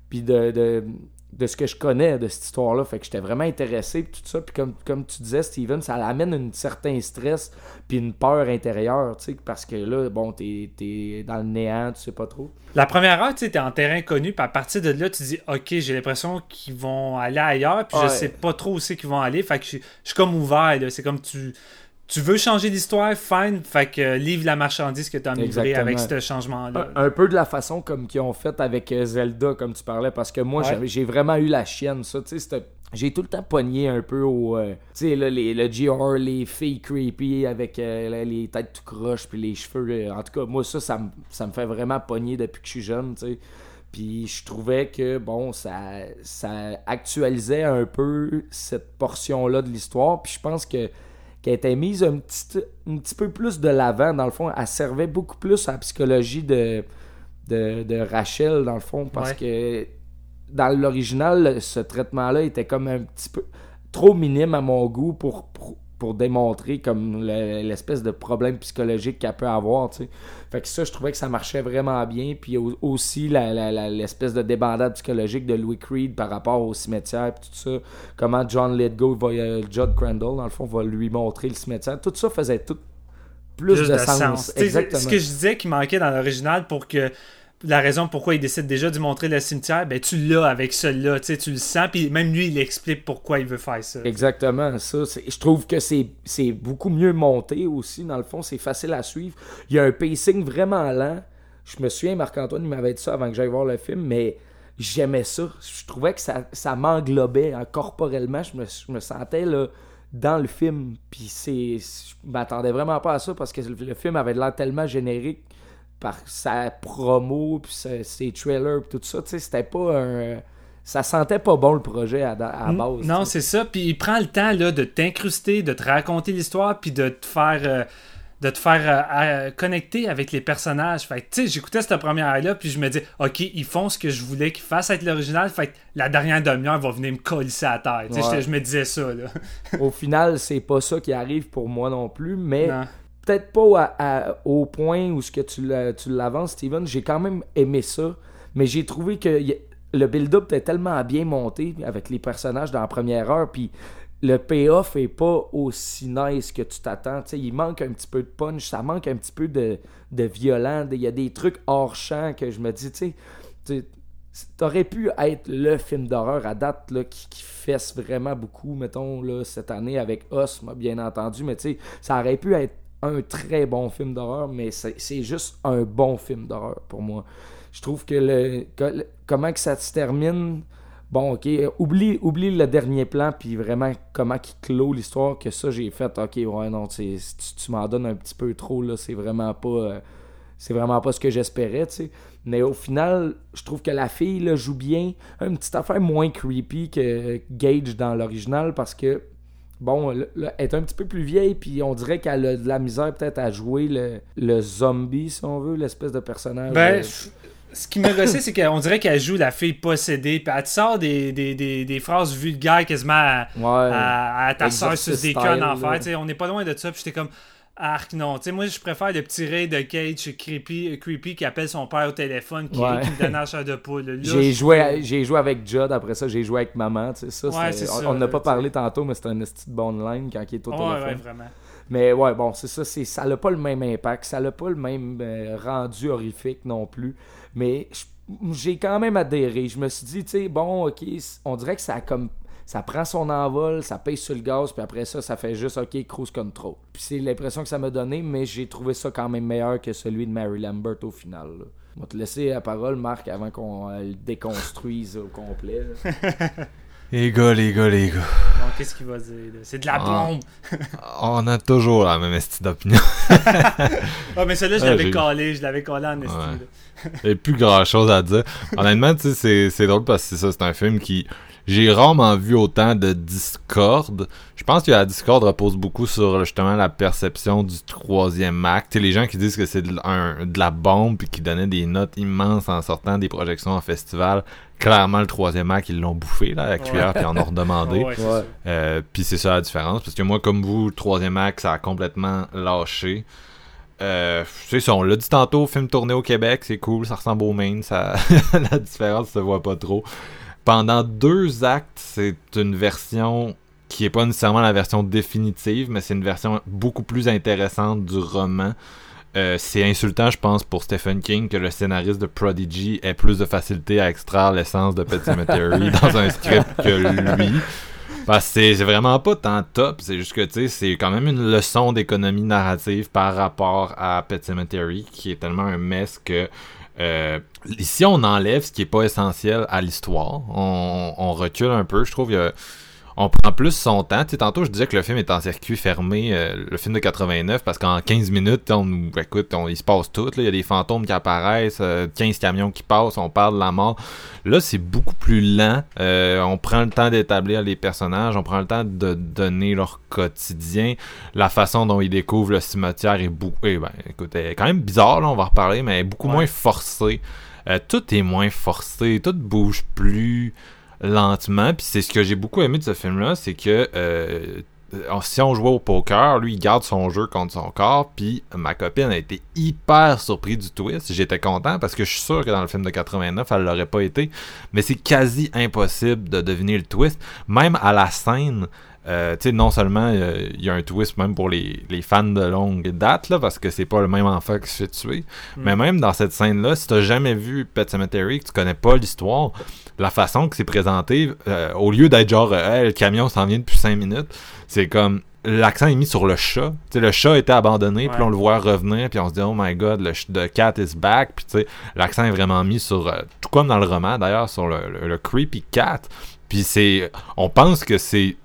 puis de, de, de ce que je connais de cette histoire-là. Fait que j'étais vraiment intéressé, puis tout ça. Puis comme, comme tu disais, Steven, ça amène un certain stress, puis une peur intérieure, tu sais, parce que là, bon, t'es es dans le néant, tu sais pas trop. La première heure, tu sais, t'es en terrain connu, puis à partir de là, tu dis, OK, j'ai l'impression qu'ils vont aller ailleurs, puis Ouais. je sais pas trop où c'est qu'ils vont aller. Fait que je, je suis comme ouvert, là. C'est comme tu. Tu veux changer d'histoire, fine. Fait que euh, livre la marchandise que tu as livrée avec ce changement-là. Un, un peu de la façon comme qu'ils ont fait avec euh, Zelda, comme tu parlais, parce que moi, Ouais. j'ai vraiment eu la chienne, ça. Tu sais, j'ai tout le temps pogné un peu au. euh, tu sais, là, les, le GR, les filles creepy avec euh, les- têtes tout croches, puis les cheveux. en tout cas, moi, ça, ça me ça me fait vraiment pogner depuis que je suis jeune, tu sais. Puis je trouvais que, bon, ça, ça actualisait un peu cette portion-là de l'histoire. Puis je pense que qu'elle était mise un petit, un petit peu plus de l'avant, dans le fond. Elle servait beaucoup plus à la psychologie de, de, de Rachel, dans le fond, parce Ouais. que dans l'original, ce traitement-là était comme un petit peu trop minime à mon goût pour, pour, pour démontrer comme le- l'espèce de problème psychologique qu'elle peut avoir. Fait que ça, je trouvais que ça marchait vraiment bien. Puis au- aussi l'espèce de débandade psychologique de Louis Creed par rapport au cimetière, puis tout ça. Comment John Lithgow, va, euh, Judd Crandall, dans le fond, va lui montrer le cimetière. Tout ça faisait tout plus, de, sens. Sais, Exactement. Ce que je disais qui manquait dans l'original pour que la raison pourquoi il décide déjà de montrer le cimetière, ben tu l'as avec celui-là, tu sais, tu le sens, puis même lui, il explique pourquoi il veut faire ça. Exactement, ça. Je trouve que c'est beaucoup mieux monté aussi, dans le fond. C'est facile à suivre. Il y a un pacing vraiment lent. Je me souviens, Marc-Antoine, il m'avait dit ça avant que j'aille voir le film, mais j'aimais ça. Je trouvais que ça, ça m'englobait hein, corporellement. Je me, je me sentais là, dans le film. Puis c'est. Je m'attendais vraiment pas à ça parce que le film avait l'air tellement générique par sa promo, puis ses trailers, puis tout ça. Tu sais, c'était pas un. Ça sentait pas bon le projet à, à la base. Non, c'est ça. Puis il prend le temps là, de t'incruster, de te raconter l'histoire, puis de te faire, euh, de te faire euh, connecter avec les personnages. Fait tu sais, j'écoutais cette première-là, puis je me dis, OK, ils font ce que je voulais qu'ils fassent avec l'original. Fait que la dernière demi-heure va venir me colisser à terre. Ouais. je me disais ça, là. Au final, c'est pas ça qui arrive pour moi non plus, mais Non. Peut-être pas au point où ce que tu la- tu l'avances, Steven. J'ai quand même aimé ça, mais j'ai trouvé que le build-up était tellement bien monté avec les personnages dans la première heure, puis le payoff est pas aussi nice que tu t'attends. Il manque un petit peu de punch, ça manque un petit peu de, de violent. Il y a des trucs hors champ que je me dis, tu sais, T'aurais pu être le film d'horreur à date là, qui, fesse vraiment beaucoup, mettons, là, cette année avec moi, bien entendu, mais tu sais, ça aurait pu être un très bon film d'horreur, mais c'est juste un bon film d'horreur pour moi. Je trouve que le, comment que ça se termine, bon, ok, oublie, oublie le dernier plan, puis vraiment comment qui clôt l'histoire, que ça j'ai fait, ok, ouais, non, tu, tu m'en donnes un petit peu trop, là, c'est vraiment pas. euh, c'est vraiment pas ce que j'espérais, tu sais. Mais au final, je trouve que la fille là, joue bien. Une petite affaire moins creepy que Gage dans l'original parce que, bon, elle est un petit peu plus vieille, puis on dirait qu'elle a de la misère peut-être à jouer le, le zombie, si on veut, l'espèce de personnage. Ben, euh, ce qui m'a gossé, c'est qu'on dirait qu'elle joue la fille possédée, puis elle te sort des, des, des, des phrases vulgaires quasiment à, ouais. à, à ta soeur sur des queues en sais, On n'est pas loin de ça, puis j'étais comme. Arc, non. Tu sais, moi, je préfère le petit ray de Cage creepy, creepy qui appelle son père au téléphone, qui, Ouais. qui me donne la chair de poule. J'ai joué, j'ai joué avec Judd, après ça j'ai joué avec maman, tu sais, ça, Ouais, on- ça, on n'a pas parlé tantôt, mais c'est un de bonne line quand il est au Ouais, téléphone. ouais, vraiment. Mais ouais, bon, c'est ça, c'est, ça n'a pas le même impact, ça n'a pas le même euh, rendu horrifique non plus. Mais j'ai quand même adhéré. Je me suis dit, tu sais, bon, ok, on dirait que ça a comme. Ça prend son envol, ça pèse sur le gaz, puis après ça, ça fait juste OK, cruise control. Puis c'est l'impression que ça m'a donné, mais j'ai trouvé ça quand même meilleur que celui de Mary Lambert au final. là. On va te laisser la parole, Marc, avant qu'on euh, le déconstruise au complet. Les gars, les gars, les gars. Bon, qu'est-ce qu'il va dire? C'est de la Ah. bombe. On a toujours la même estime d'opinion. Ah, mais celle-là, je l'avais collé, je l'avais collé en esti. Ouais. là. Il n'y a plus grand chose à dire. Honnêtement, tu sais, c'est- c'est drôle parce que c'est ça, c'est un film qui. J'ai rarement vu autant de discorde. Je pense que la discorde repose beaucoup sur justement la perception du troisième acte. Tu sais, les gens qui disent que c'est de, un- de la bombe puis qui donnaient des notes immenses en sortant des projections en festival. Clairement, le troisième acte, ils l'ont bouffé là, à la cuillère puis en ont redemandé. Ouais. Euh, puis c'est ça la différence, parce que moi, comme vous, le troisième acte, ça a complètement lâché. Euh, c'est ça, on l'a dit tantôt, film tourné au Québec, c'est cool, ça ressemble au Maine, ça... la différence se voit pas trop. Pendant deux actes, c'est une version qui est pas nécessairement la version définitive, mais c'est une version beaucoup plus intéressante du roman. Euh, c'est insultant, je pense, pour Stephen King que le scénariste de Prodigy ait plus de facilité à extraire l'essence de Pet Cemetery dans un script que lui. Parce que c'est c'est vraiment pas tant top, c'est juste que tu sais, c'est quand même une leçon d'économie narrative par rapport à Pet Cemetery, qui est tellement un mess que euh, ici on enlève ce qui est pas essentiel à l'histoire. On, on recule un peu, je trouve. On prend plus son temps. Tu sais, tantôt, je disais que le film est en circuit fermé, euh, le film de 89, parce qu'en 15 minutes, on nous écoute, on, il se passe tout. Il y a des fantômes qui apparaissent, euh, 15 camions qui passent, on parle de la mort. Là, c'est beaucoup plus lent. Euh, on prend le temps d'établir les personnages, on prend le temps de donner leur quotidien. La façon dont ils découvrent le cimetière est beaucoup. eh ben, écoute, elle est quand même bizarre, là, on va en reparler, mais elle est beaucoup Ouais. moins forcée. Euh, tout est moins forcé, tout bouge plus lentement. Puis c'est ce que j'ai beaucoup aimé de ce film-là, c'est que euh, si on jouait au poker, lui il garde son jeu contre son corps. Puis ma copine a été hyper surprise du twist. J'étais content parce que je suis sûr que dans le film de 89, elle l'aurait pas été. Mais c'est quasi impossible de deviner le twist. Même à la scène. Euh, tu sais, non seulement euh, il y a un twist même pour les, les fans de longue date, là, parce que c'est pas le même enfant qui se fait tuer, mais même dans cette scène-là, si t'as jamais vu Pet Cemetery, que tu connais pas l'histoire, la façon que c'est présenté, euh, au lieu d'être genre, Hey, le camion s'en vient depuis 5 minutes, c'est comme, l'accent est mis sur le chat. Tu sais, le chat était abandonné, puis on le voit revenir, puis on se dit oh my god, le the cat is back. Puis tu sais, l'accent est vraiment mis sur, euh, tout comme dans le roman d'ailleurs, sur le, le- le creepy cat. Puis c'est, on pense que c'est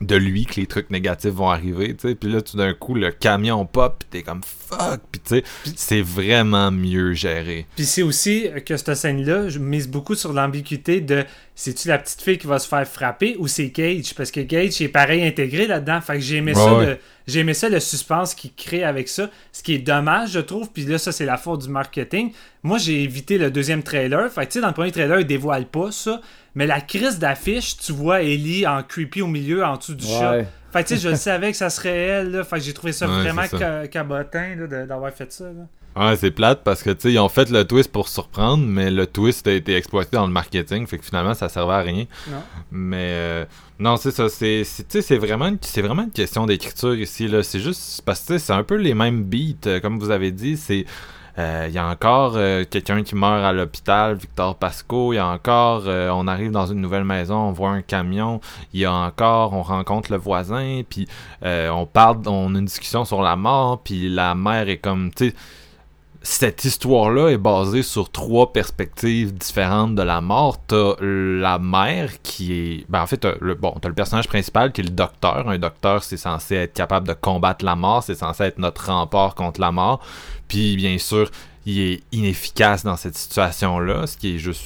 de lui que les trucs négatifs vont arriver, tu sais. Puis là, tout d'un coup, le camion pop, puis t'es comme fuck. Puis tu sais, c'est vraiment mieux géré. Puis c'est aussi que cette scène-là, je mise beaucoup sur l'ambiguïté de c'est-tu la petite fille qui va se faire frapper ou c'est Gage? Parce que Gage est pareil intégré là-dedans. Fait que j'ai aimé, Ouais, ça, ouais. le, j'ai aimé ça, le suspense qu'il crée avec ça. Ce qui est dommage, je trouve. Puis là, ça, c'est la faute du marketing. Moi, j'ai évité le deuxième trailer. Fait que tu sais, dans le premier trailer, il dévoile pas ça. Mais la crise d'affiche, tu vois Ellie en creepy au milieu, en dessous du chat. Fait que tu sais, je le savais que ça serait elle. Là. Fait que j'ai trouvé ça Ouais, vraiment ça. cabotin là, de- d'avoir fait ça. là. Ouais, c'est plate parce que, tu sais, ils ont fait le twist pour surprendre, mais le twist a été exploité dans le marketing, fait que finalement, ça servait à rien. Non. Mais, euh, non, c'est ça, c'est, c'est- tu sais, c'est vraiment, une- c'est vraiment une question d'écriture ici, là. C'est juste, parce que, tu sais, c'est un peu les mêmes beats, euh, comme vous avez dit, c'est... euh, Il y a encore euh, quelqu'un qui meurt à l'hôpital, Victor Pasco. Il y a encore, euh, on arrive dans une nouvelle maison, on voit un camion. Il y a encore, on rencontre le voisin, puis on parle, on a une discussion sur la mort, puis la mère est comme, tu sais, cette histoire-là est basée sur trois perspectives différentes de la mort. T'as la mère qui est. Ben en fait, t'as le, bon, t'as le personnage principal qui est le docteur. Un docteur, c'est censé être capable de combattre la mort, c'est censé être notre rempart contre la mort. Puis bien sûr, il est inefficace dans cette situation-là, ce qui est juste.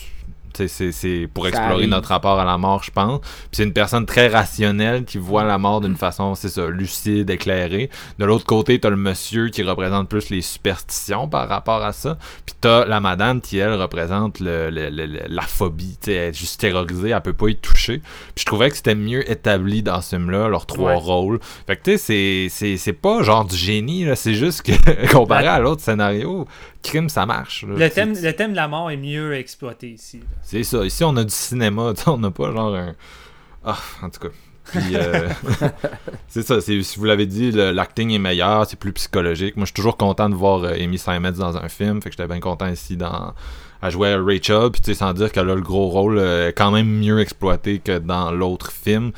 C'est pour explorer notre rapport à la mort, je pense. Puis c'est une personne très rationnelle qui voit la mort d'une façon, c'est ça, lucide, éclairée. De l'autre côté, t'as le monsieur qui représente plus les superstitions par rapport à ça. Puis t'as la madame qui, elle, représente le, le- le- le- la phobie. Tu sais, elle est juste terrorisée, elle peut pas y toucher. Puis je trouvais que c'était mieux établi dans ce film-là, leurs trois Ouais. rôles. Fait que tu sais, c'est- pas genre du génie. C'est juste que, comparé à l'autre scénario, crime, ça marche. là. Le thème, le thème de la mort est mieux exploité ici. c'est ça. Ici, on a du cinéma. On n'a pas genre un. Ah, en tout cas. Euh, c'est ça. Si vous l'avez dit, l'acting est meilleur, c'est plus psychologique. Moi, je suis toujours content de voir euh, Amy Simons dans un film. Fait que j'étais bien content ici dans, à jouer à Rachel. Puis, tu sais, sans dire qu'elle a le gros rôle euh, quand même mieux exploité que dans l'autre film.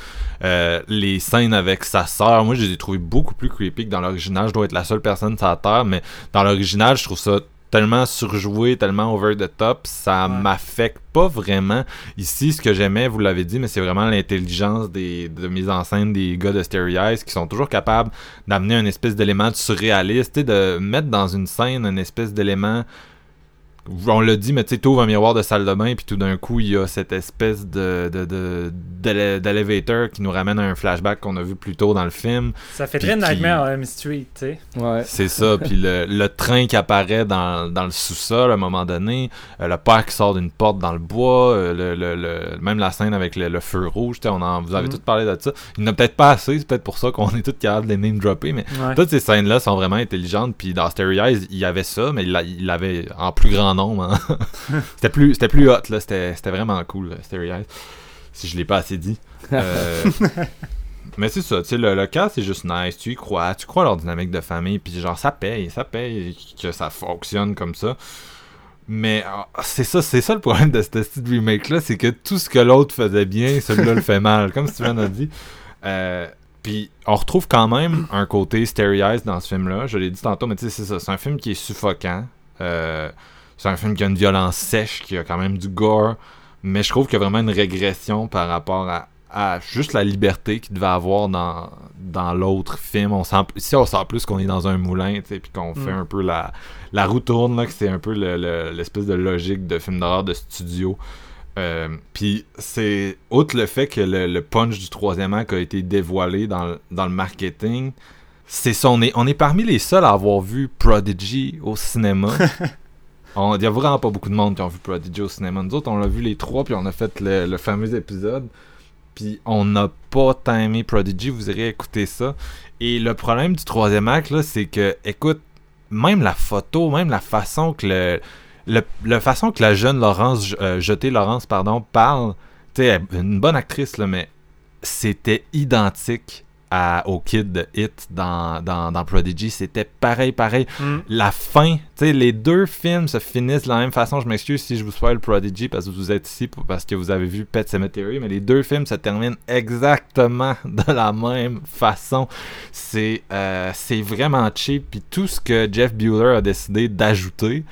Euh, les scènes avec sa sœur, moi, je les ai trouvées beaucoup plus creepy que dans l'original. Je dois être la seule personne sur la Terre, mais dans l'original, je trouve ça tellement surjoué, tellement over the top, ça Ouais. m'affecte pas vraiment. Ici, ce que j'aimais, vous l'avez dit, mais c'est vraiment l'intelligence des de mise en scène des gars de Stereo Eyes qui sont toujours capables d'amener un espèce d'élément surréaliste, sais, de mettre dans une scène un espèce d'élément on l'a dit, mais tu sais, t'ouvres un miroir de salle de bain, puis tout d'un coup, il y a cette espèce de, de, de, qui nous ramène à un flashback qu'on a vu plus tôt dans le film. Ça fait très Nightmare on Elm Street, tu sais. Ouais. C'est ça, puis le, le train qui apparaît dans, dans le sous-sol à un moment donné, euh, le père qui sort d'une porte dans le bois, euh, le, le- le- même la scène avec le, le feu rouge, tu sais, on en, vous avez Mhm. tous parlé de ça. Il n'y en a peut-être pas assez, c'est peut-être pour ça qu'on est tous capables de les name dropper, mais Ouais. toutes ces scènes-là sont vraiment intelligentes, puis dans Stereo Eyes, il y avait ça, mais il l'avait en plus grand nombre. hein. c'était plus c'était plus hot, là, c'était c'était vraiment cool, là, Stereo Eyes, si je l'ai pas assez dit. Euh, mais c'est ça, tu sais, le, le cas, c'est juste nice. Tu y crois, tu crois à leur dynamique de famille, puis genre, ça paye, ça paye que ça fonctionne comme ça. Mais ah, c'est ça, c'est ça le problème de ce petit remake-là, c'est que tout ce que l'autre faisait bien, celui-là le fait mal, comme Steven a dit. Euh, puis on retrouve quand même un côté Stereo-Eyes dans ce film-là. Je l'ai dit tantôt, mais tu sais, c'est ça. C'est un film qui est suffocant. Euh, c'est un film qui a une violence sèche, qui a quand même du gore. Mais je trouve qu'il y a vraiment une régression par rapport à, à juste la liberté qu'il devait avoir dans, dans l'autre film. On sent, ici, on sent plus qu'on est dans un moulin, tu sais, puis qu'on fait Mm. un peu la, la roue tourne, là, que c'est un peu le- le- l'espèce de logique de film d'horreur de studio. Euh, puis c'est outre le fait que le, le punch du troisième acte a été dévoilé dans, le- dans le marketing, c'est ça, on est, on est parmi les seuls à avoir vu Prodigy au cinéma. Il y a vraiment pas beaucoup de monde qui ont vu Prodigy au cinéma. Nous autres, on l'a vu les trois, puis on a fait le, fameux épisode. Puis on n'a pas tant aimé Prodigy, vous irez écouter ça. Et le problème du troisième acte, là, c'est que, écoute, même la photo, même la façon que le, le, la façon que la jeune Laurence, euh, jetée Laurence, pardon, parle, tu sais, une bonne actrice, là, mais c'était identique à, au kid de Hit dans, dans, dans Prodigy. C'était pareil, pareil. Mm. La fin, tu sais, les deux films se finissent de la même façon. Je m'excuse si je vous spoil Prodigy parce que vous êtes ici pour- parce que vous avez vu Pet Cemetery, mais les deux films se terminent exactement de la même façon. C'est euh, c'est vraiment cheap. Puis tout ce que Jeff Bueller a décidé d'ajouter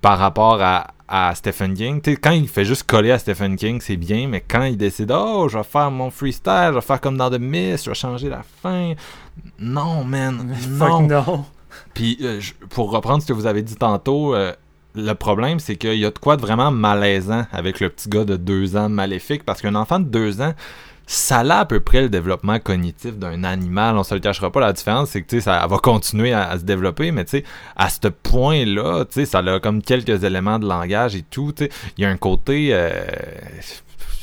par rapport à, à Stephen King, quand il fait juste coller à Stephen King, c'est bien, mais quand il décide, oh, je vais faire mon freestyle, je vais faire comme dans The Mist, je vais changer la fin. Non, man. Non. non. Puis, euh, pour reprendre ce que vous avez dit tantôt, euh, le problème, c'est qu'il y a de quoi de vraiment malaisant avec le petit gars de deux ans maléfique, parce qu'un enfant de deux ans, ça a à peu près le développement cognitif d'un animal. On se le cachera pas. La différence, c'est que ça va continuer à, se développer, mais à ce point-là, ça a comme quelques éléments de langage et tout. Il y a un côté, euh,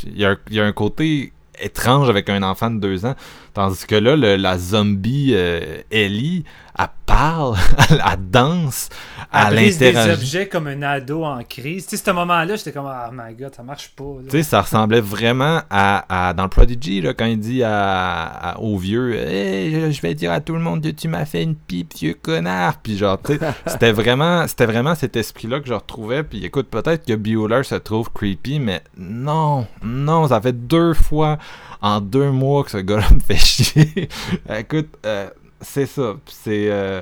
il y a un côté étrange avec un enfant de deux ans. Tandis que là, le- la zombie euh, Ellie, elle parle, elle danse, Elle elle brise des objets comme un ado en crise. Tu sais, ce moment-là, j'étais comme, ah my god, ça marche pas. Tu sais, ça ressemblait vraiment à, à- dans le Prodigy, là, quand il dit à, à- au vieux Hey, je- je vais dire à tout le monde que tu m'as fait une pipe, vieux connard. Puis genre, tu sais, c'était vraiment, c'était vraiment cet esprit-là que je retrouvais. Puis écoute, peut-être que Bueller se trouve creepy, mais non, non, ça fait deux fois en deux mois que ce gars-là me fait chier. écoute, euh, c'est ça. C'est. euh,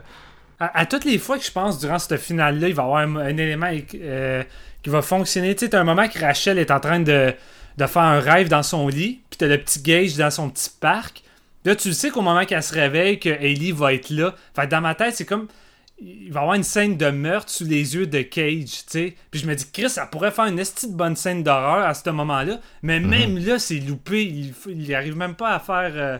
À, toutes les fois que je pense durant cette finale-là, il va y avoir un, élément euh, qui va fonctionner. Tu sais, t'as un moment que Rachel est en train de, de faire un rêve dans son lit, puis t'as le petit Gage dans son petit parc. Là, tu sais qu'au moment qu'elle se réveille, que Ellie va être là. Fait que dans ma tête, c'est comme. Il va y avoir une scène de meurtre sous les yeux de Cage, tu sais. Puis je me dis, Chris, ça pourrait faire une esti de bonne scène d'horreur à ce moment-là. Mais même là, c'est loupé. Il, il arrive même pas à faire. euh,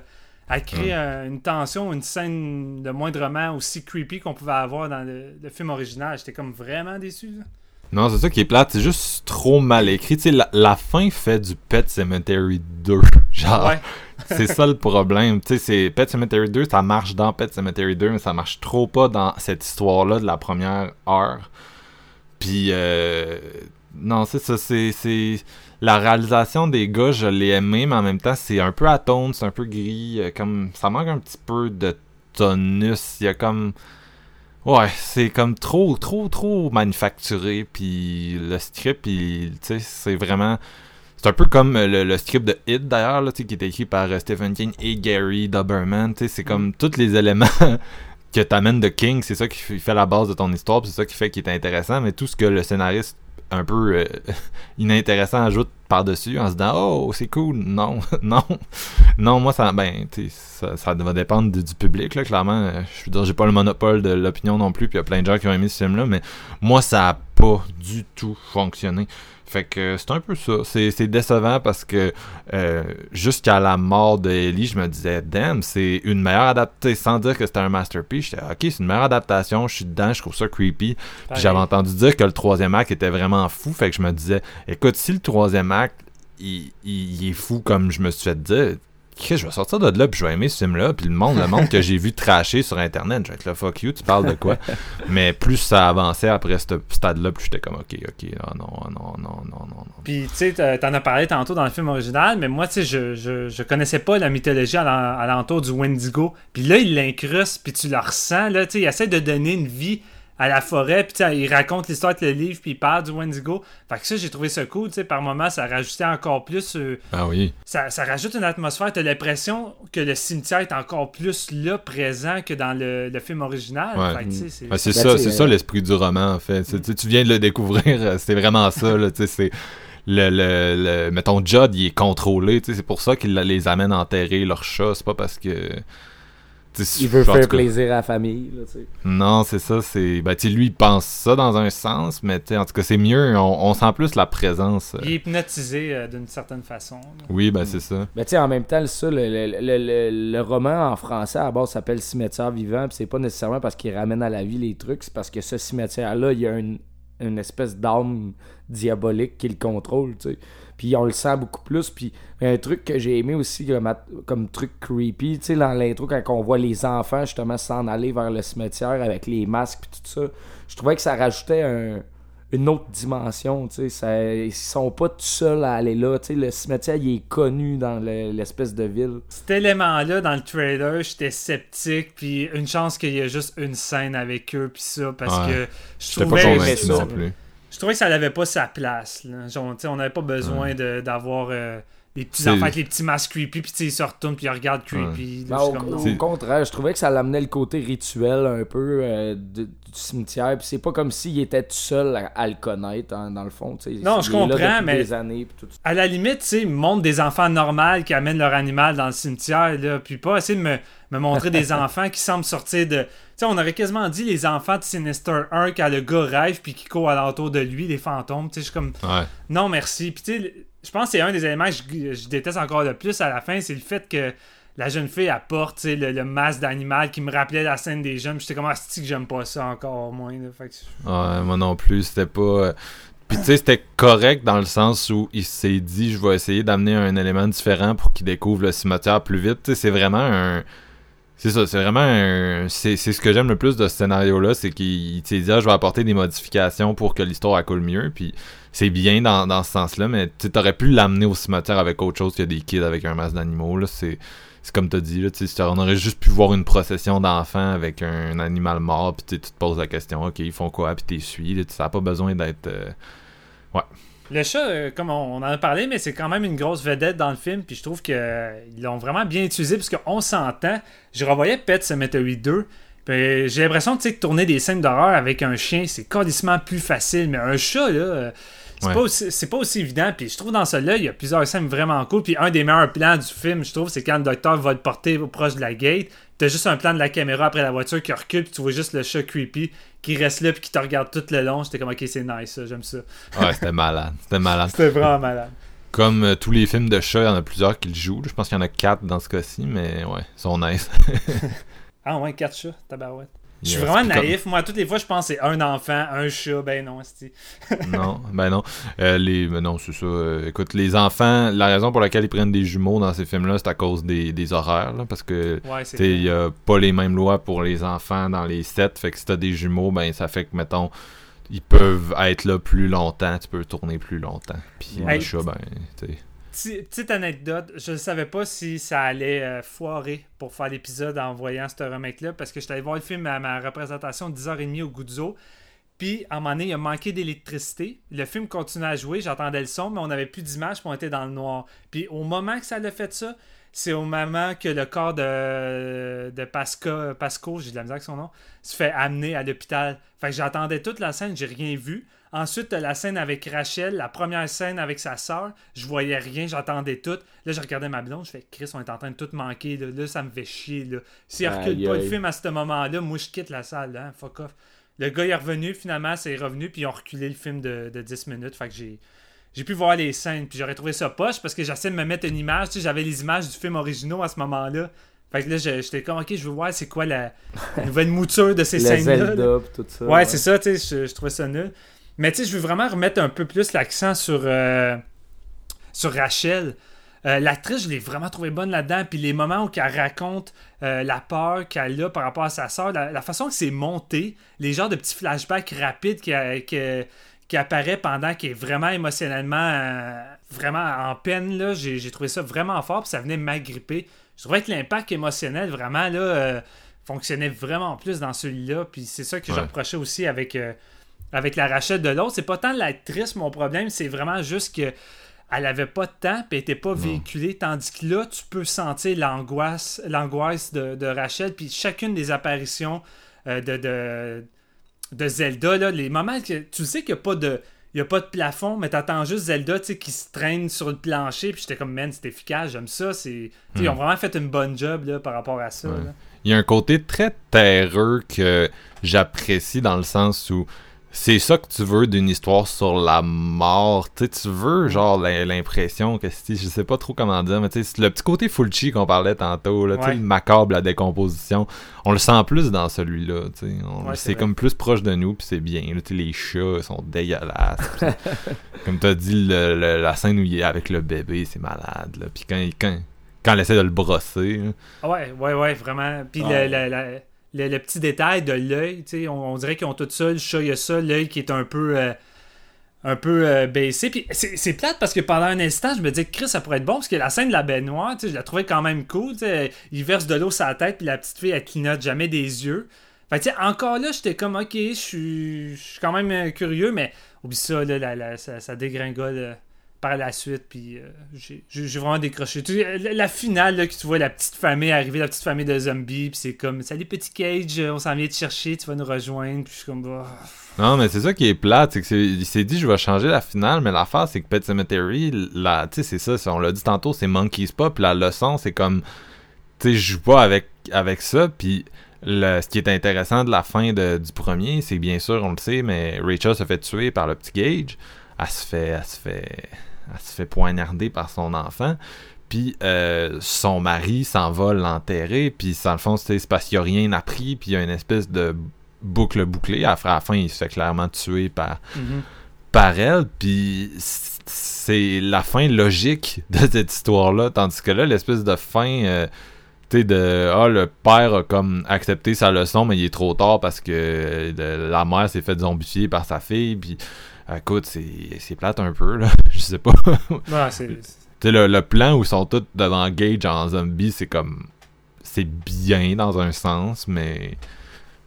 à créer euh, une tension, une scène de moindrement aussi creepy qu'on pouvait avoir dans le, le film original. J'étais comme vraiment déçu. là. Non, c'est ça qui est plate, c'est juste trop mal écrit. Tu sais, la, la fin fait du Pet Cemetery 2. Genre, Ouais. C'est ça le problème. Tu sais, c'est Pet Cemetery 2, ça marche dans Pet Cemetery 2, mais ça marche trop pas dans cette histoire-là de la première heure. Puis, euh, non, c'est ça, c'est. La réalisation des gars, je l'ai aimé, mais en même temps, c'est un peu atone, c'est un peu gris, euh, comme... Ça manque un petit peu de tonus, il y a comme... Ouais, c'est comme trop, trop, trop manufacturé, puis le script, tu sais, c'est vraiment... C'est un peu comme euh, le, le script de Hit, d'ailleurs, là, qui est écrit par euh, Stephen King et Gary Doberman, c'est comme tous les éléments que t'amènes de King, c'est ça qui fait la base de ton histoire, c'est ça qui fait qu'il est intéressant, mais tout ce que le scénariste un peu euh, inintéressant ajoute par-dessus en se disant oh c'est cool non non non moi ça ben ça, ça va dépendre du, du public là clairement je veux dire j'ai pas le monopole de l'opinion non plus puis il y a plein de gens qui ont aimé ce film là mais moi ça a pas du tout fonctionné fait que c'est un peu ça. C'est c'est décevant parce que euh, jusqu'à la mort de Ellie je me disais damn c'est une meilleure adaptation. Sans dire que c'était un masterpiece j'étais ok c'est une meilleure adaptation je suis dedans je trouve ça creepy. Puis j'avais entendu dire que le troisième acte était vraiment fou, fait que je me disais, écoute, si le troisième acte, il, il- il est fou comme je me suis fait dire, je vais sortir de là, puis je vais aimer ce film-là, puis le monde, le monde que j'ai vu tracher sur Internet, je vais être là, fuck you, tu parles de quoi? Mais plus ça avançait après ce stade-là, plus j'étais comme, ok, ok, ah non, ah non, non, non, non, non. Puis, tu sais, t'en as parlé tantôt dans le film original, mais moi, tu sais, je, je, je connaissais pas la mythologie à l'en- à l'entour du Wendigo. Puis là, il l'incruste, puis tu le ressens, là, tu sais, il essaie de donner une vie à la forêt, puis il raconte l'histoire avec le livre, puis il parle du Wendigo. Fait que ça, j'ai trouvé ça cool, tu sais, par moments, ça rajoutait encore plus... euh, Ah oui. ça, ça rajoute une atmosphère. T'as l'impression que le cimetière est encore plus là, présent, que dans le, le film original. Ouais. Fait que, c'est- Ah, c'est Ben, ça, c'est euh, ça l'esprit du roman, en fait. Tu- viens de le découvrir, c'est vraiment ça, là, tu sais, c'est... Le, le, le- mettons, Judd, il est contrôlé, tu sais, c'est pour ça qu'il les amène enterrer leur chat, c'est pas parce que... Il veut faire cas, plaisir à la famille. Là, tu sais. Non, c'est ça, c'est... Ben, lui, il pense ça dans un sens, mais tu sais, en tout cas, c'est mieux, on, on sent plus la présence. euh. Il est hypnotisé euh, d'une certaine façon. là. Oui, ben, c'est ça. Sais, en même temps, ça, le, le, le, le- le roman en français à la base s'appelle Cimetière vivant, c'est pas nécessairement parce qu'il ramène à la vie les trucs, c'est parce que ce cimetière-là, il y a une, une espèce d'âme diabolique qui le contrôle, tu sais. Puis on le sent beaucoup plus. Puis un truc que j'ai aimé aussi comme, truc creepy, tu sais, dans l'intro, quand on voit les enfants justement s'en aller vers le cimetière avec les masques puis tout ça, je trouvais que ça rajoutait un, une autre dimension, tu sais, ça- ils sont pas tout seuls à aller là, tu sais, le cimetière, il est connu dans le- l'espèce de ville. Cet élément-là, dans le trailer, j'étais sceptique, puis une chance qu'il y ait juste une scène avec eux, puis ça, parce Ouais. que je J'étais pas trouvais, convaincu ça- non plus. Je trouvais que ça n'avait pas sa place. Là. Genre, tu sais, on n'avait pas besoin Ouais. d'avoir euh, les petits enfants avec les petits masques creepy, puis ils se retournent, puis ils regardent creepy. Ben, Là, je suis au, au contraire, je trouvais que ça l'amenait le côté rituel un peu euh, de- du cimetière. Puis c'est pas comme s'il était tout seul à, à le connaître, hein, dans le fond. tu sais. Non, je comprends, mais- des années, tout. À la limite, tu sais, ils me montrent des enfants normaux qui amènent leur animal dans le cimetière, là, puis pas essayer de me, me montrer des enfants qui semblent sortir de. Tu sais, on aurait quasiment dit les enfants de Sinister 1 quand le gars rêve puis qui court alentour de lui, les fantômes. Tu sais, je suis comme. Ouais. Non, merci. Puis tu sais, je pense que c'est un des éléments que je, déteste encore le plus à la fin, c'est le fait que la jeune fille apporte le, le masque d'animal qui me rappelait la scène des jeunes. J'étais comme, ah, que j'aime pas ça encore moins. Ouais, moi non plus, c'était pas. euh, Puis tu sais, c'était correct dans le sens où il s'est dit, je vais essayer d'amener un élément différent pour qu'il découvre le cimetière plus vite. C'est vraiment un. C'est ça, c'est vraiment un. C'est ce que j'aime le plus de ce scénario-là, c'est qu'il il s'est dit, ah, je vais apporter des modifications pour que l'histoire coule mieux. Puis c'est bien dans, dans ce sens-là, mais tu aurais pu l'amener au cimetière avec autre chose que des kids avec un masque d'animaux. là. C'est. C'est comme t'as dit, là, on aurait juste pu voir une procession d'enfants avec un, animal mort, puis tu te poses la question, ok, ils font quoi, puis t'es suis, là, ça n'a pas besoin d'être. euh, Le chat, euh, comme on, on en a parlé, mais c'est quand même une grosse vedette dans le film, puis je trouve qu'ils l'ont vraiment bien utilisé, parce qu'on s'entend. Je revoyais Pet Cemetery 2, puis j'ai l'impression tu sais, que tourner des scènes d'horreur avec un chien, c'est quasiment plus facile, mais un chat, là. euh, C'est Ouais. pas, aussi- c'est pas aussi évident, puis je trouve dans celui-là, il y a plusieurs scènes vraiment cool. Puis un des meilleurs plans du film, je trouve, c'est quand le docteur va le porter proche de la gate. T'as juste un plan de la caméra après la voiture qui recule, puis tu vois juste le chat creepy qui reste là, puis qui te regarde tout le long. J'étais comme, ok, c'est nice, ça, j'aime ça. Ouais, c'était malade. C'était malade. C'était vraiment malade. Comme euh, tous les films de chat, il y en a plusieurs qui le jouent. Je pense qu'il y en a quatre dans ce cas-ci, mais ouais, ils sont nice. Ah ouais, quatre chats, tabarouette. Je suis vraiment comme- naïf. Moi, toutes les fois, je pense que c'est un enfant, un chat. Ben non, c'est. non, ben non. Euh, les, ben non, c'est ça. Euh, écoute, les enfants, la raison pour laquelle ils prennent des jumeaux dans ces films-là, c'est à cause des, des horaires. là, parce que Ouais, c'est. tu sais, il y a pas les mêmes lois pour les enfants dans les sets. Fait que si t'as des jumeaux, ben ça fait que, mettons, ils peuvent être là plus longtemps. Tu peux tourner plus longtemps. Puis les chats, ben, tu. Petit- Petite anecdote, je ne savais pas si ça allait euh, foirer pour faire l'épisode en voyant ce remake-là, parce que j'étais allé voir le film à ma représentation de 10h30 au Guzzo. Puis, à un moment donné, il a manqué d'électricité. Le film continuait à jouer, j'entendais le son, mais on n'avait plus d'image, puis on était dans le noir. Puis, au moment que ça l'a fait ça, c'est au moment que le corps de, de Pasco, j'ai de la misère avec son nom, se fait amener à l'hôpital. Fait que j'attendais toute la scène, j'ai rien vu. Ensuite, la scène avec Rachel, la première scène avec sa sœur. Je voyais rien, j'entendais tout. Là, je regardais ma blonde, je fais Chris, on est en train de tout manquer. Là, Là, ça me fait chier. Là. S'il Aïe, recule pas le film à ce moment-là, moi, je quitte la salle. Là, hein, fuck off. Le gars est revenu, finalement, c'est revenu, puis ils ont reculé le film de, de 10 minutes. Fait que j'ai. J'ai pu voir les scènes, puis j'aurais trouvé ça poche parce que j'essaie de me mettre une image. Tu sais, j'avais les images du film original à ce moment-là. Fait que là, je- j'étais comme, ok, je veux voir c'est quoi la, la nouvelle mouture de ces scènes-là. tout ça. Ouais, c'est ça, tu sais, je, je trouvais ça nul. Mais tu sais, je veux vraiment remettre un peu plus l'accent sur, euh, sur Rachel. Euh, L'actrice, je l'ai vraiment trouvé bonne là-dedans. Puis les moments où elle raconte euh, la peur qu'elle a par rapport à sa soeur, la, la façon que c'est monté, les genres de petits flashbacks rapides qui, qui- qui apparaît pendant qu'elle est vraiment émotionnellement vraiment en peine, là, j'ai trouvé ça vraiment fort. Puis ça venait m'agripper. Je trouvais que l'impact émotionnel, vraiment, là, fonctionnait vraiment plus dans celui-là. Puis c'est ça que je Ouais. reprochais aussi avec, avec la Rachel de l'autre. C'est pas tant l'actrice, mon problème, c'est vraiment juste que elle avait pas de temps puis elle était pas véhiculée. Tandis que là tu peux sentir l'angoisse l'angoisse de, de Rachel puis chacune des apparitions euh, de, de de Zelda là, les moments que tu sais qu'il n'y a pas de il y a pas de plafond mais t'attends juste Zelda qui se traîne sur le plancher puis j'étais comme man c'est efficace j'aime ça c'est ils ont vraiment fait une bonne job là, par rapport à ça Ouais. Il y a un côté très terreux que j'apprécie dans le sens où c'est ça que tu veux d'une histoire sur la mort? Tu veux genre l'im- l'impression que si je sais pas trop comment dire, mais tu sais, le petit côté Fulci qu'on parlait tantôt, là, Ouais. le macabre, la décomposition, on le sent plus dans celui-là. Ouais, c'est comme plus proche de nous, puis c'est bien. là, les chats sont dégueulasses. comme tu as dit, le- le- la scène où il est avec le bébé, c'est malade. Là. Puis quand, il- quand, quand elle essaie de le brosser, là, Ouais, ouais, ouais, vraiment. Puis le- petit détail de l'œil, on, on dirait qu'ils ont tout ça. Le chat, il y a ça. L'œil qui est un peu. euh, un peu euh, baissé. C'est plate parce que pendant un instant, je me disais que Chris, ça pourrait être bon parce que la scène de la baignoire, je la trouvais quand même cool. Il verse de l'eau sur la tête, puis la petite fille, elle clignote jamais des yeux. Fait que, encore là, j'étais comme, ok, je suis quand même euh, curieux, mais oublie ça, là, la- la- ça, ça dégringole par la suite, puis euh, j'ai vraiment décroché. La, finale, là, que tu vois la petite famille arriver, la petite famille de zombies, puis c'est comme, salut petit Cage, on s'en vient te chercher, tu vas nous rejoindre, puis je suis comme, bah. Non, mais c'est ça qui est plate, c'est que c'est- il s'est dit je vais changer la finale, mais l'affaire c'est que Pet Cemetery, la, tu sais, c'est ça, on l'a dit tantôt, c'est Monkey's puis la leçon c'est comme, tu sais, je joue pas avec, avec ça, puis le, ce qui est intéressant de la fin du premier, c'est bien sûr, on le sait, mais Rachel se fait tuer par le petit Gage, elle se fait, elle se fait, elle se fait poignarder par son enfant. Puis euh, son mari s'en va l'enterrer, puis dans le fond, c'est parce qu'il a rien appris, puis il y a une espèce de boucle bouclée. À la fin- il se fait clairement tuer par, Mhm. par elle, puis c'est la fin logique de cette histoire-là, tandis que là, l'espèce de fin, euh, tu sais, de ah, le père a comme accepté sa leçon, mais il est trop tard parce que euh, la mère s'est fait zombifier par sa fille, puis écoute, c'est c'est plate un peu, là, je sais pas. Ouais, c'est. Tu sais, le, le plan où ils sont tous devant Gage en zombie, c'est comme. C'est bien dans un sens, mais.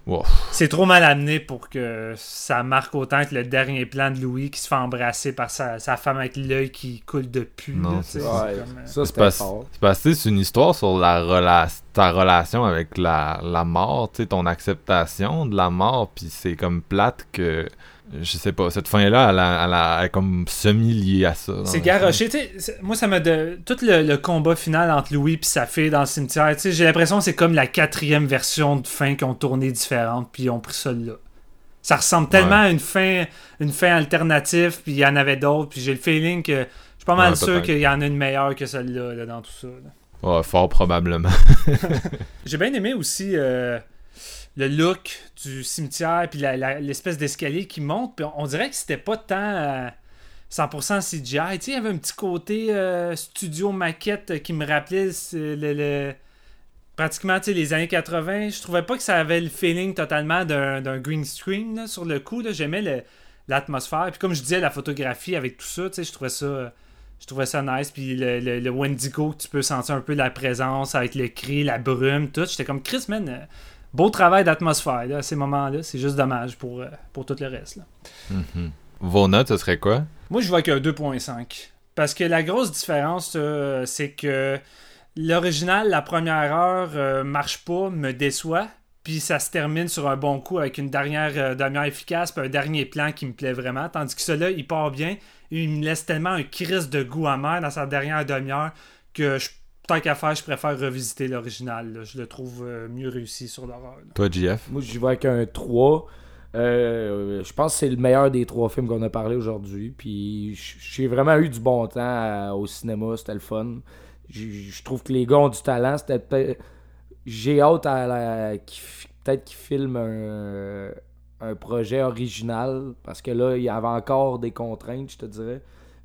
Wow. C'est trop mal amené pour que ça marque autant que le dernier plan de Louis qui se fait embrasser par sa, sa femme avec l'œil qui coule de pu. Non, là, c'est tu sais, Ouais, euh, ça C'est fort. c'est parce que c'est une histoire sur la rela ta relation avec la, la mort, tu sais, ton acceptation de la mort, puis c'est comme plate que. Je sais pas, cette fin-là, elle, a- elle, a- elle est comme semi-liée à ça. C'est garoché. Moi, ça m'a. De... Tout le, le combat final entre Louis et sa fille dans le cimetière, j'ai l'impression que c'est comme la quatrième version de fin qui ont tourné différente, puis ils ont pris ça là. Ça ressemble tellement à une fin, une fin alternative, puis il y en avait d'autres, puis j'ai le feeling que. Je suis pas mal Ouais, sûr qu'il y en a une meilleure que celle-là là, dans tout ça. là. Ouais, fort probablement. J'ai bien aimé aussi euh, le look du cimetière puis l'espèce d'escalier qui monte. Puis on, dirait que c'était pas tant euh, 100% CGI. Tu sais, il y avait un petit côté euh, studio maquette qui me rappelait le, le- pratiquement les années 80. Je trouvais pas que ça avait le feeling totalement d'un green screen sur le coup. J'aimais l'atmosphère. Puis comme je disais, la photographie avec tout ça, je trouvais ça. euh, je trouvais ça nice. Puis le, le, le Wendigo, tu peux sentir un peu la présence avec le cri, la brume, tout. J'étais comme Chris, man. Beau travail d'atmosphère à ces moments-là. C'est juste dommage pour, euh, pour tout le reste. là. Mhm. Vos notes, ce serait quoi? Moi, je vois qu'un 2.5. Parce que la grosse différence, euh, c'est que l'original, la première heure, euh, marche pas, me déçoit. Puis ça se termine sur un bon coup avec une dernière euh, demi-heure efficace, puis un dernier plan qui me plaît vraiment. Tandis que celui-là, il part bien. Il me laisse tellement un crise de goût amer dans sa dernière demi-heure que je, tant qu'à faire, je préfère revisiter l'original. là. Je le trouve euh, mieux réussi sur l'horreur. là. Toi, JF? Moi, j'y vais avec un 3. Euh, je pense que c'est le meilleur des trois films qu'on a parlé aujourd'hui. Puis j'ai vraiment eu du bon temps à- au cinéma, c'était le fun. Je trouve que les gars ont du talent. C'était peut-être- J'ai hâte à la... peut-être qu'ils filment un... un projet original. Parce que là, il y avait encore des contraintes, je te dirais.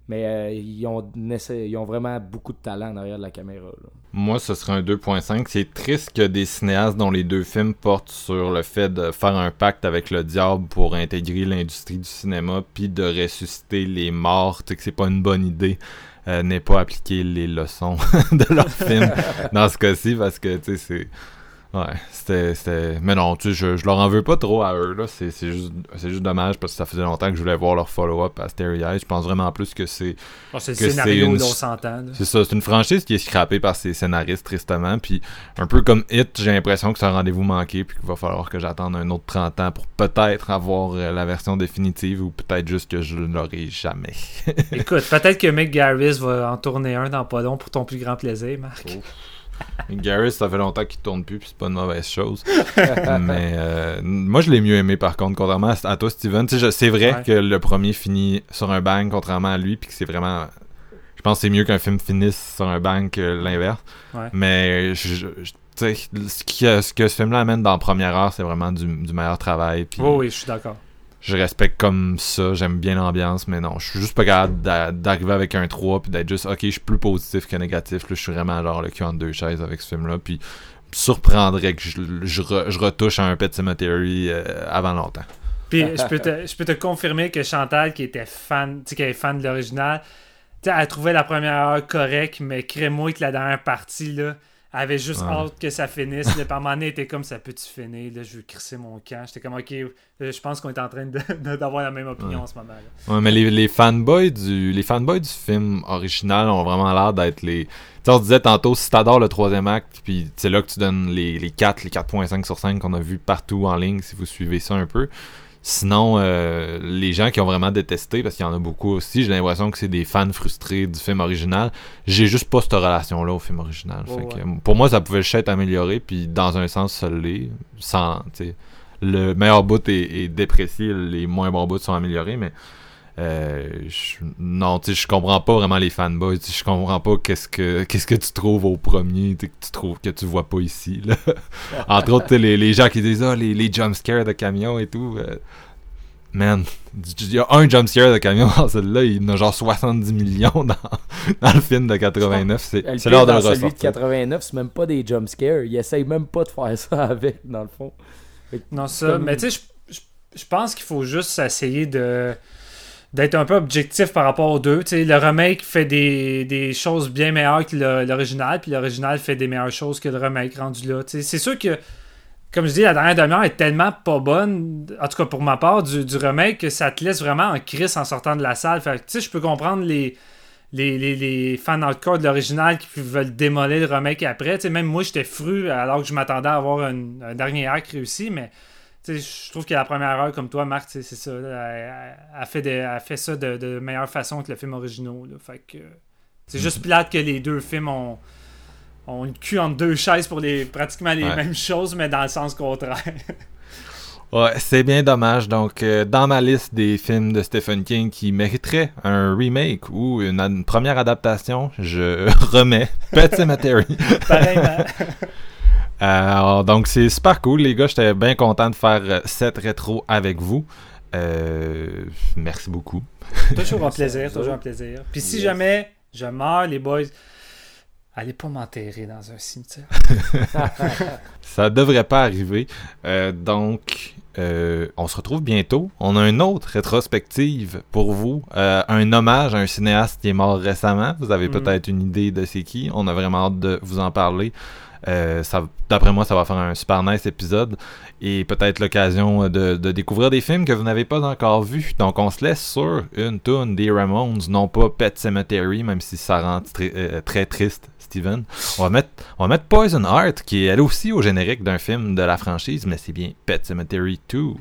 Mais euh, ils, ont... nécess- ils ont vraiment beaucoup de talent derrière la caméra. là. Moi, ce serait un 2.5. C'est triste que des cinéastes dont les deux films portent sur le fait de faire un pacte avec le diable pour intégrer l'industrie du cinéma, puis de ressusciter les morts, tu sais que c'est pas une bonne idée, euh, n'aient pas appliqué les leçons de leur film dans ce cas-ci, parce que, tu sais, c'est... Ouais, c'était, c'était... Mais non, tu sais, je, je leur en veux pas trop à eux, là. C'est, c'est, juste, c'est juste dommage, parce que ça faisait longtemps que je voulais voir leur follow-up à Starry Eyes. Je pense vraiment plus que c'est... Bon, c'est le scénario, une- s'entend. là. C'est ça, c'est une franchise qui est scrappée par ses scénaristes tristement, puis un peu comme Hit, j'ai l'impression que c'est un rendez-vous manqué, puis qu'il va falloir que j'attende un autre 30 ans pour peut-être avoir euh, la version définitive, ou peut-être juste que je l'aurai jamais. Écoute, peut-être que Mick Garris va en tourner un dans pas long pour ton plus grand plaisir, Marc. Garris, ça fait longtemps qu'il tourne plus, puis c'est pas une mauvaise chose. Mais euh, moi, je l'ai mieux aimé par contre, contrairement à, toi, Steven. C'est vrai Ouais. que le premier finit sur un bang, contrairement à lui, puis que c'est vraiment. Je pense que c'est mieux qu'un film finisse sur un bang que l'inverse. Ouais. Mais je, je- ce, qui- ce que ce film-là amène dans la première heure, c'est vraiment du, du meilleur travail. Puis Oh oui, je suis d'accord. Je respecte comme ça, j'aime bien l'ambiance, mais non, je suis juste pas capable d'a- d'arriver avec un 3 puis d'être juste, ok, je suis plus positif que négatif. Là, je suis vraiment genre le cul entre deux chaises avec ce film-là. Puis surprendrait que je, je je retouche à un Pet Cemetery euh, avant longtemps. Puis je peux, te, je peux te confirmer que Chantal, qui était fan, qui est fan de l'original, elle trouvait la première heure correcte, mais crémouille que la dernière partie, là, avait juste Ouais. hâte que ça finisse. Là, moment donné, elle était comme ça peut-tu finir? Là, je veux crisser mon camp. J'étais comme ok, euh, je pense qu'on est en train d'avoir la même opinion en ce moment-là. Ouais, mais les, les fanboys du les fanboys du film original ont vraiment l'air d'être les. Tu sais, on se disait tantôt, si t'adores le troisième acte, puis c'est là que tu donnes les, les 4, les 4.5 sur 5 qu'on a vu partout en ligne, si vous suivez ça un peu. Sinon, euh, les gens qui ont vraiment détesté, parce qu'il y en a beaucoup aussi, j'ai l'impression que c'est des fans frustrés du film original. J'ai juste pas cette relation-là au film original. Ouais, Fait que, pour moi, ça pouvait juste être amélioré, puis dans un sens, ça l'est. Sans, le meilleur bout est, est déprécié, les moins bons bouts sont améliorés, mais euh, je- non, tu sais, je comprends pas vraiment les fanboys. Je comprends pas qu'est-ce que qu'est-ce que tu trouves au premier, que tu trouves que tu vois pas ici. Là. Entre autres, tu sais, les, les gens qui disent ah les, les jumpscares de camion et tout. euh, man, il y a un jumpscare de camion dans celui-là, il y en a genre 70 millions dans, dans le film de 89. C'est l'heure de le dans celui de ressortir. 89, c'est même pas des jumpscares. Ils essayent même pas de faire ça avec, dans le fond. Non, ça. Comme- Mais tu sais, je pense qu'il faut juste essayer de d'être un peu objectif par rapport aux deux. Le remake fait des, des choses bien meilleures que l'original, puis l'original fait des meilleures choses que le remake rendu là. C'est sûr que, comme je dis, la dernière demi-heure est tellement pas bonne, en tout cas pour ma part, du, du remake, que ça te laisse vraiment en crise en sortant de la salle. Fait que, je peux comprendre les, les, les, fans hardcore de l'original qui veulent démolir le remake après. Même moi, j'étais fru alors que je m'attendais à avoir un, dernier acte réussi, mais je trouve que la première heure, comme toi, Marc, c'est ça. elle, fait des- elle fait ça de, de meilleure façon que le film original. là. Fait que c'est juste plate que les deux films ont, ont une cul entre deux chaises pour les, pratiquement les Ouais. mêmes choses, mais dans le sens contraire. Ouais, c'est bien dommage. Donc, euh, dans ma liste des films de Stephen King qui mériteraient un remake ou une, première adaptation, je remets Pet Cemetery. Pareillement. Alors, donc, c'est super cool, les gars. J'étais bien content de faire euh, cette rétro avec vous. Euh, merci beaucoup. toujours un plaisir, toujours un plaisir. Puis si jamais je meurs, les boys, allez pas m'enterrer dans un cimetière. Ça devrait pas arriver. Euh, donc, euh, on se retrouve bientôt. On a une autre rétrospective pour vous. Euh, un hommage à un cinéaste qui est mort récemment. Vous avez Mhm. peut-être une idée de c'est qui. On a vraiment hâte de vous en parler. Euh, D'après moi, ça va faire un super nice épisode et peut-être l'occasion de, de découvrir des films que vous n'avez pas encore vus. Donc, on se laisse sur une tune des Ramones, non pas Pet Cemetery, même si ça rend très, euh, très triste, Steven. On va mettre, on va mettre Poison Heart, qui est elle aussi au générique d'un film de la franchise, mais c'est bien Pet Cemetery 2.